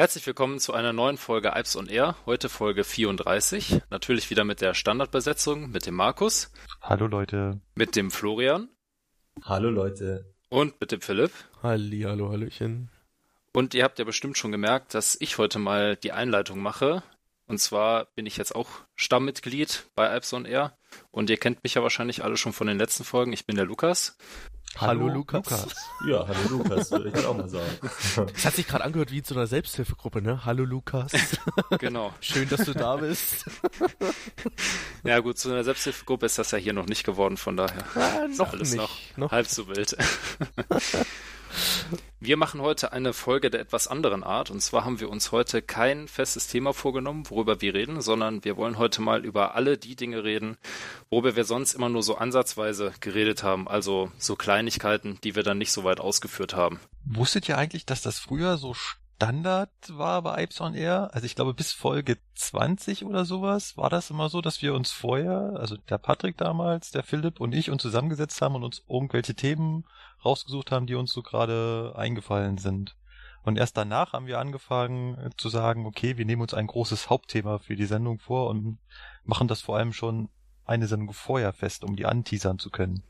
Herzlich willkommen zu einer neuen Folge Alps on Air. Heute Folge 34. Natürlich wieder mit der Standardbesetzung, mit dem Markus. Hallo Leute. Mit dem Florian. Hallo Leute. Und mit dem Philipp. Halli, hallo, hallöchen. Und ihr habt ja bestimmt schon gemerkt, dass ich heute mal die Einleitung mache. Und zwar bin ich jetzt auch Stammmitglied bei Alps on Air. Und ihr kennt mich ja wahrscheinlich alle schon von den letzten Folgen. Ich bin der Lukas. Hallo, hallo Lukas. Lukas. Ja, hallo Lukas, würde ich halt auch mal sagen. Das hat sich gerade angehört wie in so einer Selbsthilfegruppe, ne? Hallo Lukas. Genau. Schön, dass du da bist. Ja gut, zu einer Selbsthilfegruppe ist das ja hier noch nicht geworden, von daher ja, noch alles nicht. noch, noch halb so wild. Wir machen heute eine Folge der etwas anderen Art. Und zwar haben wir uns heute kein festes Thema vorgenommen, worüber wir reden, sondern wir wollen heute mal über alle die Dinge reden, worüber wir sonst immer nur so ansatzweise geredet haben. Also so Kleinigkeiten, die wir dann nicht so weit ausgeführt haben. Wusstet ihr eigentlich, dass das früher so Standard war bei Ipes on Air? Also ich glaube bis Folge 20 oder sowas war das immer so, dass wir uns vorher, also der Patrick damals, der Philipp und ich uns zusammengesetzt haben und uns irgendwelche Themen rausgesucht haben, die uns so gerade eingefallen sind. Und erst danach haben wir angefangen äh, zu sagen, okay, wir nehmen uns ein großes Hauptthema für die Sendung vor und machen das vor allem schon eine Sendung vorher fest, um die anteasern zu können.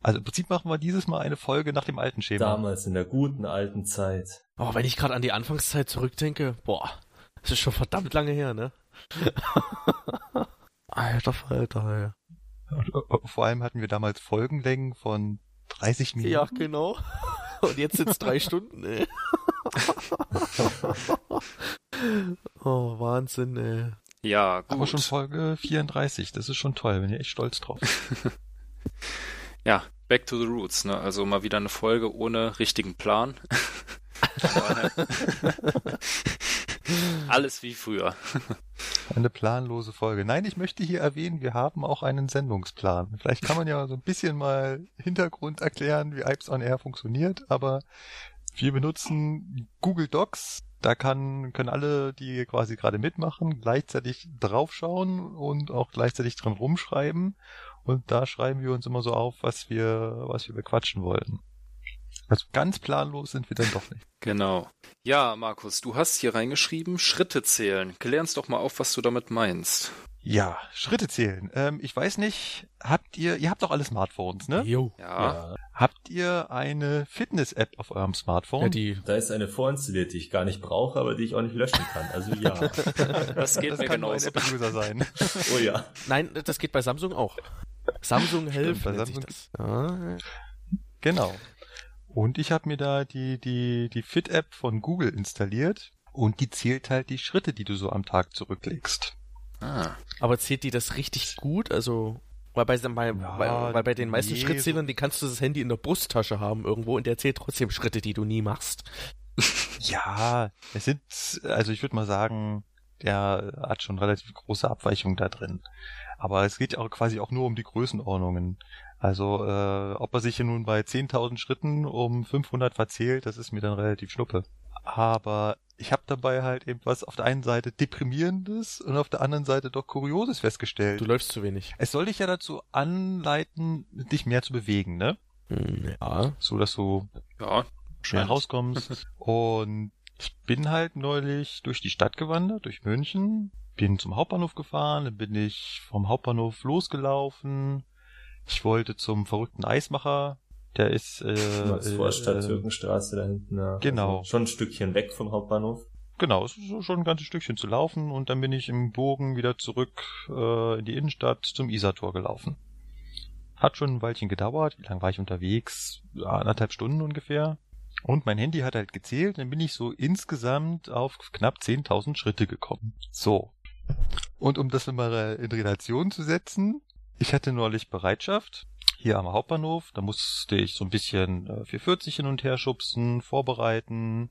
Also im Prinzip machen wir dieses Mal eine Folge nach dem alten Schema. Damals in der guten alten Zeit. Oh, wenn ich gerade an die Anfangszeit zurückdenke, boah, das ist schon verdammt lange her, ne? Alter Falter, ey. Vor allem hatten wir damals Folgenlängen von 30 Minuten. Ja, genau. Und jetzt sind es drei Stunden, ey. oh, Wahnsinn, ey. Ja, gut. Aber schon Folge 34, das ist schon toll, bin ich echt stolz drauf. ja, back to the roots, ne? Also mal wieder eine Folge ohne richtigen Plan. Alles wie früher. Eine planlose Folge. Nein, ich möchte hier erwähnen, wir haben auch einen Sendungsplan. Vielleicht kann man ja so ein bisschen mal Hintergrund erklären, wie Ipes on Air funktioniert, aber wir benutzen Google Docs. Da kann, können alle, die quasi gerade mitmachen, gleichzeitig draufschauen und auch gleichzeitig drin rumschreiben. Und da schreiben wir uns immer so auf, was wir, was wir bequatschen wollen. Also ganz planlos sind wir dann doch nicht. Genau. Ja, Markus, du hast hier reingeschrieben, Schritte zählen. Klär uns doch mal auf, was du damit meinst. Ja, Schritte zählen. Ähm, ich weiß nicht, habt ihr, ihr habt doch alle Smartphones, ne? Jo. Ja. ja. Habt ihr eine Fitness-App auf eurem Smartphone? Ja, die. Da ist eine vorinstalliert, die ich gar nicht brauche, aber die ich auch nicht löschen kann. Also ja. das geht das mir kann genauso. Nur ein User sein. oh ja. Nein, das geht bei Samsung auch. Samsung hilft. Bei Samsung. Ja. Genau. Und ich habe mir da die, die, die Fit-App von Google installiert und die zählt halt die Schritte, die du so am Tag zurücklegst. Ah. Aber zählt die das richtig gut? Also, weil bei, bei, ja, weil, weil bei den meisten nee, Schrittzählern, die kannst du das Handy in der Brusttasche haben irgendwo und der zählt trotzdem Schritte, die du nie machst. ja, es sind, also ich würde mal sagen, der hat schon relativ große Abweichungen da drin. Aber es geht ja auch quasi auch nur um die Größenordnungen. Also äh, ob er sich hier nun bei 10.000 Schritten um 500 verzählt, das ist mir dann relativ schnuppe. Aber ich habe dabei halt eben was auf der einen Seite deprimierendes und auf der anderen Seite doch kurioses festgestellt. Du läufst zu wenig. Es soll dich ja dazu anleiten, dich mehr zu bewegen, ne? Hm, ja. So dass du ja, schnell rauskommst. und ich bin halt neulich durch die Stadt gewandert, durch München, bin zum Hauptbahnhof gefahren, dann bin ich vom Hauptbahnhof losgelaufen, ich wollte zum verrückten Eismacher. Der ist äh, äh Vorstadt Türkenstraße da hinten. Ja. Genau. Also schon ein Stückchen weg vom Hauptbahnhof. Genau, es ist schon ein ganzes Stückchen zu laufen und dann bin ich im Bogen wieder zurück äh, in die Innenstadt zum Isartor gelaufen. Hat schon ein Weilchen gedauert. Wie lange war ich unterwegs? Ja, anderthalb Stunden ungefähr. Und mein Handy hat halt gezählt. Dann bin ich so insgesamt auf knapp 10.000 Schritte gekommen. So. Und um das mal in Relation zu setzen, ich hatte neulich Bereitschaft hier am Hauptbahnhof. Da musste ich so ein bisschen äh, 440 hin und her schubsen, vorbereiten.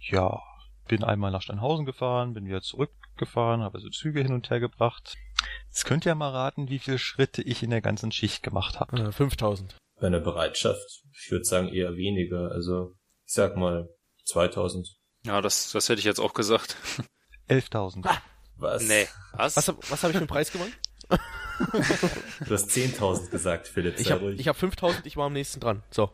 Ja, bin einmal nach Steinhausen gefahren, bin wieder zurückgefahren, habe also Züge hin und her gebracht. Jetzt könnt ihr mal raten, wie viele Schritte ich in der ganzen Schicht gemacht habe. Äh, 5000. Bei einer Bereitschaft, ich würde sagen eher weniger. Also ich sag mal 2000. Ja, das, das hätte ich jetzt auch gesagt. 11.000. Ah, was? Nee. Was? Was, was habe ich für einen Preis gewonnen? Du hast 10.000 gesagt, Philipp. Ich habe hab 5.000, ich war am nächsten dran. So.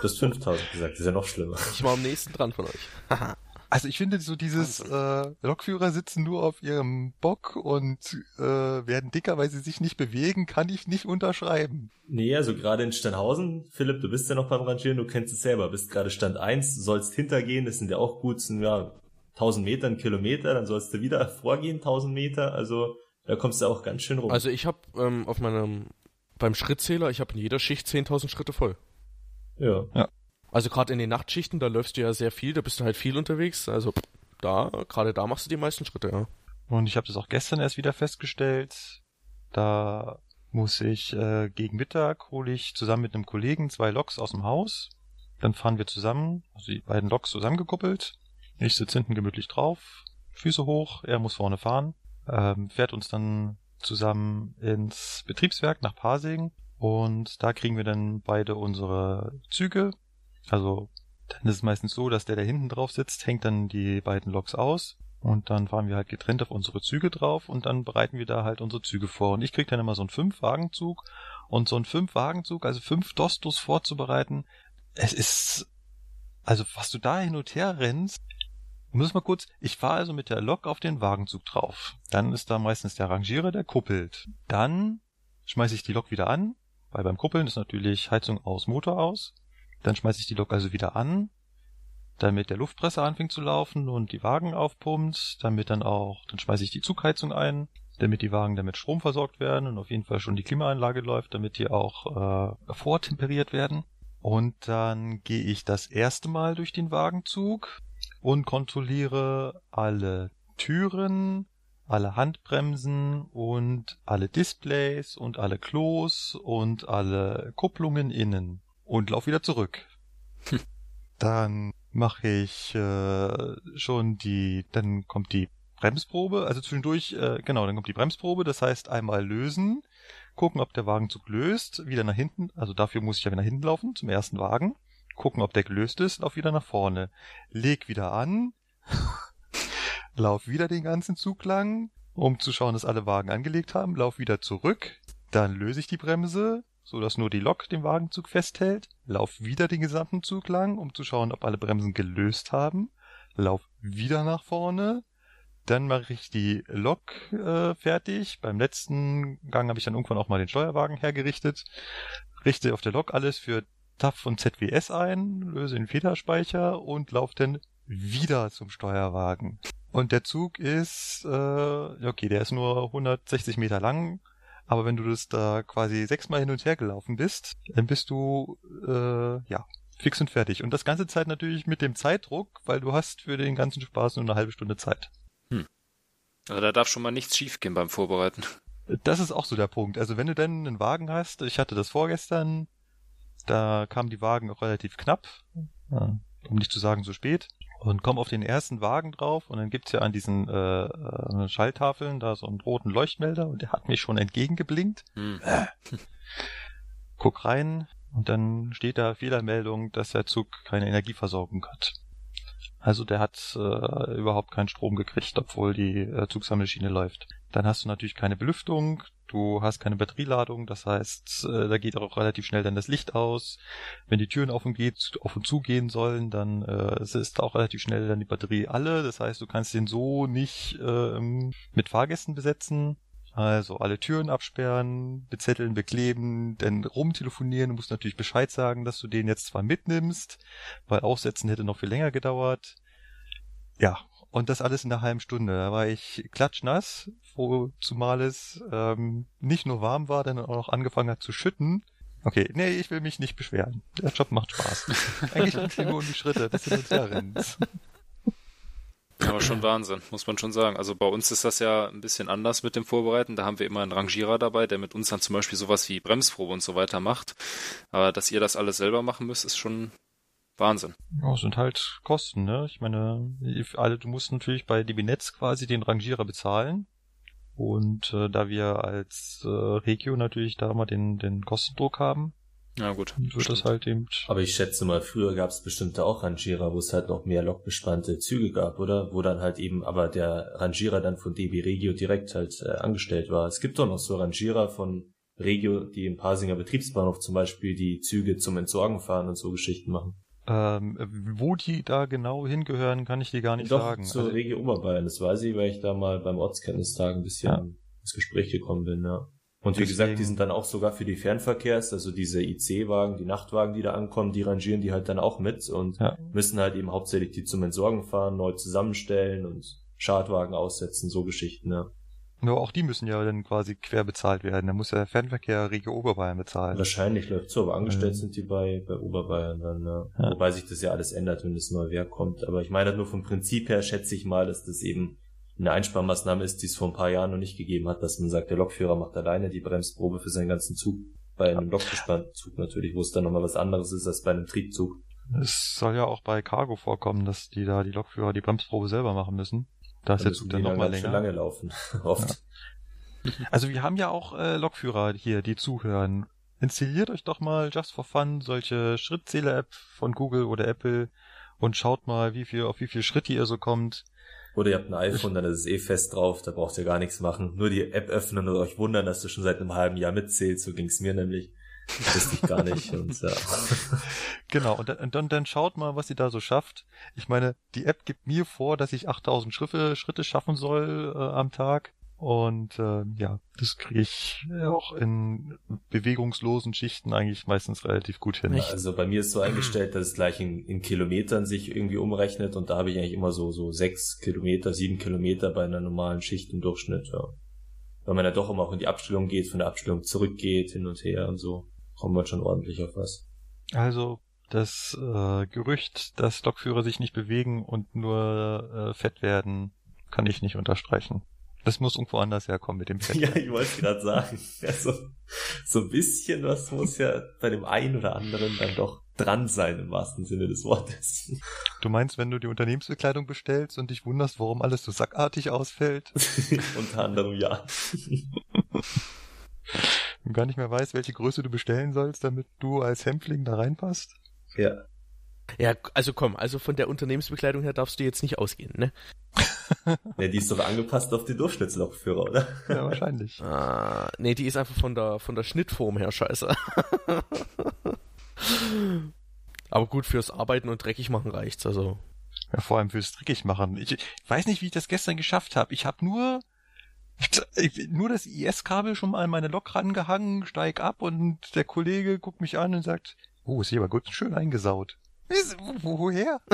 Du hast 5.000 gesagt, das ist ja noch schlimmer. Ich war am nächsten dran von euch. Also ich finde so dieses äh, Lokführer sitzen nur auf ihrem Bock und äh, werden dicker, weil sie sich nicht bewegen, kann ich nicht unterschreiben. Nee, also gerade in Steinhausen, Philipp, du bist ja noch beim Rangieren, du kennst es selber, bist gerade Stand 1, sollst hintergehen, das sind ja auch gut, sind ja 1000 Meter, ein Kilometer, dann sollst du wieder vorgehen, 1000 Meter, also da kommst du auch ganz schön rum. Also ich habe ähm, auf meinem, beim Schrittzähler, ich habe in jeder Schicht 10.000 Schritte voll. Ja. Ja. Also gerade in den Nachtschichten, da läufst du ja sehr viel, da bist du halt viel unterwegs. Also da, gerade da machst du die meisten Schritte, ja. Und ich habe das auch gestern erst wieder festgestellt. Da muss ich äh, gegen Mittag hole ich zusammen mit einem Kollegen zwei Loks aus dem Haus. Dann fahren wir zusammen, also die beiden Loks zusammengekuppelt. Ich sitze hinten gemütlich drauf, Füße hoch, er muss vorne fahren, ähm, fährt uns dann zusammen ins Betriebswerk nach Pasing und da kriegen wir dann beide unsere Züge also dann ist es meistens so, dass der, der hinten drauf sitzt, hängt dann die beiden Loks aus und dann fahren wir halt getrennt auf unsere Züge drauf und dann bereiten wir da halt unsere Züge vor. Und ich krieg dann immer so einen Fünf-Wagenzug und so einen Fünf-Wagenzug, also fünf Dostos vorzubereiten, es ist, also was du da hin und her rennst, muss mal kurz, ich fahre also mit der Lok auf den Wagenzug drauf. Dann ist da meistens der Rangierer, der kuppelt. Dann schmeiße ich die Lok wieder an, weil beim Kuppeln ist natürlich Heizung aus, Motor aus. Dann schmeiße ich die Lok also wieder an, damit der Luftpresser anfängt zu laufen und die Wagen aufpumpt, damit dann auch, dann schmeiße ich die Zugheizung ein, damit die Wagen damit Strom versorgt werden und auf jeden Fall schon die Klimaanlage läuft, damit die auch äh, vortemperiert werden. Und dann gehe ich das erste Mal durch den Wagenzug und kontrolliere alle Türen, alle Handbremsen und alle Displays und alle Klos und alle Kupplungen innen. Und lauf wieder zurück. Hm. Dann mache ich äh, schon die, dann kommt die Bremsprobe, also zwischendurch, äh, genau, dann kommt die Bremsprobe, das heißt einmal lösen, gucken, ob der Wagenzug löst, wieder nach hinten, also dafür muss ich ja wieder nach hinten laufen, zum ersten Wagen, gucken, ob der gelöst ist, lauf wieder nach vorne, leg wieder an, lauf wieder den ganzen Zug lang, um zu schauen, dass alle Wagen angelegt haben, lauf wieder zurück, dann löse ich die Bremse, so dass nur die Lok den Wagenzug festhält, lauf wieder den gesamten Zug lang, um zu schauen, ob alle Bremsen gelöst haben, lauf wieder nach vorne, dann mache ich die Lok äh, fertig. Beim letzten Gang habe ich dann irgendwann auch mal den Steuerwagen hergerichtet, richte auf der Lok alles für TAF und ZWS ein, löse den Federspeicher und laufe dann wieder zum Steuerwagen. Und der Zug ist, äh, okay, der ist nur 160 Meter lang, aber wenn du das da quasi sechsmal hin und her gelaufen bist, dann bist du äh, ja fix und fertig. Und das ganze Zeit natürlich mit dem Zeitdruck, weil du hast für den ganzen Spaß nur eine halbe Stunde Zeit. Hm. Also da darf schon mal nichts schiefgehen beim Vorbereiten. Das ist auch so der Punkt. Also wenn du dann einen Wagen hast, ich hatte das vorgestern, da kamen die Wagen auch relativ knapp, um nicht zu sagen so spät und komm auf den ersten Wagen drauf und dann gibt's ja an diesen äh, äh, Schalltafeln da so einen roten Leuchtmelder und der hat mich schon entgegengeblinkt. Hm. Äh. Guck rein und dann steht da Fehlermeldung, dass der Zug keine Energieversorgung hat. Also der hat äh, überhaupt keinen Strom gekriegt, obwohl die äh, Zugsammelmaschine läuft. Dann hast du natürlich keine Belüftung, du hast keine Batterieladung, das heißt, äh, da geht auch relativ schnell dann das Licht aus. Wenn die Türen auf und, geht, auf und zu gehen sollen, dann äh, ist auch relativ schnell dann die Batterie alle. Das heißt, du kannst den so nicht äh, mit Fahrgästen besetzen. Also alle Türen absperren, bezetteln, bekleben, dann rumtelefonieren. Du musst natürlich Bescheid sagen, dass du den jetzt zwar mitnimmst, weil Aufsetzen hätte noch viel länger gedauert. Ja, und das alles in einer halben Stunde. Da war ich klatschnass, wo zumal es ähm, nicht nur warm war, dann auch noch angefangen hat zu schütten. Okay, nee, ich will mich nicht beschweren. Der Job macht Spaß. Eigentlich sind nur um die Schritte, das sind uns ja rennt. Aber schon Wahnsinn, muss man schon sagen. Also bei uns ist das ja ein bisschen anders mit dem Vorbereiten. Da haben wir immer einen Rangierer dabei, der mit uns dann zum Beispiel sowas wie Bremsprobe und so weiter macht. Aber dass ihr das alles selber machen müsst, ist schon Wahnsinn. Ja, sind halt Kosten, ne? Ich meine, alle, du musst natürlich bei DB Netz quasi den Rangierer bezahlen. Und äh, da wir als äh, Regio natürlich da mal den, den Kostendruck haben, ja, gut. Wird das halt eben. Aber ich schätze mal, früher gab es bestimmt auch Rangierer, wo es halt noch mehr lokbespannte Züge gab, oder? Wo dann halt eben aber der Rangierer dann von DB Regio direkt halt äh, angestellt war. Es gibt doch noch so Rangierer von Regio, die im Pasinger Betriebsbahnhof zum Beispiel die Züge zum Entsorgen fahren und so Geschichten machen. Ähm, wo die da genau hingehören, kann ich dir gar nicht Doch, sagen. zur Also, Region Oberbayern, das weiß ich, weil ich da mal beim Ortskenntnistag ein bisschen Ja. ins Gespräch gekommen bin, ja. Und wie Deswegen- gesagt, die sind dann auch sogar für die Fernverkehrs, also diese IC-Wagen, die Nachtwagen, die da ankommen, die rangieren die halt dann auch mit und Ja. müssen halt eben hauptsächlich die zum Entsorgen fahren, neu zusammenstellen und Schadwagen aussetzen, so Geschichten, ja. Nur auch die müssen ja dann quasi quer bezahlt werden. Da muss ja der Fernverkehr Regio Oberbayern bezahlen. Wahrscheinlich läuft so, aber angestellt Ähm. sind die bei, bei Oberbayern dann, ja. Ja. Wobei sich das ja alles ändert, wenn das neue Werk kommt. Aber ich meine halt nur vom Prinzip her schätze ich mal, dass das eben eine Einsparmaßnahme ist, die es vor ein paar Jahren noch nicht gegeben hat, dass man sagt, der Lokführer macht alleine die Bremsprobe für seinen ganzen Zug. Bei einem Lokbestandszug natürlich, wo es dann nochmal was anderes ist als bei einem Triebzug. Es soll ja auch bei Cargo vorkommen, dass die da die Lokführer die Bremsprobe selber machen müssen. Da ist der Zug dann nochmal länger. lange laufen. Oft. Also wir haben ja auch äh, Lokführer hier, die zuhören. Installiert euch doch mal just for fun solche Schrittzähler-App von Google oder Apple und schaut mal, wie viel auf wie viel Schritte ihr so kommt. Oder ihr habt ein iPhone, dann ist es eh fest drauf, da braucht ihr gar nichts machen. Nur die App öffnen und euch wundern, dass du schon seit einem halben Jahr mitzählst. So ging's mir nämlich. Das wusste ich gar nicht. Und ja. Genau, und dann, dann, dann schaut mal, was ihr da so schafft. Ich meine, die App gibt mir vor, dass ich 8000 Schritte, Schritte schaffen soll äh, am Tag. Und äh, ja, das kriege ich auch in bewegungslosen Schichten eigentlich meistens relativ gut hin. Also bei mir ist so eingestellt, dass es gleich in, in Kilometern sich irgendwie umrechnet und da habe ich eigentlich immer so, so sechs Kilometer, sieben Kilometer bei einer normalen Schicht im Durchschnitt, ja. Weil man ja doch immer auch in die Abstellung geht, von der Abstellung zurückgeht, hin und her und so. Kommt man schon ordentlich auf was. Also das äh, Gerücht, dass Lokführer sich nicht bewegen und nur äh, fett werden, kann ich nicht unterstreichen. Das muss irgendwo anders herkommen mit dem Fett. Ja, ich wollte gerade sagen. Also, so ein bisschen was muss ja bei dem einen oder anderen dann doch dran sein, im wahrsten Sinne des Wortes. Du meinst, wenn du die Unternehmensbekleidung bestellst und dich wunderst, warum alles so sackartig ausfällt Unter anderem ja. und gar nicht mehr weißt, welche Größe du bestellen sollst, damit du als Hämpfling da reinpasst? Ja. Ja, also komm, also von der Unternehmensbekleidung her darfst du jetzt nicht ausgehen, ne? ja. Die ist doch angepasst auf den Durchschnittslokführer, oder? Ja, wahrscheinlich. Ah, nee, die ist einfach von der, von der Schnittform her scheiße. Aber gut, fürs Arbeiten und dreckig machen reicht's, also. Ja, vor allem fürs Trickig machen. Ich, ich weiß nicht, wie ich das gestern geschafft habe. Ich habe nur nur das IS-Kabel schon mal an meine Lok rangehangen, steig ab und der Kollege guckt mich an und sagt, oh, ist hier aber gut schön eingesaut. Woher?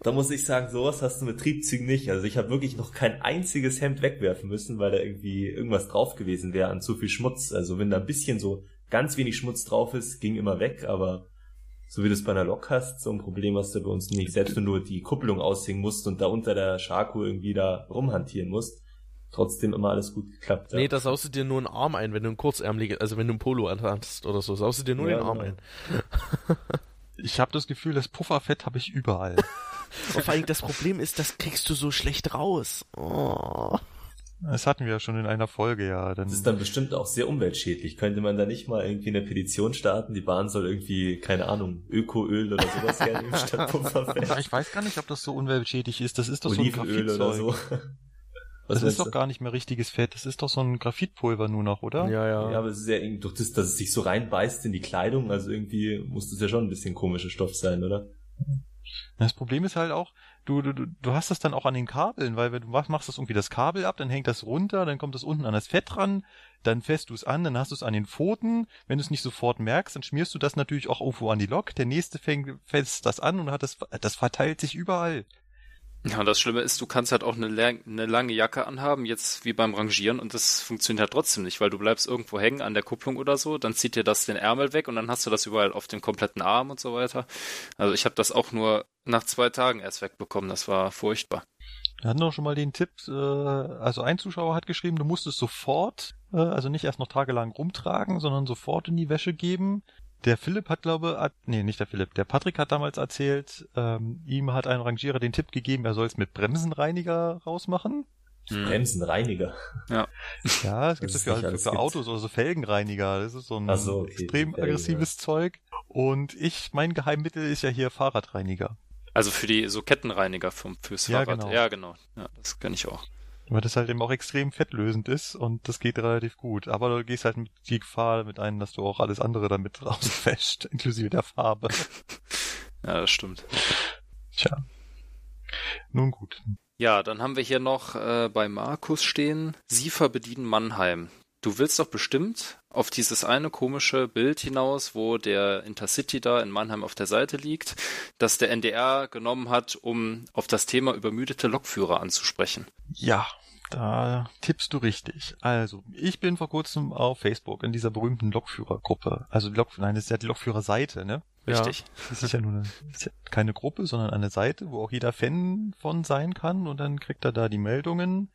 Da muss ich sagen, sowas hast du mit Triebzügen nicht. Also ich habe wirklich noch kein einziges Hemd wegwerfen müssen, weil da irgendwie irgendwas drauf gewesen wäre an zu viel Schmutz. Also wenn da ein bisschen so ganz wenig Schmutz drauf ist, ging immer weg, aber so wie du es bei einer Lok hast, so ein Problem hast du bei uns nicht. Selbst wenn du die Kupplung aushängen musst und da unter der Scharko irgendwie da rumhantieren musst, trotzdem immer alles gut geklappt. ja. Nee, da saust du dir nur einen Arm ein, wenn du ein kurzärmelig, also wenn du ein Polo anhast oder so, saust du dir nur Ja, den Arm genau. ein. Ich habe das Gefühl, das Pufferfett habe ich überall. Und vor allem das Problem ist, das kriegst du so schlecht raus. Oh. Das hatten wir ja schon in einer Folge, ja. Dann, Das ist dann bestimmt auch sehr umweltschädlich. Könnte man da nicht mal irgendwie eine Petition starten? Die Bahn soll irgendwie, keine Ahnung, Ökoöl oder sowas hernehmen statt Pufferfett. Ja, ich weiß gar nicht, ob das so umweltschädlich ist. Das ist doch so ein Olivenöl oder Graphitzeug. so. Das ist doch du? gar nicht mehr richtiges Fett. Das ist doch so ein Graphitpulver nur noch, oder? Ja, ja. Ja, aber es ist ja irgendwie durch das, dass es sich so reinbeißt in die Kleidung, also irgendwie muss das ja schon ein bisschen komischer Stoff sein, oder? Das Problem ist halt auch, du, du, du- hast das dann auch an den Kabeln, weil wenn du machst, das irgendwie das Kabel ab, dann hängt das runter, dann kommt das unten an das Fett ran, dann fährst du es an, dann hast du es an den Pfoten. Wenn du es nicht sofort merkst, dann schmierst du das natürlich auch irgendwo an die Lok. Der nächste fängt fest das an und hat das, das verteilt sich überall. Ja, das Schlimme ist, du kannst halt auch eine, eine lange Jacke anhaben, jetzt wie beim Rangieren, und das funktioniert halt trotzdem nicht, weil du bleibst irgendwo hängen an der Kupplung oder so, dann zieht dir das den Ärmel weg und dann hast du das überall auf dem kompletten Arm und so weiter. Also ich habe das auch nur nach zwei Tagen erst wegbekommen, das war furchtbar. Wir hatten doch schon mal den Tipp, äh, also ein Zuschauer hat geschrieben, du musst es sofort, äh, also nicht erst noch tagelang rumtragen, sondern sofort in die Wäsche geben. Der Philipp hat, glaube hat, nee, nicht der Philipp, der Patrick hat damals erzählt, ähm, ihm hat ein Rangierer den Tipp gegeben, er soll es mit Bremsenreiniger rausmachen. Hm. Bremsenreiniger. Ja, es gibt dafür also alles für. Autos oder so Felgenreiniger. Das ist so ein so, okay, extrem Felgen, aggressives Zeug. Und ich, mein Geheimmittel ist ja hier Fahrradreiniger. Also für die so Kettenreiniger vom, fürs Ja, Fahrrad. genau. Ja, genau. Ja, das kann ich auch. Weil das halt eben auch extrem fettlösend ist und das geht relativ gut. Aber du gehst halt mit die Gefahr mit ein, dass du auch alles andere damit rausfäscht, inklusive der Farbe. Ja, das stimmt. Tja. Nun gut. Ja, dann haben wir hier noch äh, bei Markus stehen, Siefer bedienen Mannheim. Du willst doch bestimmt auf dieses eine komische Bild hinaus, wo der Intercity da in Mannheim auf der Seite liegt, das der NDR genommen hat, um auf das Thema übermüdete Lokführer anzusprechen. Ja, da tippst du richtig. Also, ich bin vor kurzem auf Facebook in dieser berühmten Lokführergruppe. Also, Lok, nein, das ist ja die Lokführerseite, ne? Richtig. Das ist ja nur eine, ist ja keine Gruppe, sondern eine Seite, wo auch jeder Fan von sein kann und dann kriegt er da die Meldungen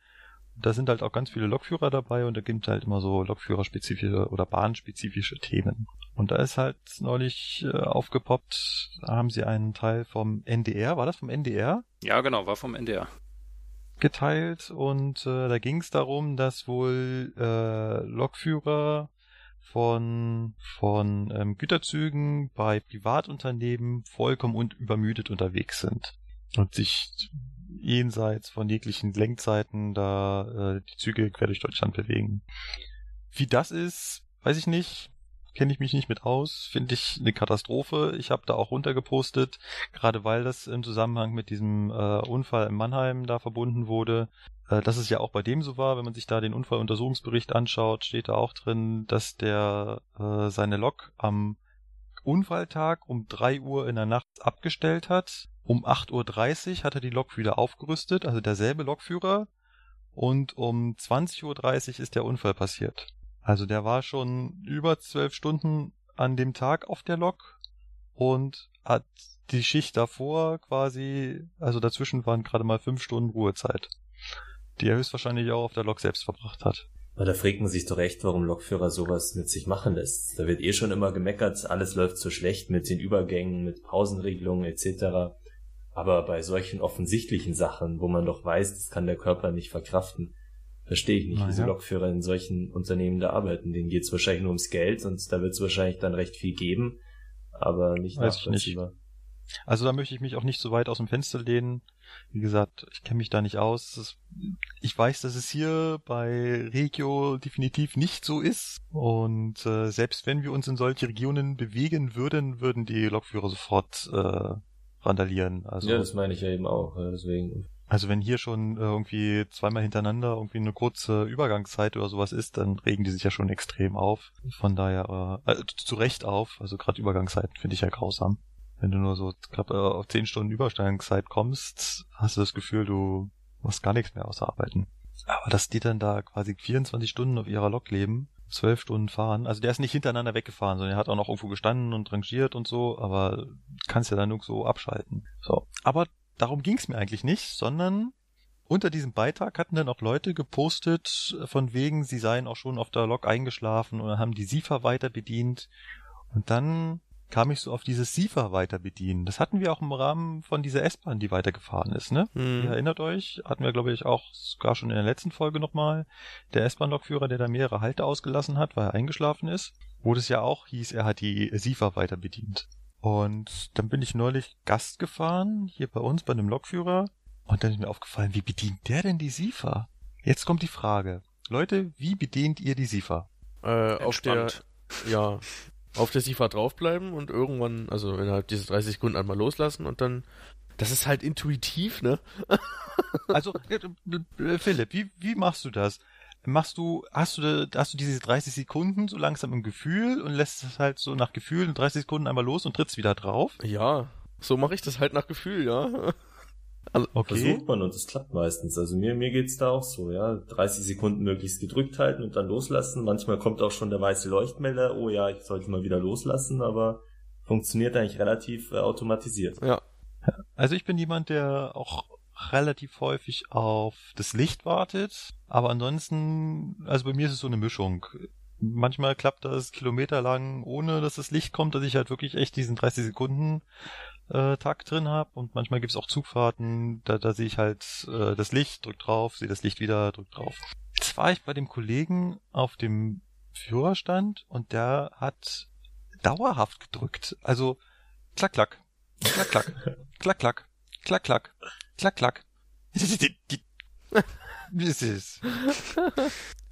da sind halt auch ganz viele Lokführer dabei und da gibt halt immer so Lokführerspezifische oder bahnspezifische Themen. Und da ist halt neulich äh, aufgepoppt, da haben sie einen Teil vom NDR, war das vom NDR? Ja, genau, war vom NDR. Geteilt und äh, da ging es darum, dass wohl äh, Lokführer von, von ähm, Güterzügen bei Privatunternehmen vollkommen und übermüdet unterwegs sind und sich jenseits von jeglichen Lenkzeiten da äh, die Züge quer durch Deutschland bewegen. Wie das ist, weiß ich nicht. Kenne ich mich nicht mit aus. Finde ich eine Katastrophe. Ich habe da auch runtergepostet, gerade weil das im Zusammenhang mit diesem äh, Unfall in Mannheim da verbunden wurde. Äh, dass es ja auch bei dem so war, wenn man sich da den Unfalluntersuchungsbericht anschaut, steht da auch drin, dass der äh, seine Lok am Unfalltag um drei Uhr in der Nacht abgestellt hat um 8.30 Uhr hat er die Lok wieder aufgerüstet, also derselbe Lokführer. Und um 20.30 Uhr ist der Unfall passiert. Also der war schon über zwölf Stunden an dem Tag auf der Lok und hat die Schicht davor quasi, also dazwischen waren gerade mal fünf Stunden Ruhezeit, die er höchstwahrscheinlich auch auf der Lok selbst verbracht hat. Aber da fragt man sich doch echt, warum Lokführer sowas mit sich machen lässt. Da wird eh schon immer gemeckert, alles läuft so schlecht mit den Übergängen, mit Pausenregelungen etc. Aber bei solchen offensichtlichen Sachen, wo man doch weiß, das kann der Körper nicht verkraften, verstehe ich nicht, naja. wieso Lokführer in solchen Unternehmen da arbeiten. Denen geht es wahrscheinlich nur ums Geld und da wird es wahrscheinlich dann recht viel geben, aber nicht weiß nachvollziehbar. Nicht. Also da möchte ich mich auch nicht so weit aus dem Fenster lehnen. Wie gesagt, ich kenne mich da nicht aus. Ich weiß, dass es hier bei Regio definitiv nicht so ist. Und äh, selbst wenn wir uns in solche Regionen bewegen würden, würden die Lokführer sofort äh, randalieren. Also, ja, das meine ich ja eben auch, deswegen. Also wenn hier schon äh, irgendwie zweimal hintereinander irgendwie eine kurze Übergangszeit oder sowas ist, dann regen die sich ja schon extrem auf. Von daher, äh, äh zu Recht auf. Also gerade Übergangszeiten finde ich ja grausam. Wenn du nur so glaub, äh, auf zehn Stunden Übergangszeit kommst, hast du das Gefühl, du musst gar nichts mehr ausarbeiten. Aber dass die dann da quasi 24 Stunden auf ihrer Lok leben, zwölf Stunden fahren. Also der ist nicht hintereinander weggefahren, sondern er hat auch noch irgendwo gestanden und rangiert und so, aber kannst ja dann nur so abschalten. So. Aber darum ging's mir eigentlich nicht, sondern unter diesem Beitrag hatten dann auch Leute gepostet, von wegen, sie seien auch schon auf der Lok eingeschlafen und haben die SIFA weiter bedient. Und dann kam ich so auf dieses SIFA weiter bedienen. Das hatten wir auch im Rahmen von dieser S-Bahn, die weitergefahren ist, ne? Mhm. Ihr erinnert euch, hatten wir, glaube ich, auch sogar schon in der letzten Folge nochmal. Der S-Bahn-Lokführer, der da mehrere Halte ausgelassen hat, weil er eingeschlafen ist, wo das ja auch hieß, er hat die SIFA weiter bedient. Und dann bin ich neulich Gast gefahren, hier bei uns, bei einem Lokführer, und dann ist mir aufgefallen, wie bedient der denn die SIFA? Jetzt kommt die Frage. Leute, wie bedient ihr die SIFA? Äh, auf der, ja, auf der SIFA draufbleiben und irgendwann, also innerhalb dieser 30 Sekunden einmal loslassen und dann. Das ist halt intuitiv, ne? also, Philipp, wie, wie machst du das? Machst du, hast du, hast du diese 30 Sekunden so langsam im Gefühl und lässt es halt so nach Gefühl in 30 Sekunden einmal los und trittst wieder drauf? Ja, so mache ich das halt nach Gefühl, ja. Also, okay. Versucht man und es klappt meistens. Also mir, mir geht's da auch so, ja. 30 Sekunden möglichst gedrückt halten und dann loslassen. Manchmal kommt auch schon der weiße Leuchtmelder, oh ja, ich sollte mal wieder loslassen, aber funktioniert eigentlich relativ äh, automatisiert. Ja. Also ich bin jemand, der auch relativ häufig auf das Licht wartet, aber ansonsten, also bei mir ist es so eine Mischung. Manchmal klappt das kilometerlang, ohne dass das Licht kommt, dass ich halt wirklich echt diesen 30 Sekunden äh, Tag drin habe und manchmal gibt's auch Zugfahrten, da, da sehe ich halt äh, das Licht, drück drauf, sehe das Licht wieder, drück drauf. Jetzt war ich bei dem Kollegen auf dem Führerstand und der hat dauerhaft gedrückt. Also klack, klack, klack, klack, klack, klack, klack, klack, klack, klack. Wie ist es?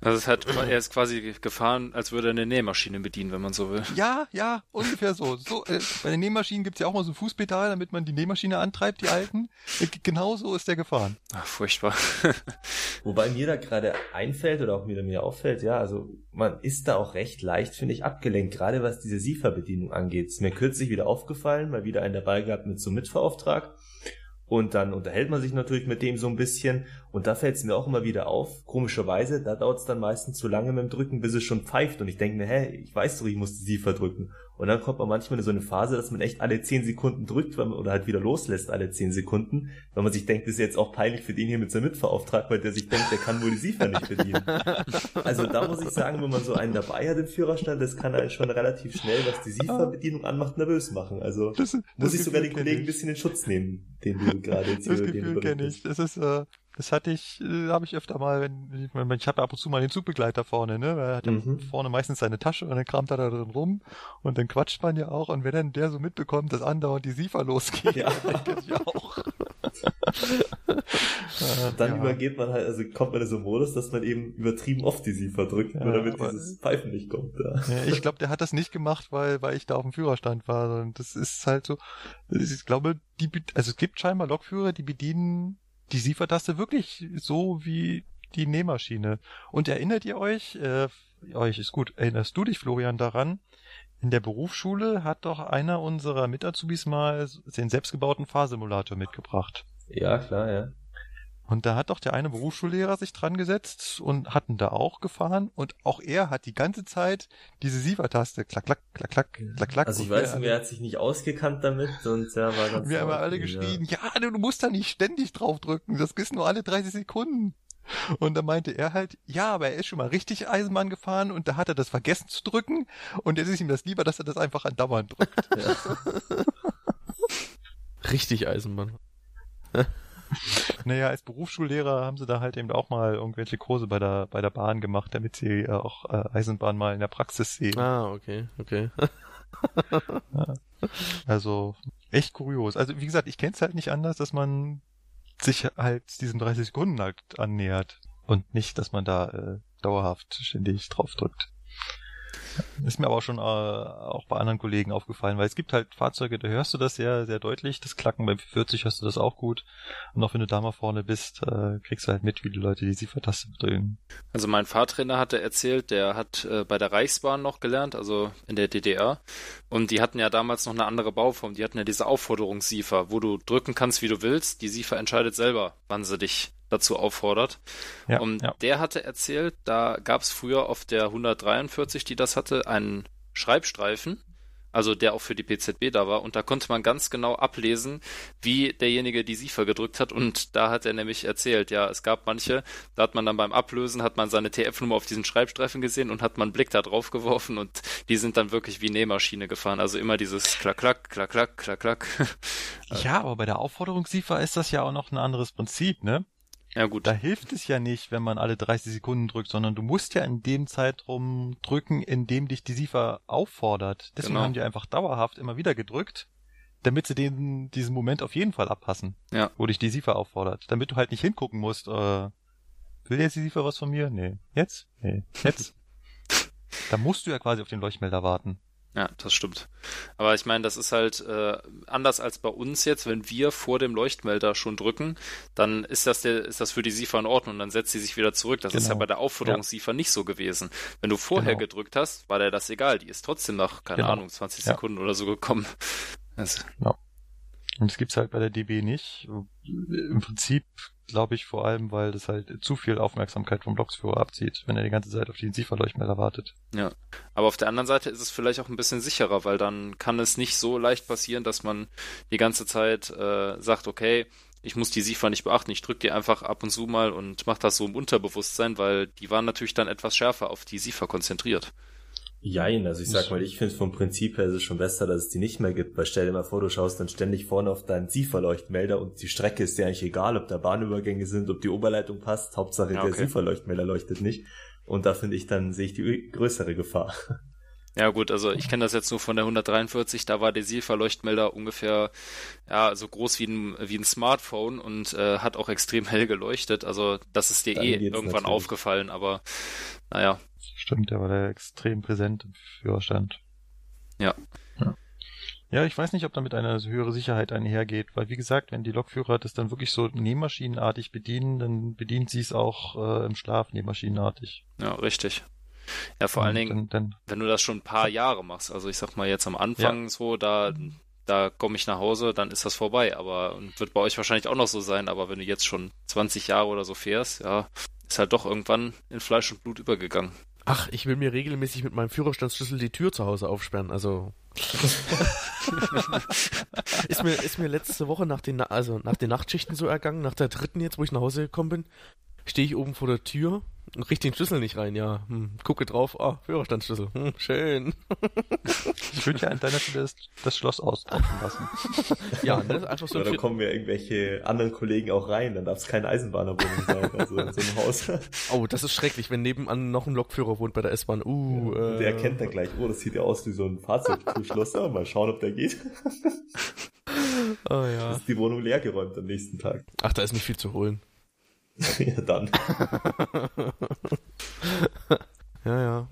Also es hat, er ist quasi gefahren, als würde er eine Nähmaschine bedienen, wenn man so will. Ja, ja, ungefähr so. so äh, bei den Nähmaschinen gibt's ja auch mal so ein Fußpedal, damit man die Nähmaschine antreibt, die alten. Äh, genau so ist der gefahren. Ach, furchtbar. Wobei mir da gerade einfällt oder auch mir, mir auffällt, ja, also man ist da auch recht leicht, finde ich, abgelenkt, gerade was diese SIFA-Bedienung angeht. Ist mir kürzlich wieder aufgefallen, mal wieder einen dabei gehabt mit so einem Mitfahrauftrag. Und dann unterhält man sich natürlich mit dem so ein bisschen. Und da fällt es mir auch immer wieder auf. Komischerweise, da dauert es dann meistens zu lange mit dem Drücken, bis es schon pfeift. Und ich denke mir, hä, ich weiß doch, ich muss die SIFA drücken. Und dann kommt man manchmal in so eine Phase, dass man echt alle 10 Sekunden drückt man, oder halt wieder loslässt alle 10 Sekunden, weil man sich denkt, das ist jetzt auch peinlich für den hier mit seinem Mitfahrauftrag, weil der sich denkt, der kann wohl die SIFA nicht bedienen. Also da muss ich sagen, wenn man so einen dabei hat im Führerstand, das kann einen schon relativ schnell, was die SIFA-Bedienung anmacht, nervös machen. Also das, das muss ich sogar den Kollegen ein bisschen in Schutz nehmen, den du gerade jetzt hier Das Gefühl kenne ich. Das ist, äh, das hatte ich, äh, habe ich öfter mal, wenn ich, ich habe ja ab und zu mal den Zugbegleiter vorne, ne? Er hat ja mhm. vorne meistens seine Tasche und dann kramt er da drin rum und dann quatscht man ja auch und wenn dann der so mitbekommt, dass andauernd die SIFA losgeht, ja. denke ich auch. dann ja. übergeht man halt, also kommt man in so einen Modus, dass man eben übertrieben oft die SIFA drückt, ja, nur damit dieses Pfeifen nicht kommt. Ja. ja ich glaube, der hat das nicht gemacht, weil, weil ich da auf dem Führerstand war. Und das ist halt so, ich glaube, die, also es gibt scheinbar Lokführer, die bedienen die SIFA-Taste wirklich so wie die Nähmaschine. Und erinnert ihr euch, äh, euch ist gut, erinnerst du dich, Florian, daran? In der Berufsschule hat doch einer unserer Mitazubis mal den selbstgebauten Fahrsimulator mitgebracht. Ja, klar, ja. Und da hat doch der eine Berufsschullehrer sich dran gesetzt und hatten da auch gefahren und auch er hat die ganze Zeit diese Sievertaste klack, klack, klack, klack, klack, klack. Also ich weiß nicht, wer hat sich nicht ausgekannt damit und ja, war ganz Wir haben alle geschrien, ja. ja, du musst da nicht ständig drauf drücken, das ist nur alle 30 Sekunden. Und da meinte er halt, ja, aber er ist schon mal richtig Eisenbahn gefahren und da hat er das vergessen zu drücken und jetzt ist ihm das lieber, dass er das einfach andauernd drückt. Ja. richtig Eisenbahn. naja, als Berufsschullehrer haben sie da halt eben auch mal irgendwelche Kurse bei der, bei der Bahn gemacht, damit sie äh, auch äh, Eisenbahn mal in der Praxis sehen. Ah, okay, okay. ja. Also, echt kurios. Also, wie gesagt, ich kenne es halt nicht anders, dass man sich halt diesen 30 Sekunden halt annähert und nicht, dass man da äh, dauerhaft ständig drauf drückt. Ist mir aber auch schon äh, auch bei anderen Kollegen aufgefallen, weil es gibt halt Fahrzeuge, da hörst du das sehr, sehr deutlich, das Klacken beim 40 hörst du das auch gut. Und auch wenn du da mal vorne bist, äh, kriegst du halt mit, wie die Leute die Siefertaste drehen. Also mein Fahrtrainer hatte erzählt, der hat äh, bei der Reichsbahn noch gelernt, also in der DDR. Und die hatten ja damals noch eine andere Bauform. Die hatten ja diese Aufforderungssiefer, wo du drücken kannst, wie du willst. Die Siefer entscheidet selber, wann sie dich dazu auffordert. Ja, und ja. der hatte erzählt, da gab es früher auf der 143, die das hatte, einen Schreibstreifen, also der auch für die PZB da war, und da konnte man ganz genau ablesen, wie derjenige die SIFA gedrückt hat, und da hat er nämlich erzählt, ja, es gab manche, da hat man dann beim Ablösen, hat man seine TF-Nummer auf diesen Schreibstreifen gesehen und hat man einen Blick da drauf geworfen und die sind dann wirklich wie Nähmaschine gefahren, also immer dieses klack, klack, klack, klack, klack, klack. Ja, aber bei der Aufforderung SIFA ist das ja auch noch ein anderes Prinzip, ne? Ja, gut. Da hilft es ja nicht, wenn man alle 30 Sekunden drückt, sondern du musst ja in dem Zeitraum drücken, in dem dich die SIFA auffordert. Deswegen genau. haben die einfach dauerhaft immer wieder gedrückt, damit sie den, diesen Moment auf jeden Fall abpassen. Ja. Wo dich die SIFA auffordert. Damit du halt nicht hingucken musst, äh, will jetzt die SIFA was von mir? Nee. Jetzt? Nee. Jetzt? da musst du ja quasi auf den Leuchtmelder warten. Ja, das stimmt. Aber ich meine, das ist halt äh, anders als bei uns jetzt, wenn wir vor dem Leuchtmelder schon drücken, dann ist das der, ist das für die SIFA in Ordnung, dann setzt sie sich wieder zurück. Das genau. ist ja genau. bei der Aufforderung ja. nicht so gewesen. Wenn du vorher genau. gedrückt hast, war der das egal. Die ist trotzdem nach, keine genau. Ahnung, 20 ja. Sekunden oder so gekommen. Also. Ja. Und das gibt's halt bei der DB nicht. Im Prinzip glaube ich vor allem, weil das halt zu viel Aufmerksamkeit vom Blocksführer abzieht, wenn er die ganze Zeit auf den Sieferleuchtmelder wartet. Ja, aber auf der anderen Seite ist es vielleicht auch ein bisschen sicherer, weil dann kann es nicht so leicht passieren, dass man die ganze Zeit äh, sagt, okay, ich muss die Siefer nicht beachten, ich drücke die einfach ab und zu mal und mache das so im Unterbewusstsein, weil die waren natürlich dann etwas schärfer auf die Siefer konzentriert. Jein, also ich sag mal, ich finde vom Prinzip her ist es schon besser, dass es die nicht mehr gibt, weil stell dir mal vor, du schaust dann ständig vorne auf deinen Sieferleuchtmelder und die Strecke ist dir eigentlich egal, ob da Bahnübergänge sind, ob die Oberleitung passt, Hauptsache ja, okay. der Sieferleuchtmelder leuchtet nicht. Und da finde ich dann, sehe ich die größere Gefahr. Ja gut, also ich kenne das jetzt nur von der 143, da war der SIFA-Leuchtmelder ungefähr ja so groß wie ein, wie ein Smartphone und äh, hat auch extrem hell geleuchtet. Also das ist dir Dann eh irgendwann natürlich. aufgefallen, aber naja. Stimmt, der war da extrem präsent im Führerstand. Ja. ja. Ja, ich weiß nicht, ob damit eine höhere Sicherheit einhergeht, weil wie gesagt, wenn die Lokführer das dann wirklich so nähmaschinenartig bedienen, dann bedient sie es auch äh, im Schlaf nähmaschinenartig. Ja, richtig. Ja, vor allen Dingen, dann, dann, wenn du das schon ein paar Jahre machst, also ich sag mal jetzt am Anfang ja. so, da, da komme ich nach Hause, dann ist das vorbei, aber und wird bei euch wahrscheinlich auch noch so sein, aber wenn du jetzt schon 20 Jahre oder so fährst, ja, ist halt doch irgendwann in Fleisch und Blut übergegangen. Ach, ich will mir regelmäßig mit meinem Führerstandsschlüssel die Tür zu Hause aufsperren, also. Ist mir ist mir letzte Woche nach den also nach den Nachtschichten so ergangen, nach der dritten jetzt, wo ich nach Hause gekommen bin, stehe ich oben vor der Tür und krieg den Schlüssel nicht rein, ja. Hm, gucke drauf, ah, Führerstandsschlüssel, hm, schön. ich würde ja an deiner Stelle das, das Schloss austauschen lassen. ja, ne, einfach so. Oder da kommen ja irgendwelche anderen Kollegen auch rein, dann darf es keine Eisenbahnerwohnung sein, also in so einem Haus. oh, das ist schrecklich, wenn nebenan noch ein Lokführer wohnt bei der S-Bahn. Uh, ja, äh, der erkennt dann gleich, oh, das sieht ja aus wie so ein Fahrzeugschloss, ja, mal schauen, ob der geht. oh ja. Ist die Wohnung leergeräumt am nächsten Tag. Ach, da ist nicht viel zu holen. Ja, dann. ja, ja.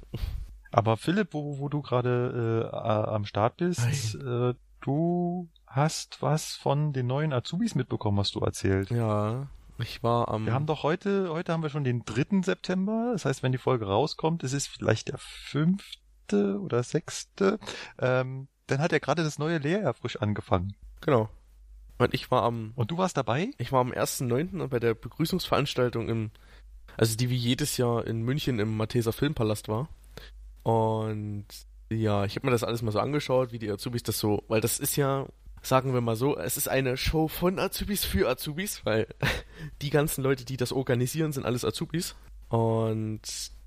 Aber Philipp, wo, wo du gerade äh, am Start bist, äh, du hast was von den neuen Azubis mitbekommen, hast du erzählt. Ja, ich war am. Wir haben doch heute, heute haben wir schon den 3. September. Das heißt, wenn die Folge rauskommt, ist es vielleicht der fünfte oder sechste. Ähm, dann hat er gerade das neue Lehrjahr frisch angefangen. Genau. Und ich war am. Und du warst dabei? Ich war am 1.9. bei der Begrüßungsveranstaltung im. Also die wie jedes Jahr in München im Matheser Filmpalast war. Und ja, ich habe mir das alles mal so angeschaut, wie die Azubis das so. Weil das ist ja, sagen wir mal so, es ist eine Show von Azubis für Azubis, weil die ganzen Leute, die das organisieren, sind alles Azubis. Und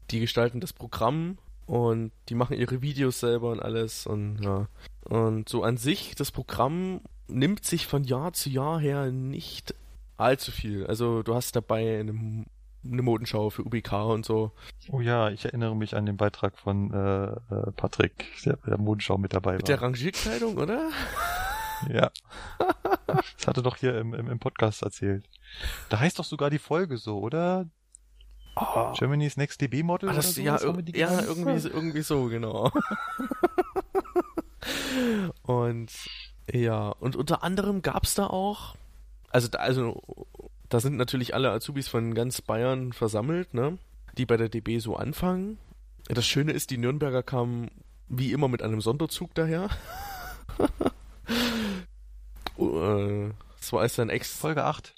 die gestalten das Programm und die machen ihre Videos selber und alles und ja. Und so an sich, das Programm nimmt sich von Jahr zu Jahr her nicht allzu viel. Also du hast dabei eine, eine Modenschau für UBK und so. Oh ja, ich erinnere mich an den Beitrag von äh, äh Patrick, der bei der Modenschau mit dabei mit war. Mit der Rangierkleidung, oder? Ja. das hatte doch hier im, im, im Podcast erzählt. Da heißt doch sogar die Folge so, oder? Oh. Germany's Next DB Model? Ah, das, so, ja, ir ja irgendwie, irgendwie so, genau. und ja, und unter anderem gab's da auch, also da, also da sind natürlich alle Azubis von ganz Bayern versammelt, ne? Die bei der DB so anfangen. Das Schöne ist, die Nürnberger kamen wie immer mit einem Sonderzug daher. uh, das war als dann ex. Folge 8.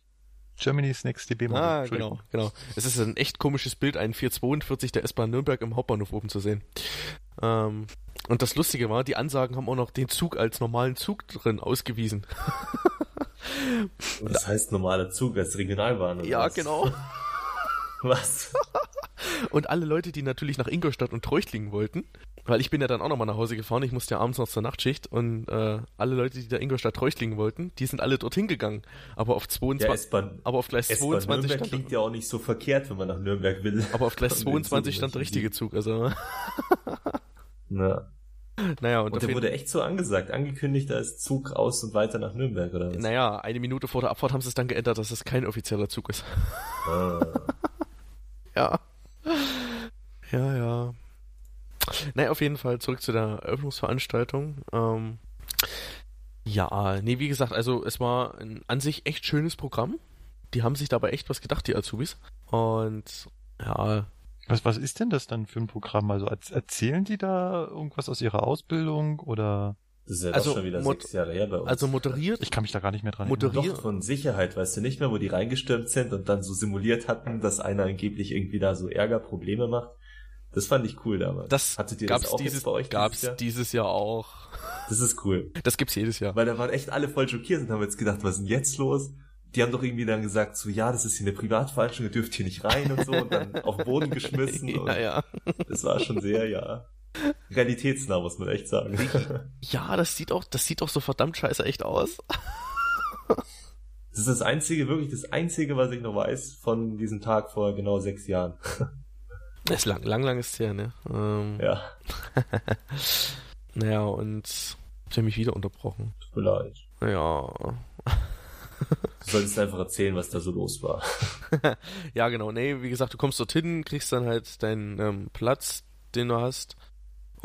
Germany's Next DB Model. Ah, genau, genau. Es ist ein echt komisches Bild, ein 442 der S-Bahn Nürnberg im Hauptbahnhof oben zu sehen. Ähm, und das Lustige war, die Ansagen haben auch noch den Zug als normalen Zug drin ausgewiesen. das heißt normaler Zug als Regionalbahn? Oder ja, was? genau. was? Und alle Leute, die natürlich nach Ingolstadt und Treuchtlingen wollten, weil ich bin ja dann auch nochmal nach Hause gefahren, ich musste ja abends noch zur Nachtschicht und äh, alle Leute, die da Ingolstadt Treuchtlingen wollten, die sind alle dorthin gegangen. Aber auf 22, ja, aber auf Gleis 22 Nürnberg stand klingt ja auch nicht so verkehrt, wenn man nach Nürnberg will. Aber auf Gleis 22 stand der richtige Zug, also. Na. Naja, und, und der wurde echt so angesagt, angekündigt als Zug aus und weiter nach Nürnberg, oder was? Naja, eine Minute vor der Abfahrt haben sie es dann geändert, dass es kein offizieller Zug ist. Ah. ja. Ja, ja. Naja, auf jeden Fall zurück zu der Eröffnungsveranstaltung. Ähm, ja, nee, wie gesagt, also es war ein an sich echt schönes Programm. Die haben sich dabei echt was gedacht, die Azubis. Und ja. Was, was ist denn das dann für ein Programm? Also erzählen die da irgendwas aus ihrer Ausbildung oder? Das ist ja also, schon wieder sechs Jahre her bei uns. Also moderiert. Ich kann mich da gar nicht mehr dran erinnern. Moderiert. Doch, von Sicherheit, weißt du nicht mehr, wo die reingestürmt sind und dann so simuliert hatten, dass einer angeblich irgendwie da so Ärger, Probleme macht. Das fand ich cool damals. Das Hattet ihr gab's das auch dieses, bei euch gab's dieses Jahr? dieses Jahr auch. Das ist cool. Das gibt's jedes Jahr. Weil da waren echt alle voll schockiert und haben jetzt gedacht, was ist denn jetzt los? Die haben doch irgendwie dann gesagt, so, ja, das ist hier eine Privatveranstaltung, ihr dürft hier nicht rein und so und dann auf den Boden geschmissen. ja, ja. Das war schon sehr, ja, realitätsnah, muss man echt sagen. Ja, das sieht auch, das sieht auch so verdammt scheiße echt aus. Das ist das einzige, wirklich das einzige, was ich noch weiß von diesem Tag vor genau sechs Jahren. Das ist lang, lang, lang ist her, ne? Ähm, Ja, Naja, und ich habe mich wieder unterbrochen. tut mir leid. Ja. Du solltest einfach erzählen, was da so los war. Ja, genau. Nee, wie gesagt, du kommst dorthin, kriegst dann halt deinen ähm, Platz, den du hast.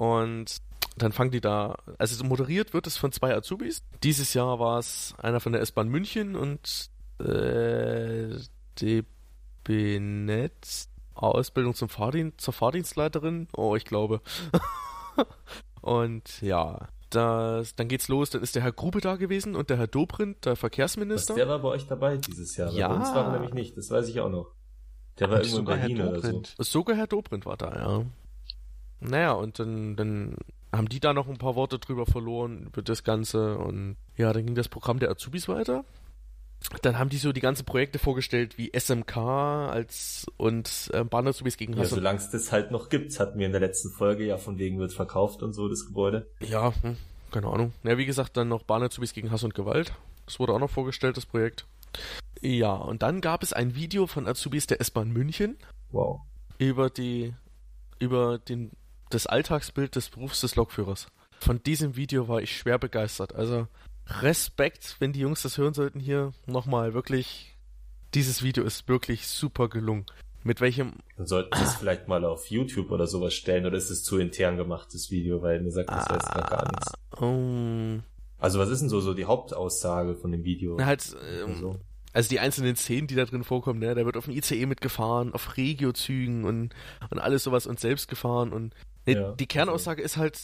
Und dann fangen die da, also moderiert wird es von zwei Azubis. Dieses Jahr war es einer von der S-Bahn München und äh, DB Netz, Ausbildung zum Fahrdienst, zur Fahrdienstleiterin. Oh, ich glaube. und ja, das, dann geht's los. Dann ist der Herr Grube da gewesen und der Herr Dobrindt, der Was, Verkehrsminister. der war bei euch dabei dieses Jahr. Ja. Bei uns war er nämlich nicht, das weiß ich auch noch. Der war Und irgendwo in Berlin oder so. Dobrindt. Sogar Herr Dobrindt war da, ja. Naja, und dann, dann haben die da noch ein paar Worte drüber verloren, über das Ganze. Und ja, dann ging das Programm der Azubis weiter. Dann haben die so die ganzen Projekte vorgestellt, wie SMK als und äh, Bahn-Azubis gegen Ja, Hass und solange es das halt noch gibt, hatten wir in der letzten Folge ja von wegen wird verkauft und so, das Gebäude. Ja, hm, keine Ahnung. Ja, wie gesagt, dann noch Bahn-Azubis gegen Hass und Gewalt. Das wurde auch noch vorgestellt, das Projekt. Ja, und dann gab es ein Video von Azubis der S-Bahn München Wow. über die, über den, das Alltagsbild des Berufs des Lokführers. Von diesem Video war ich schwer begeistert. Also Respekt, wenn die Jungs das hören sollten hier. Nochmal, wirklich, dieses Video ist wirklich super gelungen. Mit welchem, Dann sollten wir es vielleicht mal auf YouTube oder sowas stellen, oder ist es zu intern gemacht, das Video, weil mir sagt das jetzt grad gar nichts. ähm, Also was ist denn so, so die Hauptaussage von dem Video? na halt, ähm, Also, also die einzelnen Szenen, die da drin vorkommen, ne, da wird auf dem ICE mitgefahren, auf Regiozügen und, und alles sowas und selbst gefahren und Ja, die Kernaussage ist halt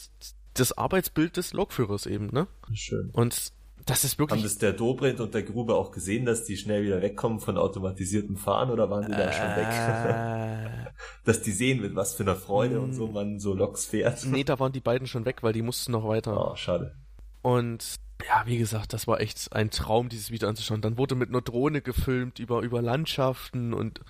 das Arbeitsbild des Lokführers eben, ne? schön. Und das ist Haben wirklich. das der Dobrindt und der Grube auch gesehen, dass die schnell wieder wegkommen von automatisiertem Fahren oder waren die da schon weg? äh, dass die sehen, mit was für einer Freude und so man so Loks fährt. nee, da waren die beiden schon weg, weil die mussten noch weiter. Oh, schade. Und ja, wie gesagt, das war echt ein Traum, dieses Video anzuschauen. Dann wurde mit einer Drohne gefilmt über, über Landschaften und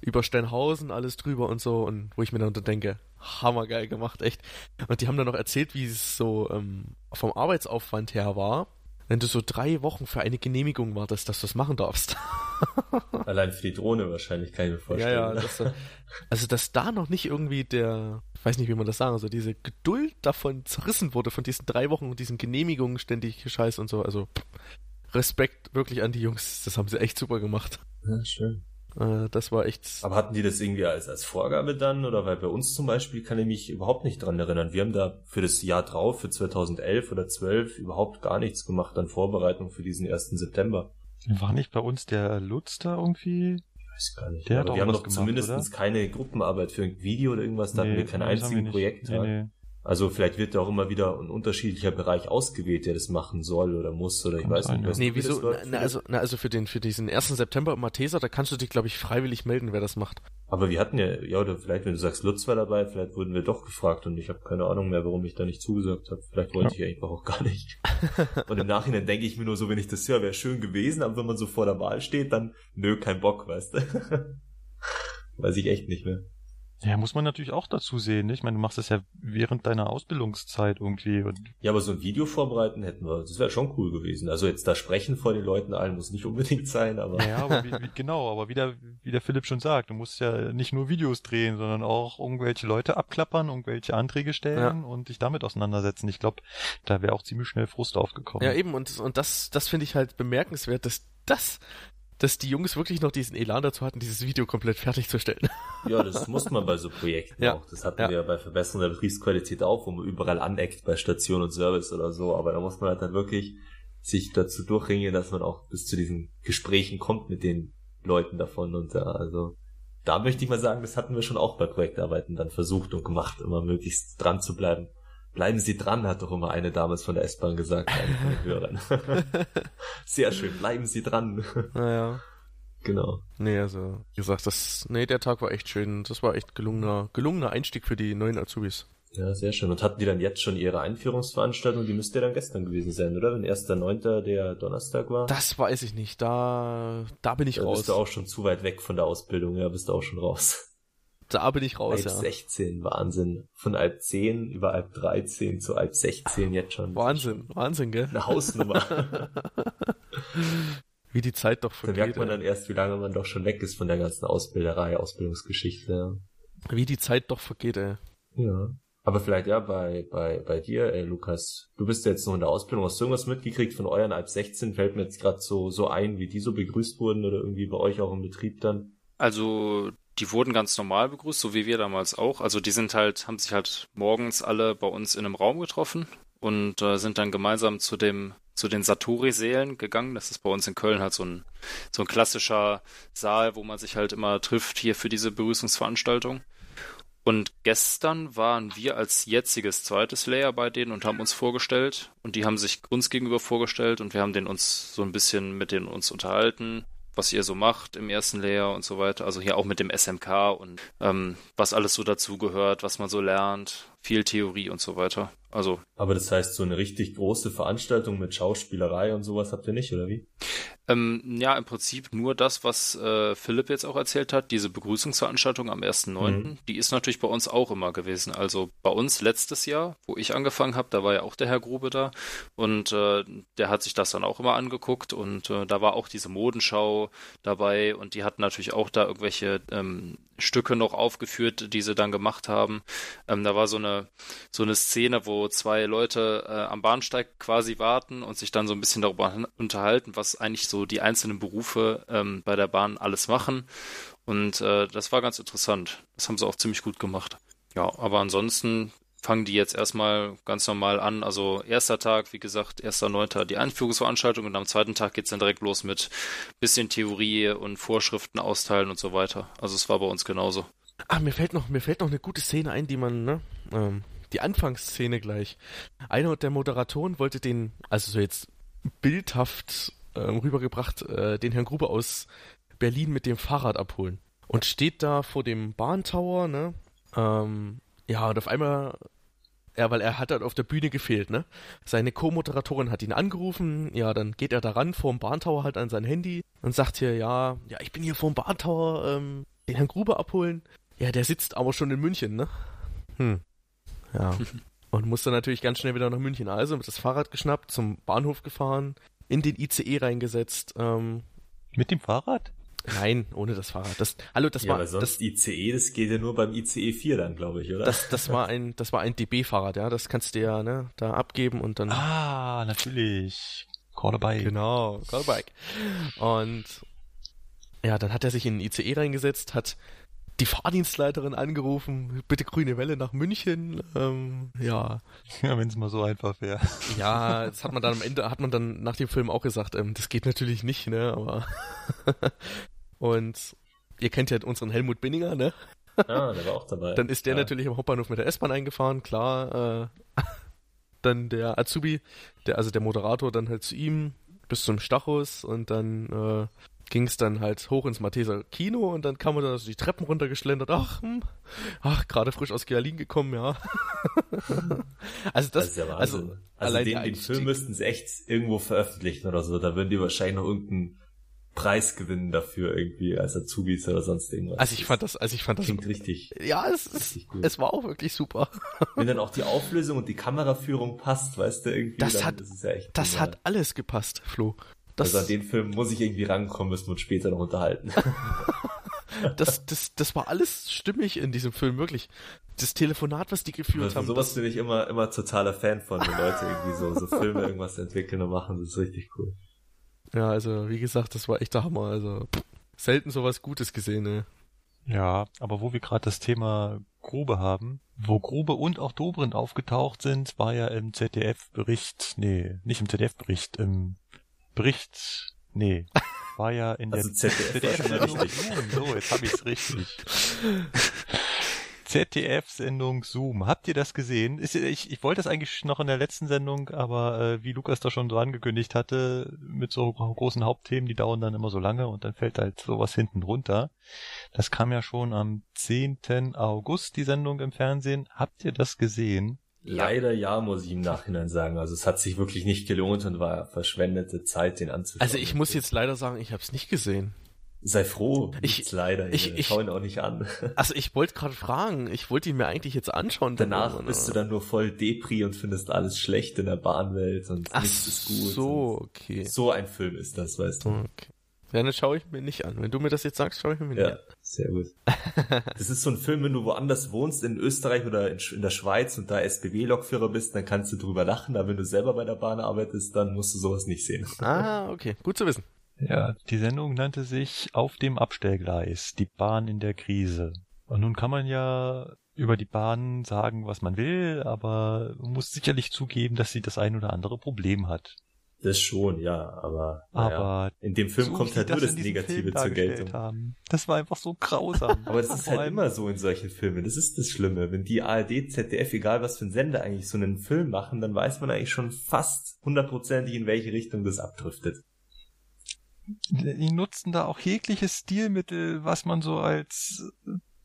über Steinhausen alles drüber und so. Und wo ich mir dann denke, hammergeil gemacht, echt. Und die haben dann noch erzählt, wie es so ähm, vom Arbeitsaufwand her war. Wenn du so drei Wochen für eine Genehmigung wartest, dass du das machen darfst. Allein für die Drohne wahrscheinlich, kann ich mir Ja, vorstellen. ja, ne? das, äh, also dass da noch nicht irgendwie der, ich weiß nicht, wie man das sagen, also diese Geduld davon zerrissen wurde, von diesen drei Wochen und diesen Genehmigungen ständig Scheiß und so, also Respekt wirklich an die Jungs, das haben sie echt super gemacht. ja, schön. Äh, das war echt, Aber hatten die das irgendwie als, als Vorgabe dann? Oder weil bei uns zum Beispiel kann ich mich überhaupt nicht dran erinnern. Wir haben da für das Jahr drauf, für 2011 oder 12, überhaupt gar nichts gemacht an Vorbereitung für diesen 1. September. War nicht bei uns der Lutz da irgendwie? Ich weiß gar nicht. Der hat Aber auch wir haben doch zumindest keine Gruppenarbeit für ein Video oder irgendwas. Da hatten wir kein einziges. Projekt. Nee, nee. Also vielleicht wird ja auch immer wieder ein unterschiedlicher Bereich ausgewählt, der das machen soll oder muss oder ich weiß sein, nicht. ja. Nee, wieso, na, na, also, na, also für den, für diesen 1. September im Matheser, da kannst du dich, glaube ich, freiwillig melden, wer das macht. Aber wir hatten ja, ja, oder vielleicht, wenn du sagst, Lutz war dabei, vielleicht wurden wir doch gefragt und ich habe keine Ahnung mehr, warum ich da nicht zugesagt habe. Vielleicht wollte ich einfach auch gar nicht. und im Nachhinein denke ich mir nur so, wenn ich das höre, wäre schön gewesen, aber wenn man so vor der Wahl steht, dann nö, kein Bock, weißt du. Weiß ich echt nicht mehr. Ja, muss man natürlich auch dazu sehen. Ne? Ich meine, du machst das ja während deiner Ausbildungszeit irgendwie. Und Ja, aber so ein Video vorbereiten hätten wir, das wäre schon cool gewesen. Also jetzt da sprechen vor den Leuten allen muss nicht unbedingt sein, aber ja, aber wie, wie, genau, aber wie der, wie der Philipp schon sagt, du musst ja nicht nur Videos drehen, sondern auch irgendwelche Leute abklappern, irgendwelche Anträge stellen und dich damit auseinandersetzen. Ich glaube, da wäre auch ziemlich schnell Frust aufgekommen. Ja, eben, und, und das, das finde ich halt bemerkenswert, dass das, dass die Jungs wirklich noch diesen Elan dazu hatten, dieses Video komplett fertigzustellen. ja, das muss man bei so Projekten Ja. auch. Das hatten Ja. wir ja bei Verbesserung der Betriebsqualität auch, wo man überall aneckt bei Station und Service oder so. Aber da muss man halt dann wirklich sich dazu durchringen, dass man auch bis zu diesen Gesprächen kommt mit den Leuten davon und da, also da möchte ich mal sagen, das hatten wir schon auch bei Projektarbeiten dann versucht und gemacht, immer möglichst dran zu bleiben. Bleiben Sie dran, hat doch immer eine damals von der S-Bahn gesagt, eine von den Hörern. Sehr schön, bleiben Sie dran. naja. genau. Nee, also, wie gesagt, das, nee, der Tag war echt schön. Das war echt gelungener, gelungener Einstieg für die neuen Azubis. Ja, sehr schön. Und hatten die dann jetzt schon ihre Einführungsveranstaltung? Die müsste ja dann gestern gewesen sein, oder? Wenn 1.9. der Donnerstag war? Das weiß ich nicht. Da, da bin ich da raus. bist du auch schon zu weit weg von der Ausbildung. Ja, bist du auch schon raus. Da bin ich raus, Alp ja. 16, Wahnsinn. Von Alp 10 über Alp 13 zu Alp 16 jetzt schon. Wahnsinn, Wahnsinn, gell? Eine Hausnummer. Wie die Zeit doch da vergeht. merkt man dann erst, wie lange man doch schon weg ist von der ganzen Ausbilderei, Ausbildungsgeschichte. Ja. Wie die Zeit doch vergeht, ey. Ja. Aber vielleicht ja bei, bei, bei dir, ey, Lukas. Du bist jetzt noch in der Ausbildung. Hast du irgendwas mitgekriegt von euren Alp 16? Fällt mir jetzt gerade so, so ein, wie die so begrüßt wurden oder irgendwie bei euch auch im Betrieb dann? Also, die wurden ganz normal begrüßt, so wie wir damals auch. Also, die sind halt, haben sich halt morgens alle bei uns in einem Raum getroffen und äh, sind dann gemeinsam zu dem zu den Satori-Sälen gegangen. Das ist bei uns in Köln halt so ein, so ein klassischer Saal, wo man sich halt immer trifft hier für diese Begrüßungsveranstaltung. Und gestern waren wir als jetziges zweites Layer bei denen und haben uns vorgestellt. Und die haben sich uns gegenüber vorgestellt und wir haben den uns so ein bisschen mit denen uns unterhalten, was ihr so macht im ersten Layer und so weiter. Also hier auch mit dem SMK und ähm, was alles so dazugehört, was man so lernt, viel Theorie und so weiter. Also. Aber das heißt, so eine richtig große Veranstaltung mit Schauspielerei und sowas habt ihr nicht, oder wie? Ähm, ja, im Prinzip nur das, was äh, Philipp jetzt auch erzählt hat, diese Begrüßungsveranstaltung am 1.9., mhm. die ist natürlich bei uns auch immer gewesen. Also bei uns letztes Jahr, wo ich angefangen habe, da war ja auch der Herr Grube da und äh, der hat sich das dann auch immer angeguckt und äh, da war auch diese Modenschau dabei und die hatten natürlich auch da irgendwelche ähm, Stücke noch aufgeführt, die sie dann gemacht haben. Ähm, da war so eine, so eine Szene, wo zwei Leute äh, am Bahnsteig quasi warten und sich dann so ein bisschen darüber unterhalten, was eigentlich so die einzelnen Berufe ähm, bei der Bahn alles machen. Und äh, das war ganz interessant. Das haben sie auch ziemlich gut gemacht. Ja, aber ansonsten fangen die jetzt erstmal ganz normal an. Also erster Tag, wie gesagt, erster Neunter die Einführungsveranstaltung und am zweiten Tag geht's dann direkt los mit bisschen Theorie und Vorschriften austeilen und so weiter. Also es war bei uns genauso. Ah, mir fällt noch, mir fällt noch eine gute Szene ein, die man, ne, ähm, die Anfangsszene gleich. Einer der Moderatoren wollte den, also so jetzt bildhaft ähm, rübergebracht, äh, den Herrn Gruber aus Berlin mit dem Fahrrad abholen. Und steht da vor dem Bahntower, ne? Ähm, ja, und auf einmal, ja, weil er hat halt auf der Bühne gefehlt, ne? Seine Co-Moderatorin hat ihn angerufen, ja, dann geht er daran vorm Bahntower halt an sein Handy und sagt hier, ja, ja, ich bin hier vorm Bahntower, ähm, den Herrn Gruber abholen. Ja, der sitzt aber schon in München, ne? Hm. Ja. Und musste natürlich ganz schnell wieder nach München. Also mit das Fahrrad geschnappt, zum Bahnhof gefahren, in den ICE reingesetzt. Ähm, mit dem Fahrrad? Nein, ohne das Fahrrad. Das, hallo, das ja, war aber sonst das ICE, das geht ja nur beim ICE 4 dann, glaube ich, oder? Das, das war ein, das war ein DB-Fahrrad, ja. Das kannst du ja ne, da abgeben und dann. Ah, natürlich. Call a bike. Genau, call a bike. Und ja, dann hat er sich in den ICE reingesetzt, hat die Fahrdienstleiterin angerufen, bitte grüne Welle nach München. Ähm, ja. Ja, wenn es mal so einfach wäre. Ja, das hat man dann am Ende, hat man dann nach dem Film auch gesagt, ähm, das geht natürlich nicht, ne, aber und ihr kennt ja unseren Helmut Binninger, ne? Ah, der war auch dabei. Dann ist der ja. natürlich am Hauptbahnhof mit der S-Bahn eingefahren, klar. Äh, dann der Azubi, der, also der Moderator, dann halt zu ihm bis zum Stachus und dann äh, ging es dann halt hoch ins Matheser Kino und dann kam man dann also die Treppen runtergeschlendert. Ach, hm, ach gerade frisch aus Gerlin gekommen, ja. also das, Das ist ja also, also allein den, den Film müssten sie echt irgendwo veröffentlichen oder so. Da würden die wahrscheinlich noch irgendeinen Preis gewinnen dafür irgendwie als Azubis oder sonst irgendwas. also ich fand das, also ich fand das, Klingt richtig. ja, es, gut. es war auch wirklich super. Wenn dann auch die Auflösung und die Kameraführung passt, weißt du, irgendwie. Das hat- ist es ja Das hat alles gepasst, Flo. Das, also an den Film muss ich irgendwie rankommen, müssen wir uns später noch unterhalten. das, das, das war alles stimmig in diesem Film, wirklich. Das Telefonat, was die geführt Also haben, sowas das, bin ich immer, immer totaler Fan von, wenn Leute irgendwie so, so Filme irgendwas entwickeln und machen, das ist richtig cool. ja, also, wie gesagt, das war echt der Hammer, also, pff, selten sowas Gutes gesehen, ne. Ja, aber wo wir gerade das Thema Grube haben, wo Grube und auch Dobrindt aufgetaucht sind, war ja im ZDF-Bericht, nee, nicht im ZDF-Bericht, im Bericht, nee, war ja in der Also ZDF mal ZDF-Sendung richtig. Zoom. So, jetzt habe ich es richtig. ZDF-Sendung Zoom. Habt ihr das gesehen? Ist, ich, ich wollte das eigentlich noch in der letzten Sendung, aber äh, wie Lukas da schon dran gekündigt hatte, mit so großen Hauptthemen, die dauern dann immer so lange und dann fällt halt sowas hinten runter. Das kam ja schon am 10. August, die Sendung im Fernsehen. Habt ihr das gesehen? Leider ja, muss ich im Nachhinein sagen. Also es hat sich wirklich nicht gelohnt und war verschwendete Zeit, den anzuschauen. Also ich muss jetzt leider sagen, ich habe es nicht gesehen. Sei froh, Ich- leider. ich- ich- Schau ihn auch nicht an. Also ich wollte gerade fragen, ich wollte ihn mir eigentlich jetzt anschauen. dann Danach irgendwann, bist du dann nur voll Depri und findest alles schlecht in der Bahnwelt und Ach nichts ist gut. so, okay. So ein Film ist das, weißt du. okay. Ja, dann schaue ich mir nicht an. Wenn du mir das jetzt sagst, schaue ich mir nicht Ja, an. sehr gut. Das ist so ein Film, wenn du woanders wohnst, in Österreich oder in, in der Schweiz und da SBB-Lokführer bist, dann kannst du drüber lachen, aber wenn du selber bei der Bahn arbeitest, dann musst du sowas nicht sehen. Ah, okay. Gut zu wissen. Ja, die Sendung nannte sich Auf dem Abstellgleis, die Bahn in der Krise. Und nun kann man ja über die Bahn sagen, was man will, aber man muss sicherlich zugeben, dass sie das ein oder andere Problem hat. Das schon, ja, aber, naja. Aber in dem Film so kommt halt nur das diesem Negative zur Geltung. Haben. Das war einfach so grausam. Aber das ist halt immer so in solchen Filmen. Das ist das Schlimme. Wenn die ARD, ZDF, egal was für ein Sender eigentlich so einen Film machen, dann weiß man eigentlich schon fast hundertprozentig, in welche Richtung das abdriftet. Die nutzten da auch jegliches Stilmittel, was man so als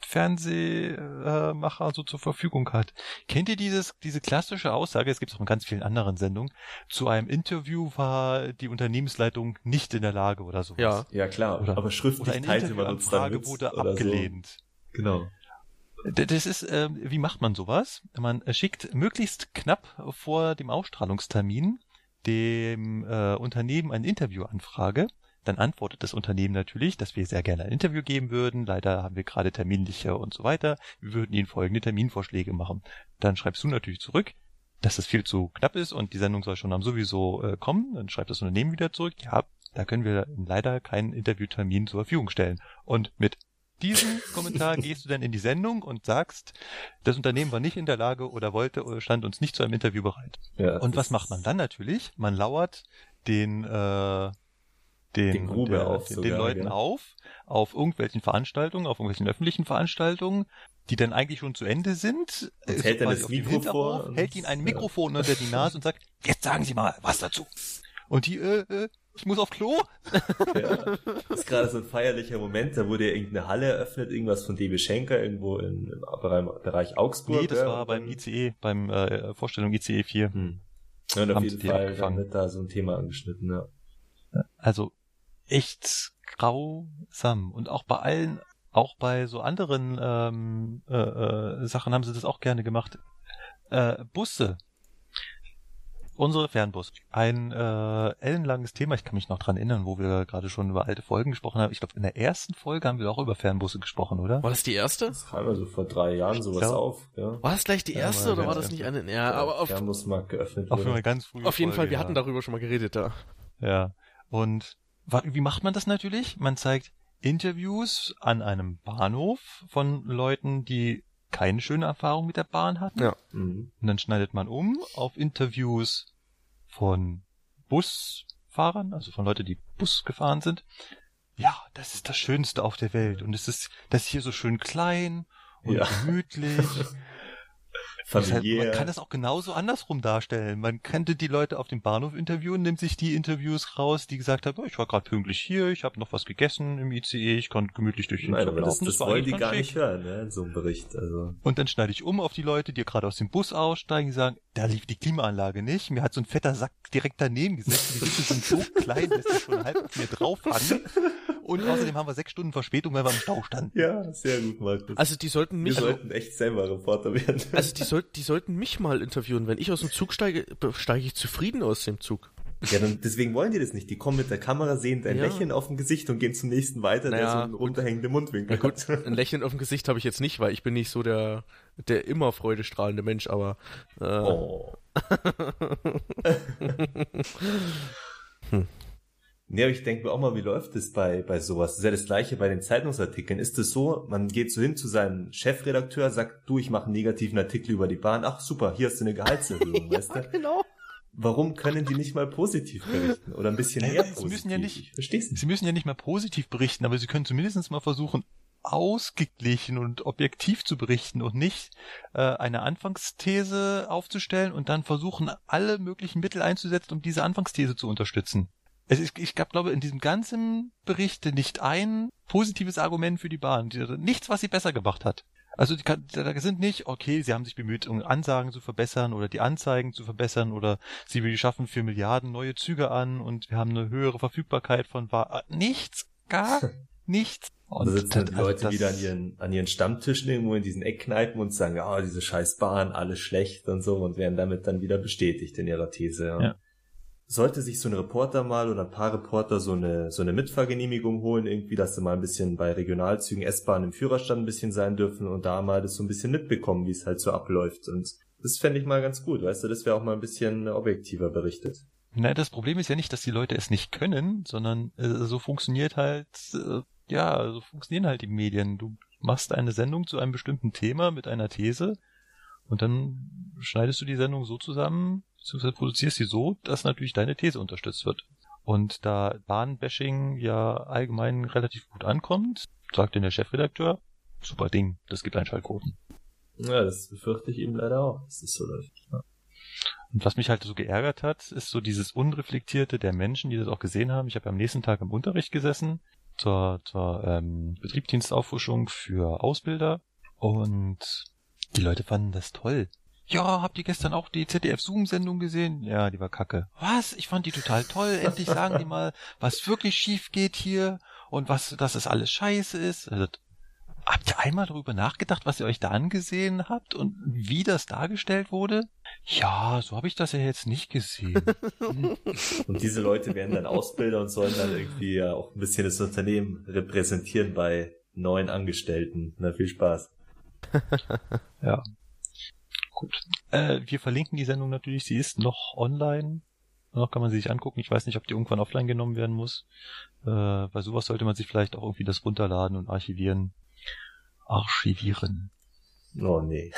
Fernsehmacher so zur Verfügung hat. Kennt ihr dieses, diese klassische Aussage, es gibt es auch in ganz vielen anderen Sendungen, zu einem Interview war die Unternehmensleitung nicht in der Lage oder sowas. Ja. Ja, klar. Oder- aber schriftlich teilte man uns dann wurde abgelehnt. So. Genau. Das ist, äh, wie macht man sowas? Man schickt möglichst knapp vor dem Ausstrahlungstermin dem äh, Unternehmen eine Interviewanfrage. Dann antwortet das Unternehmen natürlich, dass wir sehr gerne ein Interview geben würden. Leider haben wir gerade terminliche und so weiter. Wir würden Ihnen folgende Terminvorschläge machen. Dann schreibst du natürlich zurück, dass es viel zu knapp ist und die Sendung soll schon am sowieso äh, kommen. Dann schreibt das Unternehmen wieder zurück. Ja, da können wir leider keinen Interviewtermin zur Verfügung stellen. Und mit diesem Kommentar gehst du dann in die Sendung und sagst, das Unternehmen war nicht in der Lage oder wollte oder stand uns nicht zu einem Interview bereit. Ja, Und was macht man dann natürlich? Man lauert den, äh, den, Den Grube der, auf den, sogar, den Leuten gell? auf, auf irgendwelchen Veranstaltungen, auf irgendwelchen öffentlichen Veranstaltungen, die dann eigentlich schon zu Ende sind. Und hält dann quasi das auf dem Mikro Hinterhof, vor und- hält ihnen ein ja. Mikrofon unter die Nase und sagt, jetzt sagen Sie mal was dazu. Und die, äh, äh, ich muss auf Klo. Ja. Das ist gerade so ein feierlicher Moment, da wurde ja irgendeine Halle eröffnet, irgendwas von DB Schenker irgendwo im, im Bereich, Augsburg. Nee, das ja, war beim ICE, beim äh, Vorstellung ICE 4. Hm. Ja, und auf Haben jeden sie Fall wird da so ein Thema angeschnitten, ja. Also echt grausam. Und auch bei allen, auch bei so anderen ähm, äh, äh, Sachen haben sie das auch gerne gemacht. Äh, Busse. Unsere Fernbus. Ein äh, ellenlanges Thema, ich kann mich noch dran erinnern, wo wir gerade schon über alte Folgen gesprochen haben. Ich glaube, in der ersten Folge haben wir auch über Fernbusse gesprochen, oder? War das die erste? Das kam also vor drei Jahren sowas Ja. auf, ja. War das gleich die Ja, erste war oder war das nicht eine? Ja, aber auf, Der Fernbusmarkt geöffnet Auf jeden Fall ganz früh. auf jeden Fall, wir ja. hatten darüber schon mal geredet da. Ja. Und wie macht man das natürlich? Man zeigt Interviews an einem Bahnhof von Leuten, die keine schöne Erfahrung mit der Bahn hatten. Ja. Mhm. Und dann schneidet man um auf Interviews von Busfahrern, also von Leuten, die Bus gefahren sind. Ja, das ist das Schönste auf der Welt. Und es ist, das ist hier so schön klein und Ja. gemütlich. Ist halt, Familiär. man kann das auch genauso andersrum darstellen. Man könnte die Leute auf dem Bahnhof interviewen, nimmt sich die Interviews raus, die gesagt haben, oh, ich war gerade pünktlich hier, ich habe noch was gegessen im ICE, ich konnte gemütlich durch den Nein, Zug aber das, laufen, das wollen eigentlich die gar schick. nicht hören, ne, in so einem Bericht, also. Und dann schneide ich um auf die Leute, die gerade aus dem Bus aussteigen, die sagen, da lief die Klimaanlage nicht. Mir hat so ein fetter Sack direkt daneben gesetzt. Die Sitze sind so klein, dass die schon halb auf mir draufhangen. Und außerdem haben wir sechs Stunden Verspätung, weil wir im Stau standen. Ja, sehr gut, Markus. Also die sollten wir mich, sollten echt selber Reporter werden. also die sollten, die sollten mich mal interviewen. Wenn ich aus dem Zug steige, steige ich zufrieden aus dem Zug. Ja, dann, deswegen wollen die das nicht. Die kommen mit der Kamera, sehen dein Ja. Lächeln auf dem Gesicht und gehen zum nächsten weiter, der Naja, so einen runterhängenden Mundwinkel Na gut, hat. ein Lächeln auf dem Gesicht habe ich jetzt nicht, weil ich bin nicht so der, der immer freudestrahlende Mensch, aber äh, Oh. Hm. Nee, aber ich denke mir auch mal, wie läuft es bei, bei sowas? Das ist ja das gleiche bei den Zeitungsartikeln. Ist es so, man geht so hin zu seinem Chefredakteur, sagt, du, ich mache einen negativen Artikel über die Bahn. Ach super, hier hast du eine Gehaltserhöhung, weißt du? genau. Warum können die nicht mal positiv berichten? Oder ein bisschen Ja, mehr sie positiv? müssen ja nicht- Ich versteh's nicht. Sie müssen ja nicht mal positiv berichten, aber Sie können zumindest mal versuchen, ausgeglichen und objektiv zu berichten und nicht äh, eine Anfangsthese aufzustellen und dann versuchen, alle möglichen Mittel einzusetzen, um diese Anfangsthese zu unterstützen. Es ist, ich glaub, glaube, in diesem ganzen Bericht nicht ein positives Argument für die Bahn. Nichts, was sie besser gemacht hat. Also die, kann- da sind nicht, okay, sie haben sich bemüht, um Ansagen zu verbessern oder die Anzeigen zu verbessern oder sie schaffen für Milliarden neue Züge an und wir haben eine höhere Verfügbarkeit von Wa nichts, gar nichts. Und da sitzen dann die also Leute wieder an ihren, an ihren Stammtischen irgendwo in diesen Eckkneipen und sagen, ja, diese scheiß Bahn, alles schlecht und so und werden damit dann wieder bestätigt in ihrer These. Ja. Ja. Sollte sich so ein Reporter mal oder ein paar Reporter so eine, so eine Mitfahrgenehmigung holen, irgendwie, dass sie mal ein bisschen bei Regionalzügen, S-Bahn im Führerstand ein bisschen sein dürfen und da mal das so ein bisschen mitbekommen, wie es halt so abläuft. Und das fände ich mal ganz gut, weißt du, das wäre auch mal ein bisschen objektiver berichtet. Na, das Problem ist ja nicht, dass die Leute es nicht können, sondern äh, so funktioniert halt, äh, ja, so funktionieren halt die Medien. Du machst eine Sendung zu einem bestimmten Thema mit einer These und dann schneidest du die Sendung so zusammen, beziehungsweise produzierst sie so, dass natürlich deine These unterstützt wird. Und da Bahnbashing ja allgemein relativ gut ankommt, sagt denn der Chefredakteur, super Ding, das gibt Einschaltquoten. Ja, das befürchte ich eben leider auch, dass das so läuft. Ja. Und was mich halt so geärgert hat, ist so dieses Unreflektierte der Menschen, die das auch gesehen haben. Ich habe am nächsten Tag im Unterricht gesessen zur, zur ähm, Betriebsdienstauffrischung für Ausbilder und die Leute fanden das toll. Ja, habt ihr gestern auch die ZDF-Zoom-Sendung gesehen? Ja, die war kacke. Was? Ich fand die total toll. Endlich sagen die mal, was wirklich schief geht hier und was, dass es alles scheiße ist. Also, habt ihr einmal darüber nachgedacht, was ihr euch da angesehen habt und wie das dargestellt wurde? Ja, so habe ich das ja jetzt nicht gesehen. und diese Leute werden dann Ausbilder und sollen dann irgendwie ja auch ein bisschen das Unternehmen repräsentieren bei neuen Angestellten. Na, viel Spaß. ja. Gut. Äh, wir verlinken die Sendung natürlich. Sie ist noch online. Noch kann man sie sich angucken. Ich weiß nicht, ob die irgendwann offline genommen werden muss. Äh, bei sowas sollte man sich vielleicht auch irgendwie das runterladen und archivieren. Archivieren. Oh nee.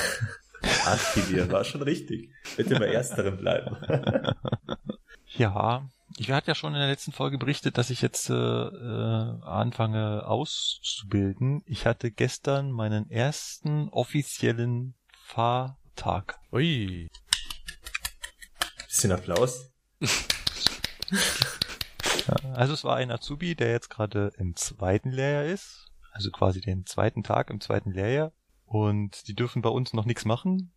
Archivieren war schon richtig. Bitte bei ersterem bleiben. ja, ich hatte ja schon in der letzten Folge berichtet, dass ich jetzt äh, äh, anfange auszubilden. Ich hatte gestern meinen ersten offiziellen Fahr Tag. Ui. Bisschen Applaus. also es war ein Azubi, der jetzt gerade im zweiten Lehrjahr ist. Also quasi den zweiten Tag im zweiten Lehrjahr. Und die dürfen bei uns noch nichts machen.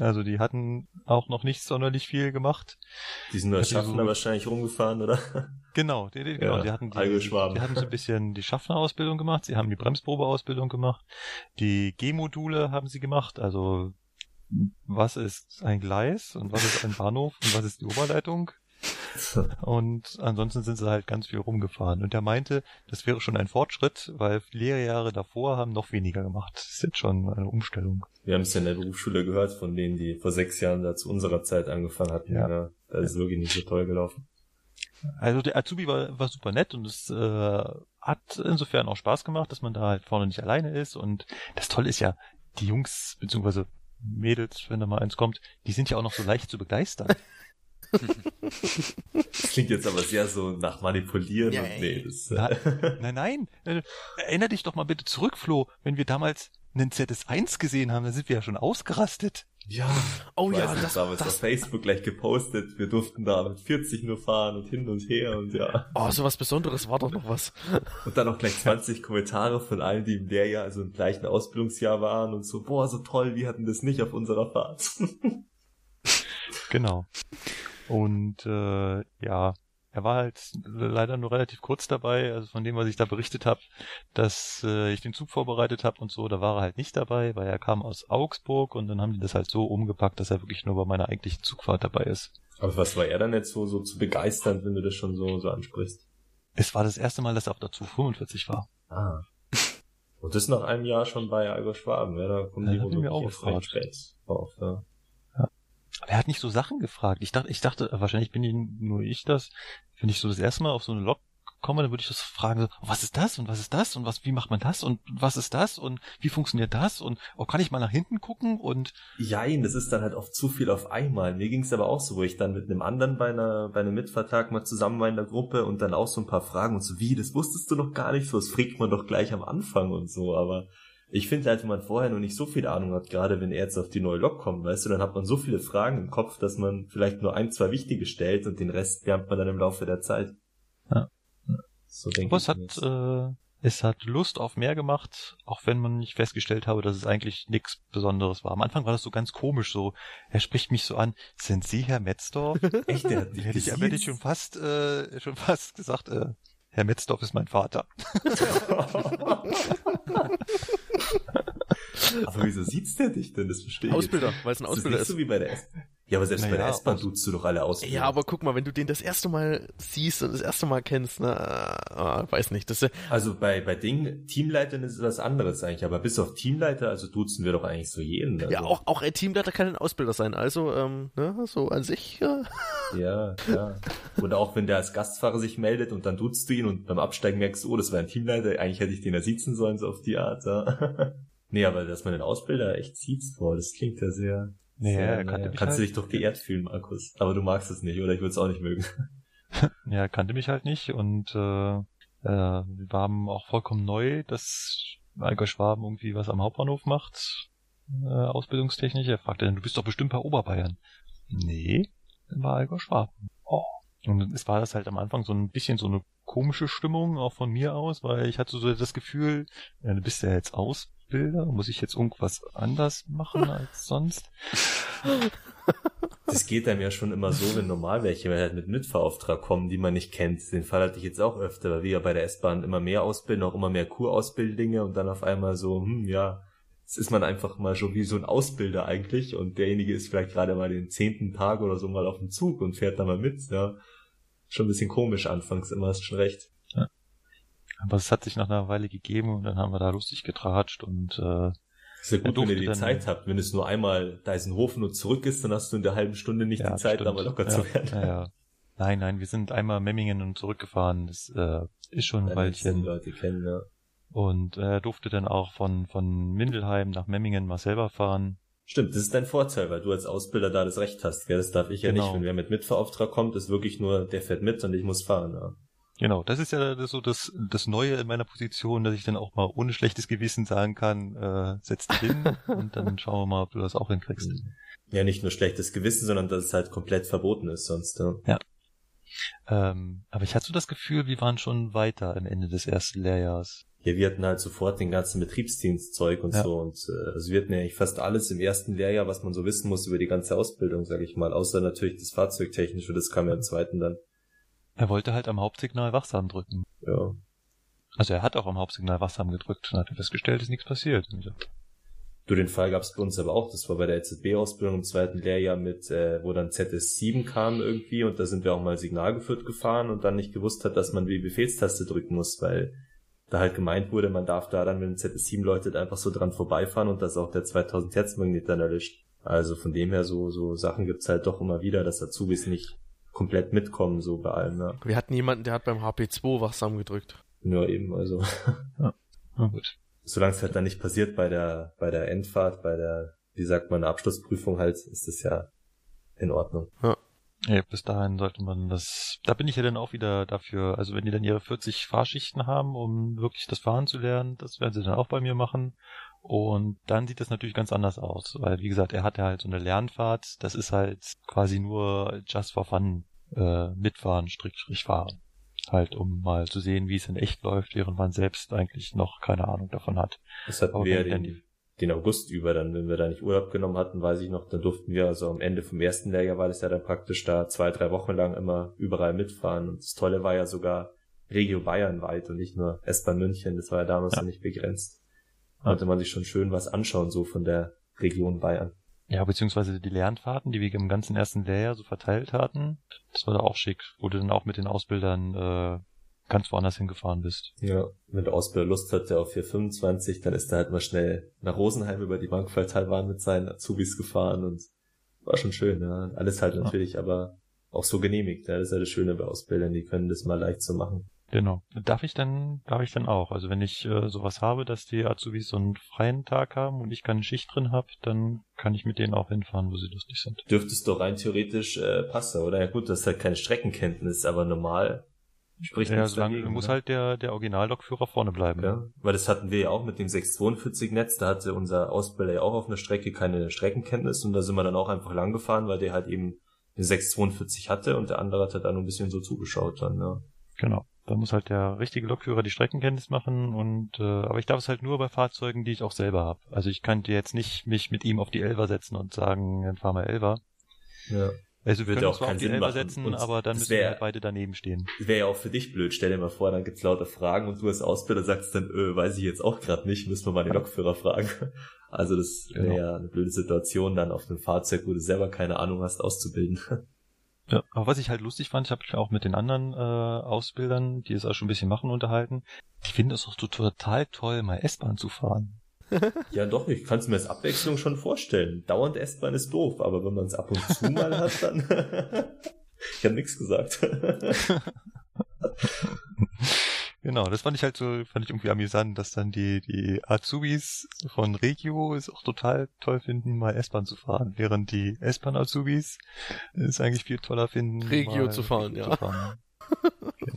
Also die hatten auch noch nicht sonderlich viel gemacht. Die sind als Schaffner so, wahrscheinlich rumgefahren, oder? Genau, die, die, genau, ja, die hatten die, die, die hatten so ein bisschen die Schaffnerausbildung gemacht, sie haben die Bremsprobeausbildung gemacht, die G-Module haben sie gemacht, also was ist ein Gleis und was ist ein Bahnhof und was ist die Oberleitung. Und ansonsten sind sie halt ganz viel rumgefahren. Und er meinte, das wäre schon ein Fortschritt, weil Lehrjahre davor haben noch weniger gemacht. Das ist jetzt schon eine Umstellung. Wir haben es ja in der Berufsschule gehört von denen, die vor sechs Jahren da zu unserer Zeit angefangen hatten. Ja. ja da ist ja. wirklich nicht so toll gelaufen. Also der Azubi war, war super nett und es äh, hat insofern auch Spaß gemacht, dass man da halt vorne nicht alleine ist. Und das Tolle ist ja, die Jungs, beziehungsweise Mädels, wenn da mal eins kommt, die sind ja auch noch so leicht zu begeistern. Das klingt jetzt aber sehr so nach Manipulieren ja, und nee, das, äh, Nein, nein, nein. Erinner dich doch mal bitte zurück, Flo, wenn wir damals einen ZS1 gesehen haben, da sind wir ja schon ausgerastet. Ja, oh ja, das, damals das, auf Facebook gleich gepostet. Wir durften da mit 40 nur fahren und hin und her und ja. Oh, so was Besonderes war doch noch was. Und dann noch gleich 20 Kommentare von allen, die im Lehrjahr, also im gleichen Ausbildungsjahr waren und so, boah, so toll, wir hatten das nicht auf unserer Fahrt. genau. Und äh, ja, er war halt leider nur relativ kurz dabei, also von dem, was ich da berichtet habe, dass äh, ich den Zug vorbereitet habe und so, da war er halt nicht dabei, weil er kam aus Augsburg und dann haben die das halt so umgepackt, dass er wirklich nur bei meiner eigentlichen Zugfahrt dabei ist. Aber was war er dann jetzt so, so zu begeisternd, wenn du das schon so, so ansprichst? Es war das erste Mal, dass er auf der Zug 45 war. Ah. Und das nach einem Jahr schon bei Algo Schwaben, ja, da kommen ja, die wohl wirklich recht spät auf, ja. Aber er hat nicht so Sachen gefragt. Ich dachte, ich dachte, wahrscheinlich bin ich nur ich das. Wenn ich so das erste Mal auf so eine Lok komme, dann würde ich das fragen, so, was ist das und was ist das und was, wie macht man das und was ist das und wie funktioniert das und oh, kann ich mal nach hinten gucken und Jein, das ist dann halt oft zu viel auf einmal. Mir ging es aber auch so, wo ich dann mit einem anderen bei einer bei einem Mitvertrag mal zusammen war in der Gruppe und dann auch so ein paar Fragen und so, wie, das wusstest du noch gar nicht, so das fragt man doch gleich am Anfang und so, aber ich finde halt, wenn man vorher noch nicht so viel Ahnung hat, gerade wenn er jetzt auf die neue Lok kommt, weißt du, dann hat man so viele Fragen im Kopf, dass man vielleicht nur ein, zwei wichtige stellt und den Rest lernt man dann im Laufe der Zeit. Ja. So denke Aber ich. Es hat, äh, es hat Lust auf mehr gemacht, auch wenn man nicht festgestellt habe, dass es eigentlich nichts Besonderes war. Am Anfang war das so ganz komisch, so, er spricht mich so an, sind Sie Herr Metzdorf? Echt, der hat hätte ich, hätte ich schon fast, äh, schon fast gesagt, äh, Herr Metzdorf ist mein Vater. Aber wieso sieht's der dich denn? Das verstehe ich. Ausbilder, weil es ein Ausbilder ist. ist. So wie bei der S Ja, aber selbst bei Naja, der S-Bahn duzt du doch alle aus. Ja, aber guck mal, wenn du den das erste Mal siehst und das erste Mal kennst, ne, äh, weiß nicht, das ja- Also bei, bei Ding, Teamleitern ist es was anderes eigentlich, aber bis auf Teamleiter, also duzen wir doch eigentlich so jeden. Also, ja auch auch ein Teamleiter kann ein Ausbilder sein, also ähm, ne, so an sich. Äh, Ja, klar. Oder auch wenn der als Gastfahrer sich meldet und dann duzt du ihn und beim Absteigen merkst du, oh, das war ein Teamleiter, eigentlich hätte ich den ja siezen sollen, so auf die Art. Ja. nee, aber dass man den Ausbilder echt sieht, boah, das klingt ja sehr... Nee, er kannte mich Kannst du halt- dich doch geehrt fühlen, Markus. Aber du magst es nicht, oder ich würde es auch nicht mögen. Ja, er kannte mich halt nicht und äh, äh, wir waren auch vollkommen neu, dass Allgäu Schwaben irgendwie was am Hauptbahnhof macht, äh, ausbildungstechnisch. Er fragte dann, du bist doch bestimmt bei Oberbayern. Nee, dann war Allgäu Schwaben. Oh. Und es war das halt am Anfang so ein bisschen so eine komische Stimmung, auch von mir aus, weil ich hatte so das Gefühl, ja, du bist ja jetzt Ausbilder, muss ich jetzt irgendwas anders machen als sonst? Das geht einem ja schon immer so, wenn normal welche halt mit Mitfahrauftrag kommen, die man nicht kennt. Den Fall hatte ich jetzt auch öfter, weil wir ja bei der S-Bahn immer mehr ausbilden, auch immer mehr Kurausbilddinge und dann auf einmal so, hm, ja, jetzt ist man einfach mal schon wie so ein Ausbilder eigentlich und derjenige ist vielleicht gerade mal den zehnten Tag oder so mal auf dem Zug und fährt da mal mit, ja. Schon ein bisschen komisch anfangs immer, hast schon recht. Aber es hat sich nach einer Weile gegeben und dann haben wir da lustig getratscht und äh, Ist ja gut, wenn ihr die Zeit habt. Wenn es nur einmal Deisenhofen und zurück ist, dann hast du in der halben Stunde nicht Ja, die Zeit, stimmt. da mal locker ja, zu werden. Ja, ja. Nein, nein, wir sind einmal Memmingen und zurückgefahren. Das äh, ist schon ein Weilchen. Leute kennen, ja. Und er durfte dann auch von, von Mindelheim nach Memmingen mal selber fahren. Stimmt, das ist dein Vorteil, weil du als Ausbilder da das Recht hast. Gell? Das darf ich ja Genau. nicht. Wenn wer mit Mitfahrauftrag kommt, ist wirklich nur, der fährt mit und ich muss fahren. Ja. Genau, das ist ja so das, das Neue in meiner Position, dass ich dann auch mal ohne schlechtes Gewissen sagen kann, äh, setz dich hin und dann schauen wir mal, ob du das auch hinkriegst. ja, nicht nur schlechtes Gewissen, sondern dass es halt komplett verboten ist sonst. Ja. Ähm, aber ich hatte so das Gefühl, wir waren schon weiter am Ende des ersten Lehrjahrs. Ja, wir hatten halt sofort den ganzen Betriebsdienstzeug und Ja. so. Und äh, also wir hatten ja eigentlich fast alles im ersten Lehrjahr, was man so wissen muss über die ganze Ausbildung, sage ich mal. Außer natürlich das Fahrzeugtechnische, das kam ja im zweiten dann. Er wollte halt am Hauptsignal wachsam drücken. Ja. Also er hat auch am Hauptsignal wachsam gedrückt und hat festgestellt, ist nichts passiert. Du, den Fall gab's bei uns aber auch. Das war bei der EZB-Ausbildung im zweiten Lehrjahr mit, äh, wo dann ZS7 kam irgendwie und da sind wir auch mal Signal geführt gefahren und dann nicht gewusst hat, dass man die Befehlstaste drücken muss, weil da halt gemeint wurde, man darf da dann, wenn ZS7 läutet, einfach so dran vorbeifahren und das auch der 2000 Hertz Magnet dann erlischt. Also von dem her so, so Sachen gibt's halt doch immer wieder, dass Azubis nicht komplett mitkommen, so bei allem, ja. wir hatten jemanden, der hat beim HP2 wachsam gedrückt. Nur eben, also. na gut. Solange es halt dann nicht passiert bei der, bei der Endfahrt, bei der, wie sagt man, Abschlussprüfung halt, ist es ja in Ordnung. Ja, bis dahin sollte man das, da bin ich ja dann auch wieder dafür, also wenn die dann ihre 40 Fahrschichten haben, um wirklich das Fahren zu lernen, das werden sie dann auch bei mir machen. Und dann sieht das natürlich ganz anders aus, weil wie gesagt, er hatte halt so eine Lernfahrt, das ist halt quasi nur just for fun, äh, mitfahren, Strich, Strich fahren. Halt, um mal zu sehen, wie es in echt läuft, während man selbst eigentlich noch keine Ahnung davon hat. Das hatten Aber wir ja den, den August über dann, wenn wir da nicht Urlaub genommen hatten, weiß ich noch, dann durften wir, also am Ende vom ersten Lehrjahr war das ja dann praktisch da zwei, drei Wochen lang immer überall mitfahren. Und das Tolle war ja sogar Regio Bayern weit und nicht nur S-Bahn München, das war ja damals Ja. ja nicht begrenzt. Ja. Konnte man sich schon schön was anschauen, so von der Region Bayern. Ja, beziehungsweise die Lernfahrten, die wir im ganzen ersten Lehrjahr so verteilt hatten, das war da auch schick, wo du dann auch mit den Ausbildern äh, ganz woanders hingefahren bist. Ja, wenn der Ausbilder Lust hatte auf 425, dann ist er halt mal schnell nach Rosenheim über die Bankfalltalbahn mit seinen Azubis gefahren und war schon schön, ja. Alles halt Ja. natürlich, aber auch so genehmigt, ja. Das ist ja das Schöne bei Ausbildern, die können das mal leicht so machen. Genau. Darf ich dann, darf ich dann auch. Also wenn ich äh, sowas habe, dass die Azubis so einen freien Tag haben und ich keine Schicht drin habe, dann kann ich mit denen auch hinfahren, wo sie lustig sind. Dürftest doch rein theoretisch äh, passen, oder? Ja gut, das ist halt keine Streckenkenntnis, aber normal spricht Ja, solange dagegen, muss ne? halt der, der Originallokführer vorne bleiben. Ja, weil das hatten wir ja auch mit dem 642-Netz, da hatte unser Ausbilder ja auch auf einer Strecke keine Streckenkenntnis und da sind wir dann auch einfach lang gefahren, weil der halt eben eine 642 hatte und der andere hat halt dann ein bisschen so zugeschaut dann, ja. Genau. Da muss halt der richtige Lokführer die Streckenkenntnis machen und äh, aber ich darf es halt nur bei Fahrzeugen, die ich auch selber habe. Also ich könnte jetzt nicht mich mit ihm auf die Elva setzen und sagen, dann fahr mal Elva. Ja. Also wir Würde können auch zwar auf keinen die Sinn machen. setzen, Und aber dann müssen wir wär- halt beide daneben stehen. Wäre ja auch für dich blöd. Stell dir mal vor, dann gibt's lauter Fragen und du als Ausbilder sagst dann, äh, weiß ich jetzt auch gerade nicht, müssen wir mal den Lokführer fragen. Also das wäre Genau. ja eine blöde Situation, dann auf einem Fahrzeug, wo du selber keine Ahnung hast, auszubilden. Ja, aber was ich halt lustig fand, ich habe mich auch mit den anderen äh, Ausbildern, die es auch schon ein bisschen machen, unterhalten. Die finden es auch so total toll, mal S-Bahn zu fahren. Ja, doch, ich kann es mir als Abwechslung schon vorstellen. Dauernd S-Bahn ist doof, aber wenn man es ab und zu mal hat, dann... ich habe nichts gesagt. Genau, das fand ich halt so, fand ich irgendwie amüsant, dass dann die, die Azubis von Regio es auch total toll finden, mal S-Bahn zu fahren, während die S-Bahn-Azubis es eigentlich viel toller finden, Regio zu fahren, Regio ja. zu fahren.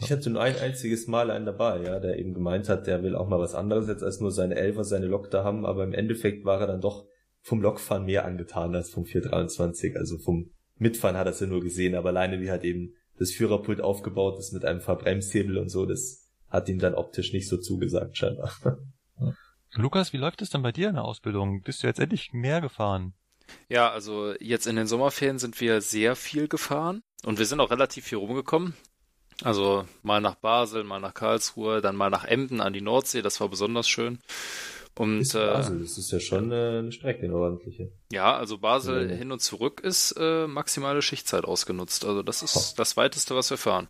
Ich hatte nur ein einziges Mal einen dabei, ja, der eben gemeint hat, der will auch mal was anderes jetzt als nur seine Elfer, seine Lok da haben, aber im Endeffekt war er dann doch vom Lokfahren mehr angetan als vom 423. Also vom Mitfahren hat er es ja nur gesehen, aber alleine wie halt eben das Führerpult aufgebaut ist mit einem Verbremshebel und so, das hat ihm dann optisch nicht so zugesagt, scheinbar. Lukas, wie läuft es denn bei dir in der Ausbildung? Bist du jetzt endlich mehr gefahren? Ja, also jetzt in den Sommerferien sind wir sehr viel gefahren und wir sind auch relativ viel rumgekommen. Also mal nach Basel, mal nach Karlsruhe, dann mal nach Emden an die Nordsee, das war besonders schön. Und Ist äh, Basel, das ist ja schon äh, eine Strecke, eine ordentliche. ja, also Basel Ja. hin und zurück ist äh, maximale Schichtzeit ausgenutzt. Also das ist das weiteste, was wir fahren.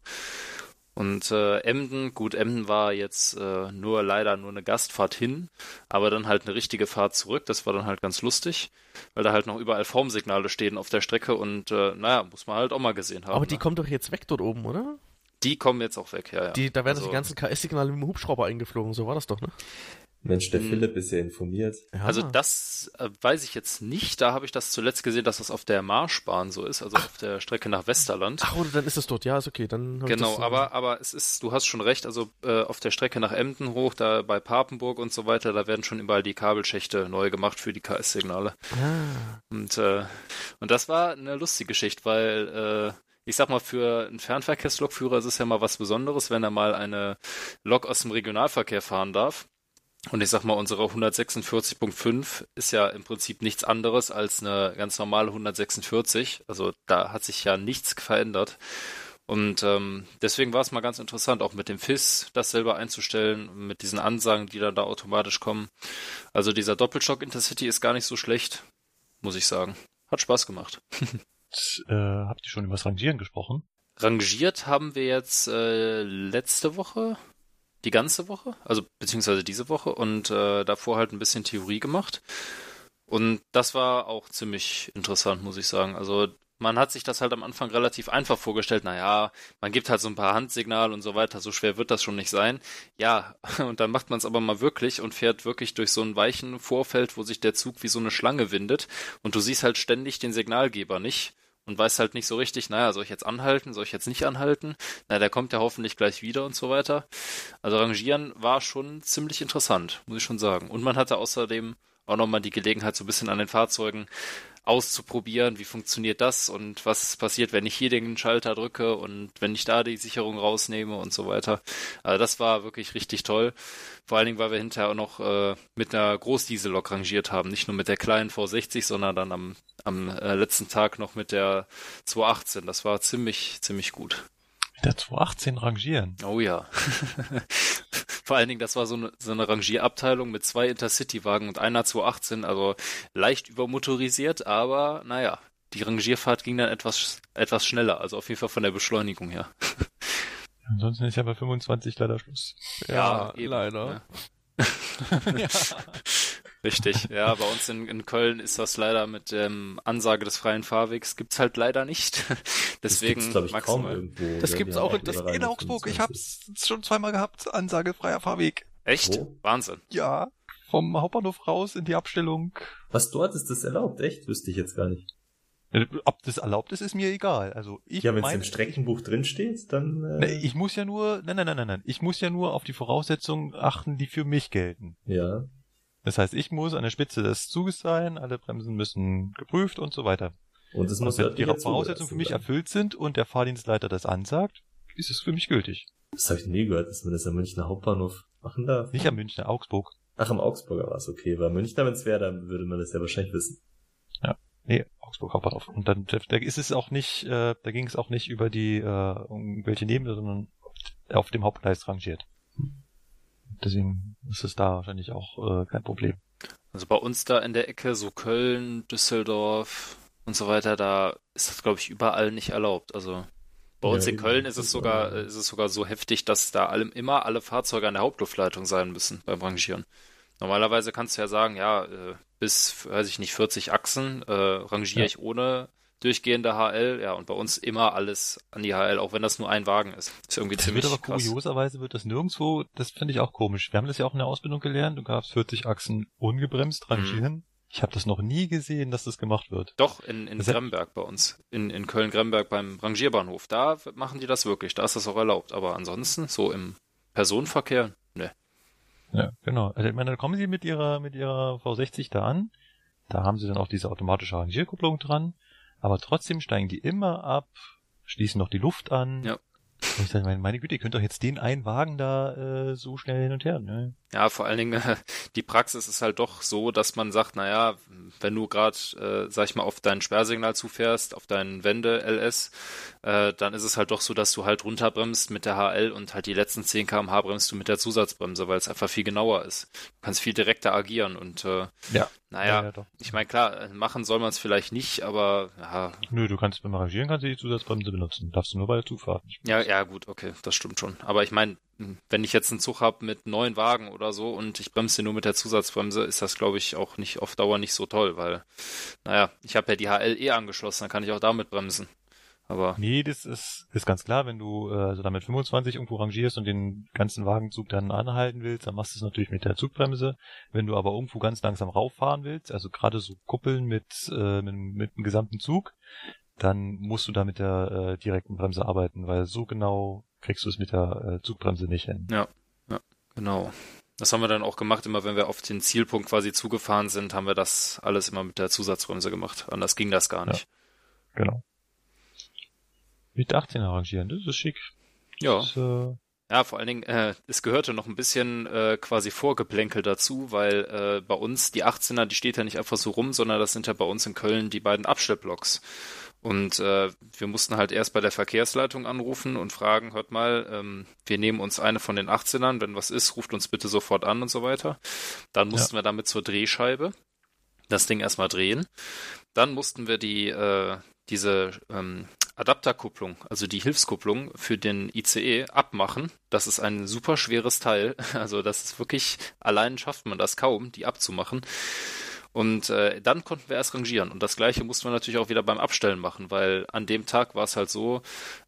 Und äh, Emden, gut, Emden war jetzt äh, nur leider nur eine Gastfahrt hin, aber dann halt eine richtige Fahrt zurück. Das war dann halt ganz lustig, weil da halt noch überall Formsignale stehen auf der Strecke und äh, naja, muss man halt auch mal gesehen haben. Aber die ne? kommt doch jetzt weg dort oben, oder? die kommen jetzt auch weg, ja, ja. Die, da werden Also- die ganzen KS-Signale mit dem Hubschrauber eingeflogen, so war das doch, ne? Mensch, der Hm. Philipp ist ja informiert. Ja. Also das äh, weiß ich jetzt nicht. Da habe ich das zuletzt gesehen, dass das auf der Marschbahn so ist, also auf der Strecke nach Westerland. Ach, oder dann ist es dort, ja, ist okay, dann Genau, das, äh, aber, aber es ist, du hast schon recht, also äh, auf der Strecke nach Emden hoch, da bei Papenburg und so weiter, da werden schon überall die Kabelschächte neu gemacht für die KS-Signale. Ah, Und, äh, und das war eine lustige Geschichte, weil äh, ich sag mal, für einen Fernverkehrslokführer ist es ja mal was Besonderes, wenn er mal eine Lok aus dem Regionalverkehr fahren darf. Und ich sag mal, unsere 146.5 ist ja im Prinzip nichts anderes als eine ganz normale 146. Also da hat sich ja nichts verändert. Und ähm, deswegen war es mal ganz interessant, auch mit dem FIS das selber einzustellen, mit diesen Ansagen, die dann da automatisch kommen. Also dieser Doppelschock Intercity ist gar nicht so schlecht, muss ich sagen. Hat Spaß gemacht. Äh, habt ihr schon über das Rangieren gesprochen? Rangiert haben wir jetzt äh, letzte Woche, die ganze Woche, also beziehungsweise diese Woche und äh, davor halt ein bisschen Theorie gemacht. Und das war auch ziemlich interessant, muss ich sagen. Also man hat sich das halt am Anfang relativ einfach vorgestellt. Naja, man gibt halt so ein paar Handsignale und so weiter. So schwer wird das schon nicht sein. Ja, und dann macht man es aber mal wirklich und fährt wirklich durch so ein weichen Vorfeld, wo sich der Zug wie so eine Schlange windet. Und du siehst halt ständig den Signalgeber nicht und weißt halt nicht so richtig, naja, soll ich jetzt anhalten, soll ich jetzt nicht anhalten? Na, der kommt ja hoffentlich gleich wieder und so weiter. Also Rangieren war schon ziemlich interessant, muss ich schon sagen. Und man hatte außerdem auch nochmal die Gelegenheit, so ein bisschen an den Fahrzeugen auszuprobieren, wie funktioniert das und was passiert, wenn ich hier den Schalter drücke und wenn ich da die Sicherung rausnehme und so weiter. Also das war wirklich richtig toll. Vor allen Dingen, weil wir hinterher auch noch äh, mit einer Großdiesellok rangiert haben. Nicht nur mit der kleinen V60, sondern dann am, am äh, letzten Tag noch mit der 218. Das war ziemlich, ziemlich gut. Der 218 rangieren. Oh ja. Vor allen Dingen, das war so eine, so eine Rangierabteilung mit zwei Intercity-Wagen und einer 218, also leicht übermotorisiert, aber naja, die Rangierfahrt ging dann etwas, etwas schneller, also auf jeden Fall von der Beschleunigung her. Ansonsten ist ja bei 25 leider Schluss. ja, eben, leider. ne? Richtig, ja, bei uns in, in Köln ist das leider mit ähm, Ansage des freien Fahrwegs gibt's halt leider nicht. Deswegen glaube ich, kaum maximal. irgendwo. Das gibt's auch haben in- das In Augsburg, ich 25. hab's schon zweimal gehabt. Ansage freier Fahrweg. Echt? Wo? Wahnsinn. Ja, vom Hauptbahnhof raus in die Abstellung. Was dort ist das erlaubt? Echt? Wüsste ich jetzt gar nicht. Äh, Ob das erlaubt ist, ist mir egal. Also ich Ja, wenn es im Streckenbuch drin steht, dann. Äh, Ne, ich muss ja nur, nein, nein, nein, nein, nein. Ich muss ja nur auf die Voraussetzungen achten, die für mich gelten. ja. Das heißt, ich muss an der Spitze des Zuges sein, alle Bremsen müssen geprüft und so weiter. Und Und muss wenn örtlich die dazu Voraussetzungen für mich gelassen erfüllt sind und der Fahrdienstleiter das ansagt, ist es für mich gültig. Das habe ich nie gehört, dass man das am Münchner Hauptbahnhof machen darf. Nicht am Münchner Augsburg. Ach, am Augsburger war es okay. Weil Münchner, wenn es wäre, dann würde man das ja wahrscheinlich wissen. Nee, Augsburg Hauptbahnhof. Und dann da ist es auch nicht, äh, da ging es auch nicht über die äh, irgendwelche Nebene, sondern auf dem Hauptgleis rangiert. Deswegen ist es da wahrscheinlich auch äh, kein Problem. Also bei uns da in der Ecke, so Köln, Düsseldorf und so weiter, da ist das, glaube ich, überall nicht erlaubt. Also bei uns Ja, in Köln ist es sogar, ist es sogar so heftig, dass da allem immer alle Fahrzeuge an der Hauptluftleitung sein müssen beim Rangieren. Normalerweise kannst du ja sagen, ja, äh, bis, weiß ich nicht, 40 Achsen äh, rangiere Ja. ich ohne durchgehende HL, ja, und bei uns immer alles an die HL, auch wenn das nur ein Wagen ist. Ist irgendwie Das ziemlich wird aber krass. kurioserweise wird das nirgendwo, das finde ich auch komisch. Wir haben das ja auch in der Ausbildung gelernt, du darfst 40 Achsen ungebremst rangieren. Ich habe das noch nie gesehen, dass das gemacht wird. Doch, in, in Das Gremberg bei uns. In, in Köln-Gremberg beim Rangierbahnhof. Da machen die das wirklich. Da ist das auch erlaubt. Aber ansonsten, so im Personenverkehr, ne. Ja, genau. Also ich meine, da kommen sie mit ihrer mit ihrer V60 da an. Da haben sie dann auch diese automatische Rangierkupplung dran. Aber trotzdem steigen die immer ab, schließen noch die Luft an. Ja. Und ich dachte, meine, meine Güte, ihr könnt doch jetzt den einen Wagen da äh, so schnell hin und her. Ne? Ja, vor allen Dingen, die Praxis ist halt doch so, dass man sagt, naja, wenn du gerade, äh, sag ich mal, auf dein Sperrsignal zufährst, auf deinen Wende LS, äh, dann ist es halt doch so, dass du halt runterbremst mit der HL und halt die letzten 10 km/h bremst du mit der Zusatzbremse, weil es einfach viel genauer ist. Du kannst viel direkter agieren und äh, Ja. naja, ja, doch. ich meine, klar, machen soll man es vielleicht nicht, aber ja, Nö, du kannst beim Rangieren kannst du die Zusatzbremse benutzen. Darfst du nur bei der Zufahrt. Ja, ja, gut, okay, das stimmt schon. Aber ich meine, wenn ich jetzt einen Zug habe mit neun Wagen oder so und ich bremse nur mit der Zusatzbremse, ist das, glaube ich, auch nicht auf Dauer nicht so toll, weil, naja, ich habe ja die HL eh angeschlossen, dann kann ich auch damit bremsen. Aber Nee, das ist, ist ganz klar, wenn du äh, also damit 25 irgendwo rangierst und den ganzen Wagenzug dann anhalten willst, dann machst du es natürlich mit der Zugbremse. Wenn du aber irgendwo ganz langsam rauffahren willst, also gerade so kuppeln mit, äh, mit, mit dem gesamten Zug, dann musst du da mit der äh, direkten Bremse arbeiten, weil so genau kriegst du es mit der äh, Zugbremse nicht hin. genau. Das haben wir dann auch gemacht, immer wenn wir auf den Zielpunkt quasi zugefahren sind, haben wir das alles immer mit der Zusatzbremse gemacht. Anders ging das gar Ja. nicht. Genau. Mit 18 rangieren, das ist schick. Ja. Das, äh, Ja, vor allen Dingen, äh, es gehörte noch ein bisschen äh, quasi Vorgeplänkel dazu, weil äh, bei uns die 18er, die steht ja nicht einfach so rum, sondern das sind ja bei uns in Köln die beiden Abstellblocks. Und äh, wir mussten halt erst bei der Verkehrsleitung anrufen und fragen, hört mal, ähm, wir nehmen uns eine von den 18ern, wenn was ist, ruft uns bitte sofort an und so weiter. Dann mussten wir damit zur Drehscheibe das Ding erstmal drehen. Dann mussten wir die äh, diese ähm, Adapterkupplung, also die Hilfskupplung für den ICE abmachen. Das ist ein super schweres Teil. Also das ist wirklich, allein schafft man das kaum, die abzumachen. Und äh, dann konnten wir erst rangieren. Und das gleiche mussten wir natürlich auch wieder beim Abstellen machen, weil an dem Tag war es halt so,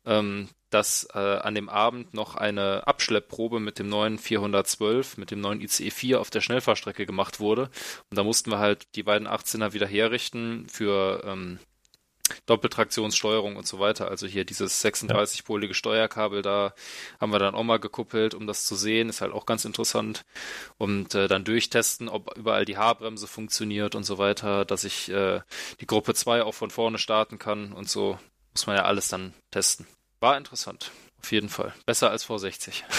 ähm, dass äh, an dem Abend noch eine Abschleppprobe mit dem neuen 412, mit dem neuen ICE 4 auf der Schnellfahrstrecke gemacht wurde. Und da mussten wir halt die beiden 18er wieder herrichten für ähm, Doppeltraktionssteuerung und so weiter. Also hier dieses 36-polige Steuerkabel, da haben wir dann auch mal gekuppelt, um das zu sehen. Ist halt auch ganz interessant. Und äh, dann durchtesten, ob überall die Haarbremse funktioniert und so weiter, dass ich äh, die Gruppe 2 auch von vorne starten kann und so. Muss man ja alles dann testen. War interessant. Auf jeden Fall. Besser als vor 60.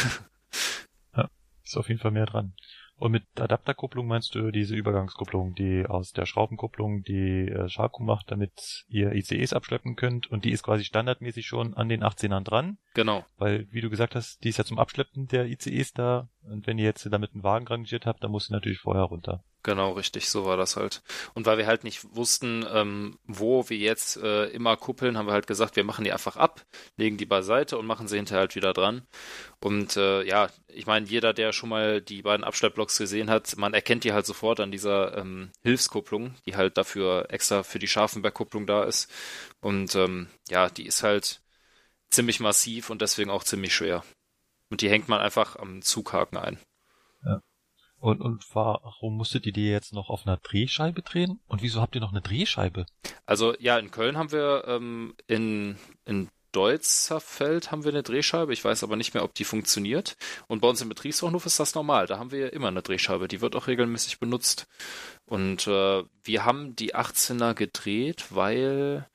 Ist auf jeden Fall mehr dran. Und mit Adapterkupplung meinst du diese Übergangskupplung, die aus der Schraubenkupplung die äh, macht, damit ihr ICEs abschleppen könnt? Und die ist quasi standardmäßig schon an den 18ern dran, genau. weil wie du gesagt hast, die ist ja zum Abschleppen der ICEs da und wenn ihr jetzt damit einen Wagen rangiert habt, dann muss sie natürlich vorher runter. Genau, richtig, so war das halt. Und weil wir halt nicht wussten, ähm, wo wir jetzt äh, immer kuppeln, haben wir halt gesagt, wir machen die einfach ab, legen die beiseite und machen sie hinterher halt wieder dran. Und äh, ja, ich meine, jeder, der schon mal die beiden Abschleppblocks gesehen hat, man erkennt die halt sofort an dieser ähm, Hilfskupplung, die halt dafür extra für die Scharfenbergkupplung da ist. Und ähm, ja, die ist halt ziemlich massiv und deswegen auch ziemlich schwer. Und die hängt man einfach am Zughaken ein. Und, und warum musstet ihr die jetzt noch auf einer Drehscheibe drehen? Und wieso habt ihr noch eine Drehscheibe? Also ja, in Köln haben wir ähm, in, in Deutzerfeld haben wir eine Drehscheibe. Ich weiß aber nicht mehr, ob die funktioniert. Und bei uns im Betriebsbahnhof ist das normal. Da haben wir immer eine Drehscheibe. Die wird auch regelmäßig benutzt. Und äh, wir haben die 18er gedreht, weil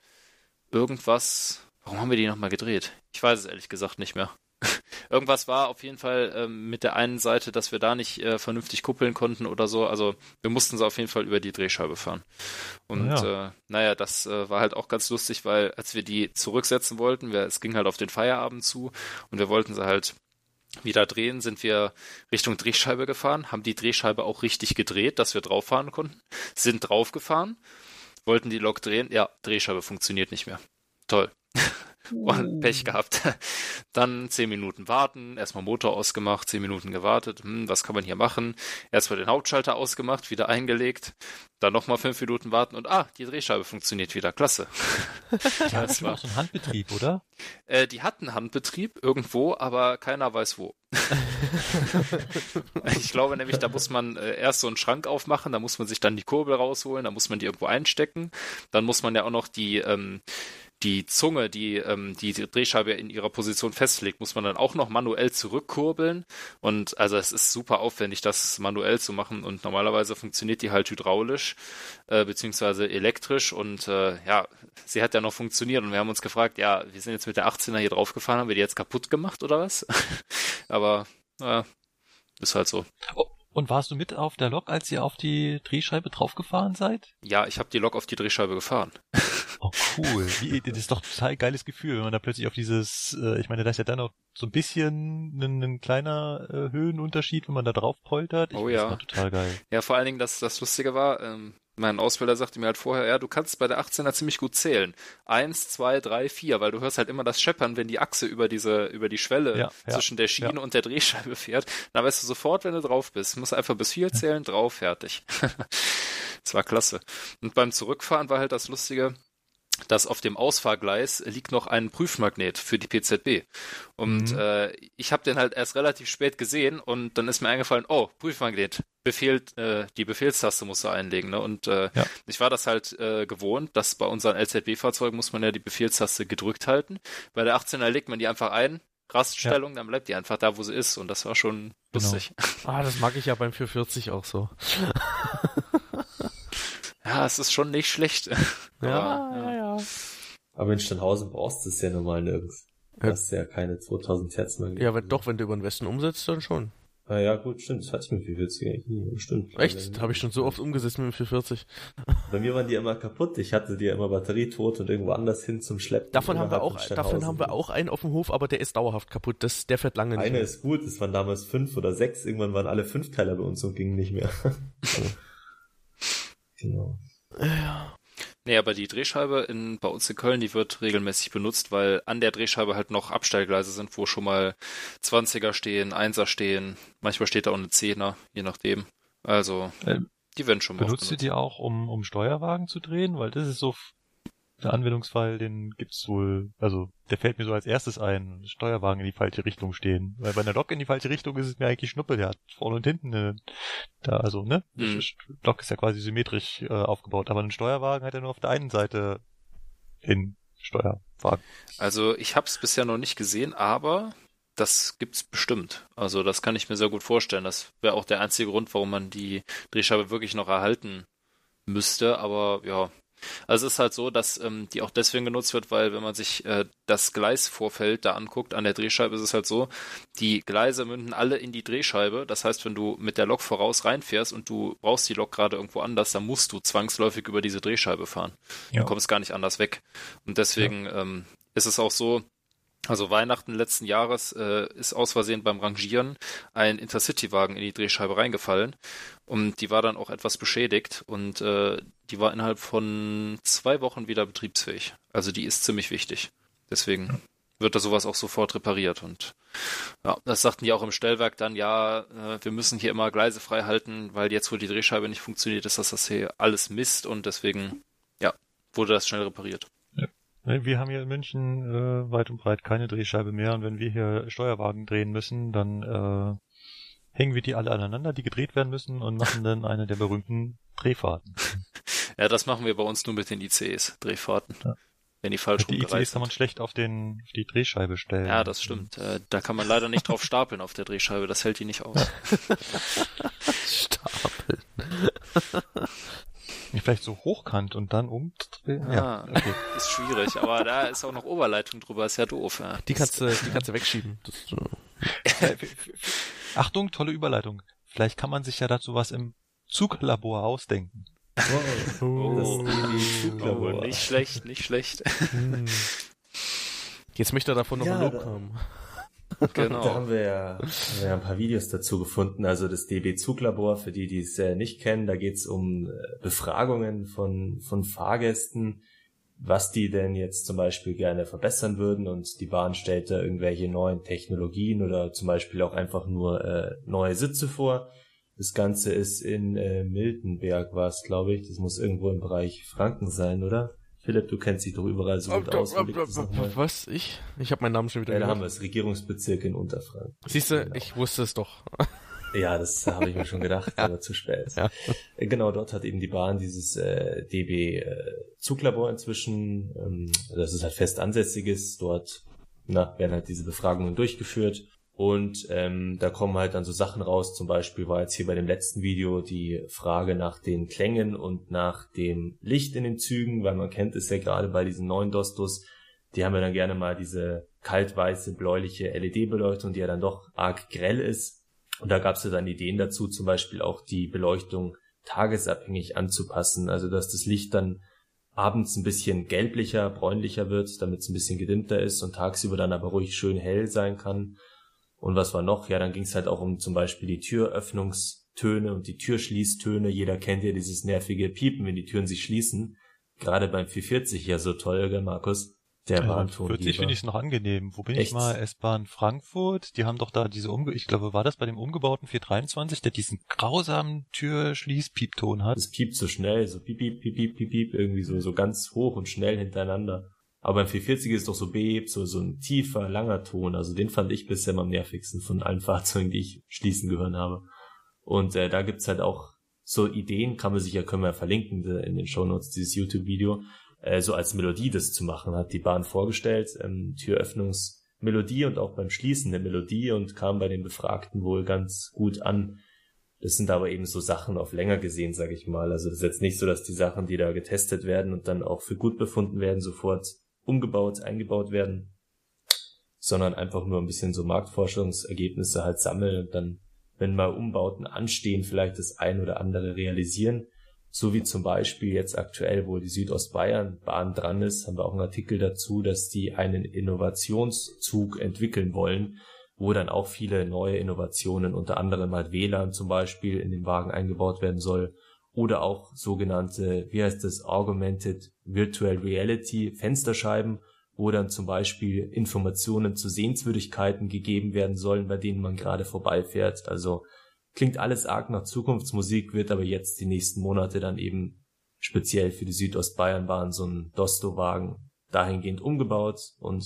irgendwas. Warum haben wir die nochmal gedreht? Ich weiß es ehrlich gesagt nicht mehr. Irgendwas war auf jeden Fall ähm, mit der einen Seite, dass wir da nicht äh, vernünftig kuppeln konnten oder so. Also wir mussten sie auf jeden Fall über die Drehscheibe fahren. Und ja. äh, naja, das äh, war halt auch ganz lustig, weil als wir die zurücksetzen wollten, wir, es ging halt auf den Feierabend zu und wir wollten sie halt wieder drehen, sind wir Richtung Drehscheibe gefahren, haben die Drehscheibe auch richtig gedreht, dass wir drauf fahren konnten, sind draufgefahren, wollten die Lok drehen, ja, Drehscheibe funktioniert nicht mehr. Toll. Und Pech gehabt. Dann zehn Minuten warten, erstmal Motor ausgemacht, zehn Minuten gewartet, hm, was kann man hier machen? Erstmal den Hauptschalter ausgemacht, wieder eingelegt, dann nochmal fünf Minuten warten und ah, die Drehscheibe funktioniert wieder, klasse. Ja, das war auch so ein Handbetrieb, oder? Äh, die hatten Handbetrieb irgendwo, aber keiner weiß wo. ich glaube nämlich, da muss man äh, erst so einen Schrank aufmachen, da muss man sich dann die Kurbel rausholen, da muss man die irgendwo einstecken, dann muss man ja auch noch die ähm, die Zunge, die ähm, die Drehscheibe in ihrer Position festlegt, muss man dann auch noch manuell zurückkurbeln. Und also es ist super aufwendig, das manuell zu machen. Und normalerweise funktioniert die halt hydraulisch äh, beziehungsweise elektrisch. Und äh, ja, sie hat ja noch funktioniert. Und wir haben uns gefragt, ja, wir sind jetzt mit der 18er hier draufgefahren, haben wir die jetzt kaputt gemacht oder was? Aber naja, ist halt so. Oh. Und warst du mit auf der Lok, als ihr auf die Drehscheibe draufgefahren seid? Ja, ich habe die Lok auf die Drehscheibe gefahren. Oh cool. Wie, das ist doch ein total geiles Gefühl, wenn man da plötzlich auf dieses, äh, ich meine, da ist ja dann noch so ein bisschen ein, ein kleiner äh, Höhenunterschied, wenn man da drauf poltert. Ich oh ja. Total geil. Ja, vor allen Dingen, das, das Lustige war, ähm, mein Ausbilder sagte mir halt vorher, ja, du kannst bei der 18er ziemlich gut zählen. Eins, zwei, drei, vier, weil du hörst halt immer das Scheppern, wenn die Achse über diese, über die Schwelle ja, zwischen ja, der Schiene ja. und der Drehscheibe fährt. Dann weißt du sofort, wenn du drauf bist. Du musst einfach bis vier zählen, drauf, fertig. das war klasse. Und beim Zurückfahren war halt das Lustige, dass auf dem Ausfahrgleis liegt noch ein Prüfmagnet für die PZB. Und mhm. äh, ich habe den halt erst relativ spät gesehen und dann ist mir eingefallen, oh, Prüfmagnet, Befehl, äh, die Befehlstaste musst du einlegen. Ne? Und äh, ja. ich war das halt äh, gewohnt, dass bei unseren LZB-Fahrzeugen muss man ja die Befehlstaste gedrückt halten. Bei der 18er legt man die einfach ein, Raststellung, ja. dann bleibt die einfach da, wo sie ist. Und das war schon genau. lustig. Ah, das mag ich ja beim 440 auch so. ja, es ist schon nicht schlecht. ja, Aber, ja, ja. Aber in Steinhausen brauchst du es ja normal nirgends. Du ja. hast ja keine 2000 Hertz mehr. Ja, wenn, doch, wenn du über den Westen umsetzt, dann schon. Ah ja, gut, stimmt. Das hatte ich mit 440 eigentlich nie. Stimmt. Echt? Habe ich schon so oft umgesetzt mit dem 440. Bei mir waren die immer kaputt. Ich hatte die ja immer Batterie tot und irgendwo anders hin zum Schleppen. Davon haben wir auch, davon haben wir auch einen auf dem Hof, aber der ist dauerhaft kaputt. Das, der fährt lange nicht. Einer ist gut. Es waren damals fünf oder sechs. Irgendwann waren alle fünf Teiler bei uns und gingen nicht mehr. genau. Ja. Nee, aber die Drehscheibe in, bei uns in Köln, die wird regelmäßig benutzt, weil an der Drehscheibe halt noch Abstellgleise sind, wo schon mal 20er stehen, 1er stehen. Manchmal steht da auch eine 10er, je nachdem. Also, ähm, die werden schon mal Benutzt ihr die auch, um, um Steuerwagen zu drehen? Weil das ist so der Anwendungsfall, den gibt's wohl, also der fällt mir so als erstes ein, Steuerwagen in die falsche Richtung stehen. Weil bei einer Lok in die falsche Richtung ist es mir eigentlich Schnuppe, der hat vorne und hinten eine, da, also, ne? Mhm. Lok ist ja quasi symmetrisch äh, aufgebaut, aber ein Steuerwagen hat ja nur auf der einen Seite in Steuerwagen. Also ich habe es bisher noch nicht gesehen, aber das gibt's bestimmt. Also das kann ich mir sehr gut vorstellen. Das wäre auch der einzige Grund, warum man die Drehscheibe wirklich noch erhalten müsste. Aber ja, also es ist halt so, dass ähm, die auch deswegen genutzt wird, weil wenn man sich äh, das Gleisvorfeld da anguckt, an der Drehscheibe ist es halt so, die Gleise münden alle in die Drehscheibe. Das heißt, wenn du mit der Lok voraus reinfährst und du brauchst die Lok gerade irgendwo anders, dann musst du zwangsläufig über diese Drehscheibe fahren. Ja. Du kommst gar nicht anders weg. Und deswegen ja. ähm, ist es auch so, also Weihnachten letzten Jahres äh, ist aus Versehen beim Rangieren ein Intercity-Wagen in die Drehscheibe reingefallen und die war dann auch etwas beschädigt und äh, die war innerhalb von zwei Wochen wieder betriebsfähig. Also die ist ziemlich wichtig. Deswegen wird da sowas auch sofort repariert und ja, das sagten die auch im Stellwerk dann, ja, äh, wir müssen hier immer Gleise frei halten, weil jetzt, wo die Drehscheibe nicht funktioniert, ist das, das hier alles Mist und deswegen, ja, wurde das schnell repariert. Wir haben hier in München äh, weit und breit keine Drehscheibe mehr und wenn wir hier Steuerwagen drehen müssen, dann äh, hängen wir die alle aneinander, die gedreht werden müssen und machen dann eine der berühmten Drehfahrten. ja, das machen wir bei uns nur mit den ICs, Drehfahrten. Ja. Wenn die falsch Die ICs kann man schlecht auf, den, auf die Drehscheibe stellen. Ja, das stimmt. Äh, da kann man leider nicht drauf stapeln auf der Drehscheibe, das hält die nicht aus. Stapeln. Vielleicht so hochkant und dann um Ja, okay. ist schwierig, aber da ist auch noch Oberleitung drüber, ist ja doof. Ja. Die kannst du, die kannst du wegschieben. Das, äh... Achtung, tolle Überleitung. Vielleicht kann man sich ja dazu was im Zuglabor ausdenken. Oh, oh, oh, nicht schlecht, nicht schlecht. Hm. Jetzt möchte er davon noch ja, ein Lob haben. Genau. Da haben wir, ja, haben wir ja ein paar Videos dazu gefunden. Also das DB Zuglabor, für die, die es äh, nicht kennen, da geht es um äh, Befragungen von, von Fahrgästen, was die denn jetzt zum Beispiel gerne verbessern würden und die Bahn stellt da irgendwelche neuen Technologien oder zum Beispiel auch einfach nur äh, neue Sitze vor. Das Ganze ist in äh, Miltenberg, war es, glaube ich. Das muss irgendwo im Bereich Franken sein, oder? Philipp, du kennst dich doch überall so gut aus. Was? Ich? Ich habe meinen Namen schon wieder Ja, da haben wir es. Regierungsbezirk in Unterfranken. Siehst du, genau. ich wusste es doch. Ja, das habe ich mir schon gedacht, ja. aber zu spät. Ja. Äh, genau, dort hat eben die Bahn dieses äh, DB äh, Zuglabor inzwischen, ähm, das ist halt fest ansässiges. Dort na, werden halt diese Befragungen durchgeführt. Und ähm, da kommen halt dann so Sachen raus. Zum Beispiel war jetzt hier bei dem letzten Video die Frage nach den Klängen und nach dem Licht in den Zügen, weil man kennt es ja gerade bei diesen neuen Dostos, die haben ja dann gerne mal diese kaltweiße, bläuliche LED-Beleuchtung, die ja dann doch arg grell ist. Und da gab es ja dann Ideen dazu, zum Beispiel auch die Beleuchtung tagesabhängig anzupassen, also dass das Licht dann abends ein bisschen gelblicher, bräunlicher wird, damit es ein bisschen gedimmter ist und tagsüber dann aber ruhig schön hell sein kann. Und was war noch? Ja, dann ging es halt auch um zum Beispiel die Türöffnungstöne und die Türschließtöne. Jeder kennt ja dieses nervige Piepen, wenn die Türen sich schließen. Gerade beim 440 ja so toll, gell, Markus? Der also Bahnton. 40 finde ich noch angenehm. Wo bin Echt? ich mal? S-Bahn Frankfurt. Die haben doch da diese umge, ich glaube, war das bei dem umgebauten 423, der diesen grausamen Türschließpiepton hat? Das piept so schnell, so piep, piep, piep, piep, piep, piep, irgendwie so, so ganz hoch und schnell hintereinander. Aber beim 440 ist doch so bebt, so, so ein tiefer, langer Ton. Also den fand ich bisher am nervigsten von allen Fahrzeugen, die ich schließen gehören habe. Und äh, da gibt's halt auch so Ideen, kann man sich ja, können wir ja verlinken in den Shownotes, dieses YouTube-Video, äh, so als Melodie das zu machen, hat die Bahn vorgestellt, ähm, Türöffnungsmelodie und auch beim Schließen der Melodie und kam bei den Befragten wohl ganz gut an. Das sind aber eben so Sachen auf länger gesehen, sage ich mal. Also das ist jetzt nicht so, dass die Sachen, die da getestet werden und dann auch für gut befunden werden, sofort umgebaut, eingebaut werden, sondern einfach nur ein bisschen so Marktforschungsergebnisse halt sammeln und dann, wenn mal Umbauten anstehen, vielleicht das ein oder andere realisieren. So wie zum Beispiel jetzt aktuell, wo die Südostbayern-Bahn dran ist, haben wir auch einen Artikel dazu, dass die einen Innovationszug entwickeln wollen, wo dann auch viele neue Innovationen, unter anderem halt WLAN zum Beispiel, in den Wagen eingebaut werden soll oder auch sogenannte, wie heißt das, Augmented Virtual Reality Fensterscheiben, wo dann zum Beispiel Informationen zu Sehenswürdigkeiten gegeben werden sollen, bei denen man gerade vorbeifährt. Also klingt alles arg nach Zukunftsmusik, wird aber jetzt die nächsten Monate dann eben speziell für die Südostbayernbahn so ein Dosto-Wagen dahingehend umgebaut und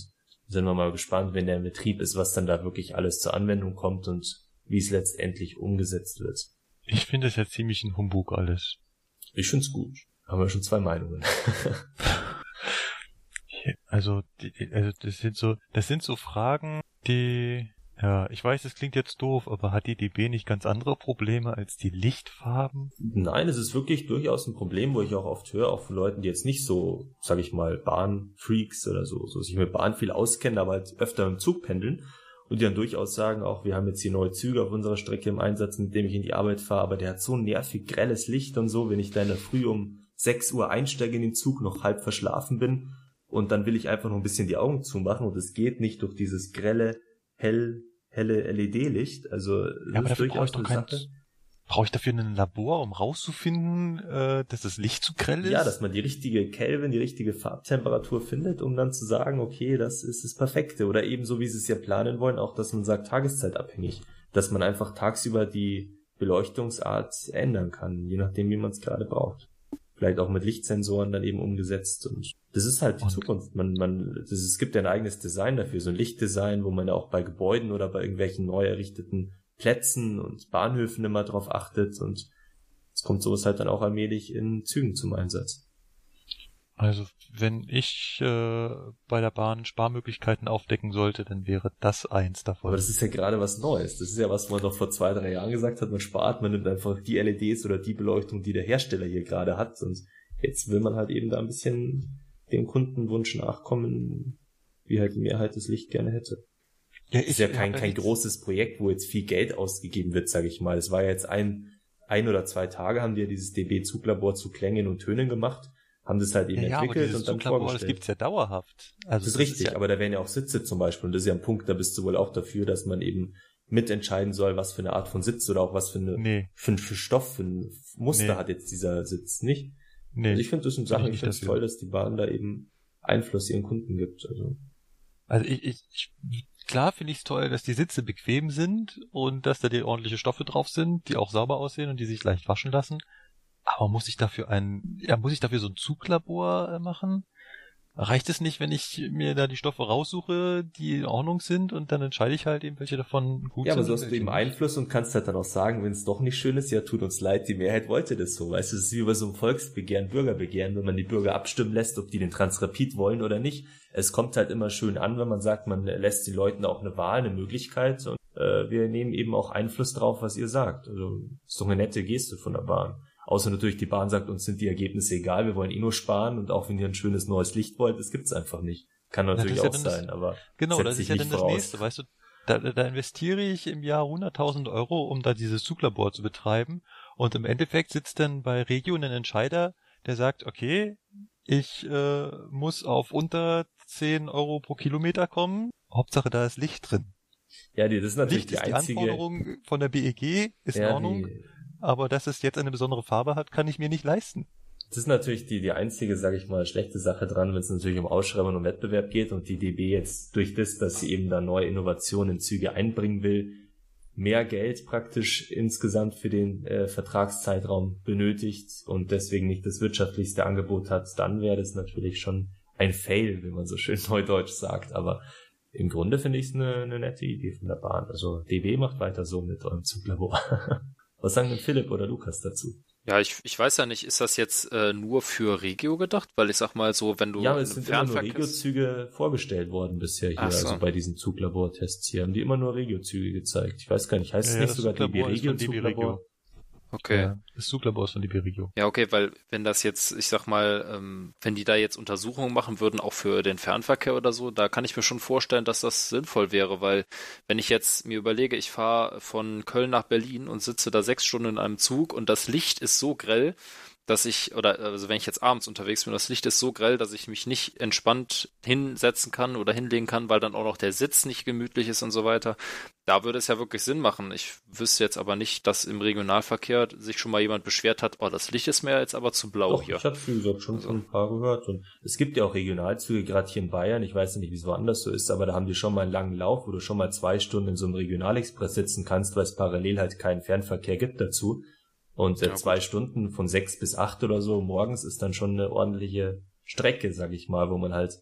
sind wir mal gespannt, wenn der in Betrieb ist, was dann da wirklich alles zur Anwendung kommt und wie es letztendlich umgesetzt wird. Ich finde es ja ziemlich ein Humbug alles. Ich finde es gut. Haben wir schon zwei Meinungen. also, die, also das sind so, das sind so Fragen, die, ja, ich weiß, das klingt jetzt doof, aber hat die DB nicht ganz andere Probleme als die Lichtfarben? Nein, es ist wirklich durchaus ein Problem, wo ich auch oft höre, auch von Leuten, die jetzt nicht so, sag ich mal, Bahnfreaks oder so, so sich mit Bahn viel auskennen, aber halt öfter im Zug pendeln und die dann durchaus sagen, auch wir haben jetzt hier neue Züge auf unserer Strecke im Einsatz, mit dem ich in die Arbeit fahre, aber der hat so nervig grelles Licht und so, wenn ich da in der Früh um 6 Uhr einsteige in den Zug, noch halb verschlafen bin und dann will ich einfach noch ein bisschen die Augen zumachen und es geht nicht durch dieses grelle, hell, helle LED-Licht. Also ja, aber dafür brauche ich doch kein, Brauche ich dafür ein Labor, um rauszufinden, äh, dass das Licht zu grell ist? Ja, dass man die richtige Kelvin, die richtige Farbtemperatur findet, um dann zu sagen, okay, das ist das Perfekte. Oder eben so, wie sie es ja planen wollen, auch, dass man sagt, tageszeitabhängig. Dass man einfach tagsüber die Beleuchtungsart ändern kann, je nachdem, wie man es gerade braucht. Vielleicht auch mit Lichtsensoren dann eben umgesetzt und das ist halt die und Zukunft. Man, man, das, es gibt ja ein eigenes Design dafür, so ein Lichtdesign, wo man ja auch bei Gebäuden oder bei irgendwelchen neu errichteten Plätzen und Bahnhöfen immer drauf achtet und es kommt sowas halt dann auch allmählich in Zügen zum Einsatz. Also wenn ich äh, bei der Bahn Sparmöglichkeiten aufdecken sollte, dann wäre das eins davon. Aber das ist ja gerade was Neues. Das ist ja was, man doch vor zwei, drei Jahren gesagt hat, man spart, man nimmt einfach die LEDs oder die Beleuchtung, die der Hersteller hier gerade hat und jetzt will man halt eben da ein bisschen dem Kundenwunsch nachkommen, wie halt die Mehrheit das Licht gerne hätte. Ja, ist ja kein, kein großes Projekt, wo jetzt viel Geld ausgegeben wird, sage ich mal. Es war ja jetzt ein, ein oder zwei Tage haben die ja dieses DB-Zuglabor zu Klängen und Tönen gemacht, haben das halt eben ja, entwickelt ja, und dann Zuglabor, vorgestellt. Das gibt's ja dauerhaft. Also das ist richtig, ja aber da wären ja auch Sitze zum Beispiel und das ist ja ein Punkt, da bist du wohl auch dafür, dass man eben mitentscheiden soll, was für eine Art von Sitz oder auch was für eine nee. für, für Stoff, für ein Muster nee. hat jetzt dieser Sitz, nicht? Nee. Also ich finde das sind Sachen, ich finde es toll, dass die Bahn da eben Einfluss ihren Kunden gibt. Also, also ich, ich, ich klar finde ich es toll, dass die Sitze bequem sind und dass da die ordentliche Stoffe drauf sind, die auch sauber aussehen und die sich leicht waschen lassen. Aber muss ich dafür ein, ja, muss ich dafür so ein Zuglabor äh, machen? Reicht es nicht, wenn ich mir da die Stoffe raussuche, die in Ordnung sind und dann entscheide ich halt eben, welche davon gut ja, sind? Ja, aber so hast du eben Einfluss und kannst halt dann auch sagen, wenn es doch nicht schön ist, ja, tut uns leid, die Mehrheit wollte das so. Weißt du, es ist wie bei so einem Volksbegehren, Bürgerbegehren, wenn man die Bürger abstimmen lässt, ob die den Transrapid wollen oder nicht. Es kommt halt immer schön an, wenn man sagt, man lässt den Leuten auch eine Wahl, eine Möglichkeit und äh, wir nehmen eben auch Einfluss drauf, was ihr sagt. Also, ist doch eine nette Geste von der Bahn. Außer natürlich die Bahn sagt, uns sind die Ergebnisse egal, wir wollen eh nur sparen und auch wenn ihr ein schönes neues Licht wollt, das gibt's einfach nicht. Kann natürlich auch ja sein, das, aber genau, das ist ja dann das nächste, weißt du, da, da investiere ich im Jahr 100.000 Euro, um da dieses Zuglabor zu betreiben und im Endeffekt sitzt dann bei Regio ein Entscheider, der sagt, okay, ich äh, muss auf unter 10 Euro pro Kilometer kommen, Hauptsache da ist Licht drin. Ja, das ist natürlich Licht die ist einzige... Die Anforderung von der BEG ist ja, in Ordnung. Die aber dass es jetzt eine besondere Farbe hat, kann ich mir nicht leisten. Das ist natürlich die, die einzige, sage ich mal, schlechte Sache dran, wenn es natürlich um Ausschreibung und Wettbewerb geht und die DB jetzt durch das, dass sie eben da neue Innovationen in Züge einbringen will, mehr Geld praktisch insgesamt für den äh, Vertragszeitraum benötigt und deswegen nicht das wirtschaftlichste Angebot hat, dann wäre das natürlich schon ein Fail, wie man so schön neudeutsch sagt. Aber im Grunde finde ich es eine, eine nette Idee von der Bahn. Also DB macht weiter so mit eurem Zuglabor. Was sagen denn Philipp oder Lukas dazu? Ja, ich, ich weiß ja nicht, ist das jetzt äh, nur für Regio gedacht? Weil ich sag mal so, wenn du. Ja, aber es sind immer nur Regio-Züge vorgestellt worden bisher hier, so. also bei diesen Zuglabortests hier. Haben die immer nur Regio-Züge gezeigt. Ich weiß gar nicht, heißt ja, es nicht sogar DB Regio-Zuglabor? Okay. Ja, das Zuglabor ist von Liberigo. Ja, okay, weil wenn das jetzt, ich sag mal, ähm, wenn die da jetzt Untersuchungen machen würden, auch für den Fernverkehr oder so, da kann ich mir schon vorstellen, dass das sinnvoll wäre, weil wenn ich jetzt mir überlege, ich fahre von Köln nach Berlin und sitze da sechs Stunden in einem Zug und das Licht ist so grell, dass ich, oder also wenn ich jetzt abends unterwegs bin, das Licht ist so grell, dass ich mich nicht entspannt hinsetzen kann oder hinlegen kann, weil dann auch noch der Sitz nicht gemütlich ist und so weiter. Da würde es ja wirklich Sinn machen. Ich wüsste jetzt aber nicht, dass im Regionalverkehr sich schon mal jemand beschwert hat, oh, das Licht ist mir jetzt aber zu blau Doch, hier. Ich habe wie gesagt schon also. von ein paar gehört. Und es gibt ja auch Regionalzüge, gerade hier in Bayern. Ich weiß nicht, wie es woanders so ist, aber da haben die schon mal einen langen Lauf, wo du schon mal zwei Stunden in so einem Regionalexpress sitzen kannst, weil es parallel halt keinen Fernverkehr gibt dazu. Und äh, ja, zwei gut. Stunden von sechs bis acht oder so morgens ist dann schon eine ordentliche Strecke, sag ich mal, wo man halt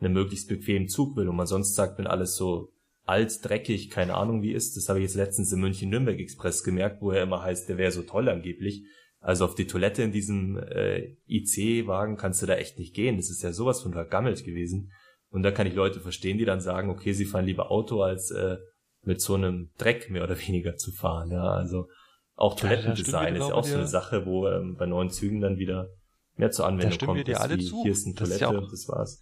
einen möglichst bequemen Zug will. Und man sonst sagt, wenn alles so alt, dreckig, keine Ahnung wie ist, das habe ich jetzt letztens im München-Nürnberg Express gemerkt, wo er immer heißt, der wäre so toll angeblich. Also auf die Toilette in diesem äh, IC-Wagen kannst du da echt nicht gehen. Das ist ja sowas von vergammelt gewesen. Und da kann ich Leute verstehen, die dann sagen, okay, sie fahren lieber Auto, als äh, mit so einem Dreck mehr oder weniger zu fahren. Ja, also auch Toilettendesign ja, ist ja auch so eine Sache, wo ähm, bei neuen Zügen dann wieder mehr zur Anwendung da kommt. Wir dir alle wie, zu. Hier ist eine Toilette, das, ist ja auch, das war's.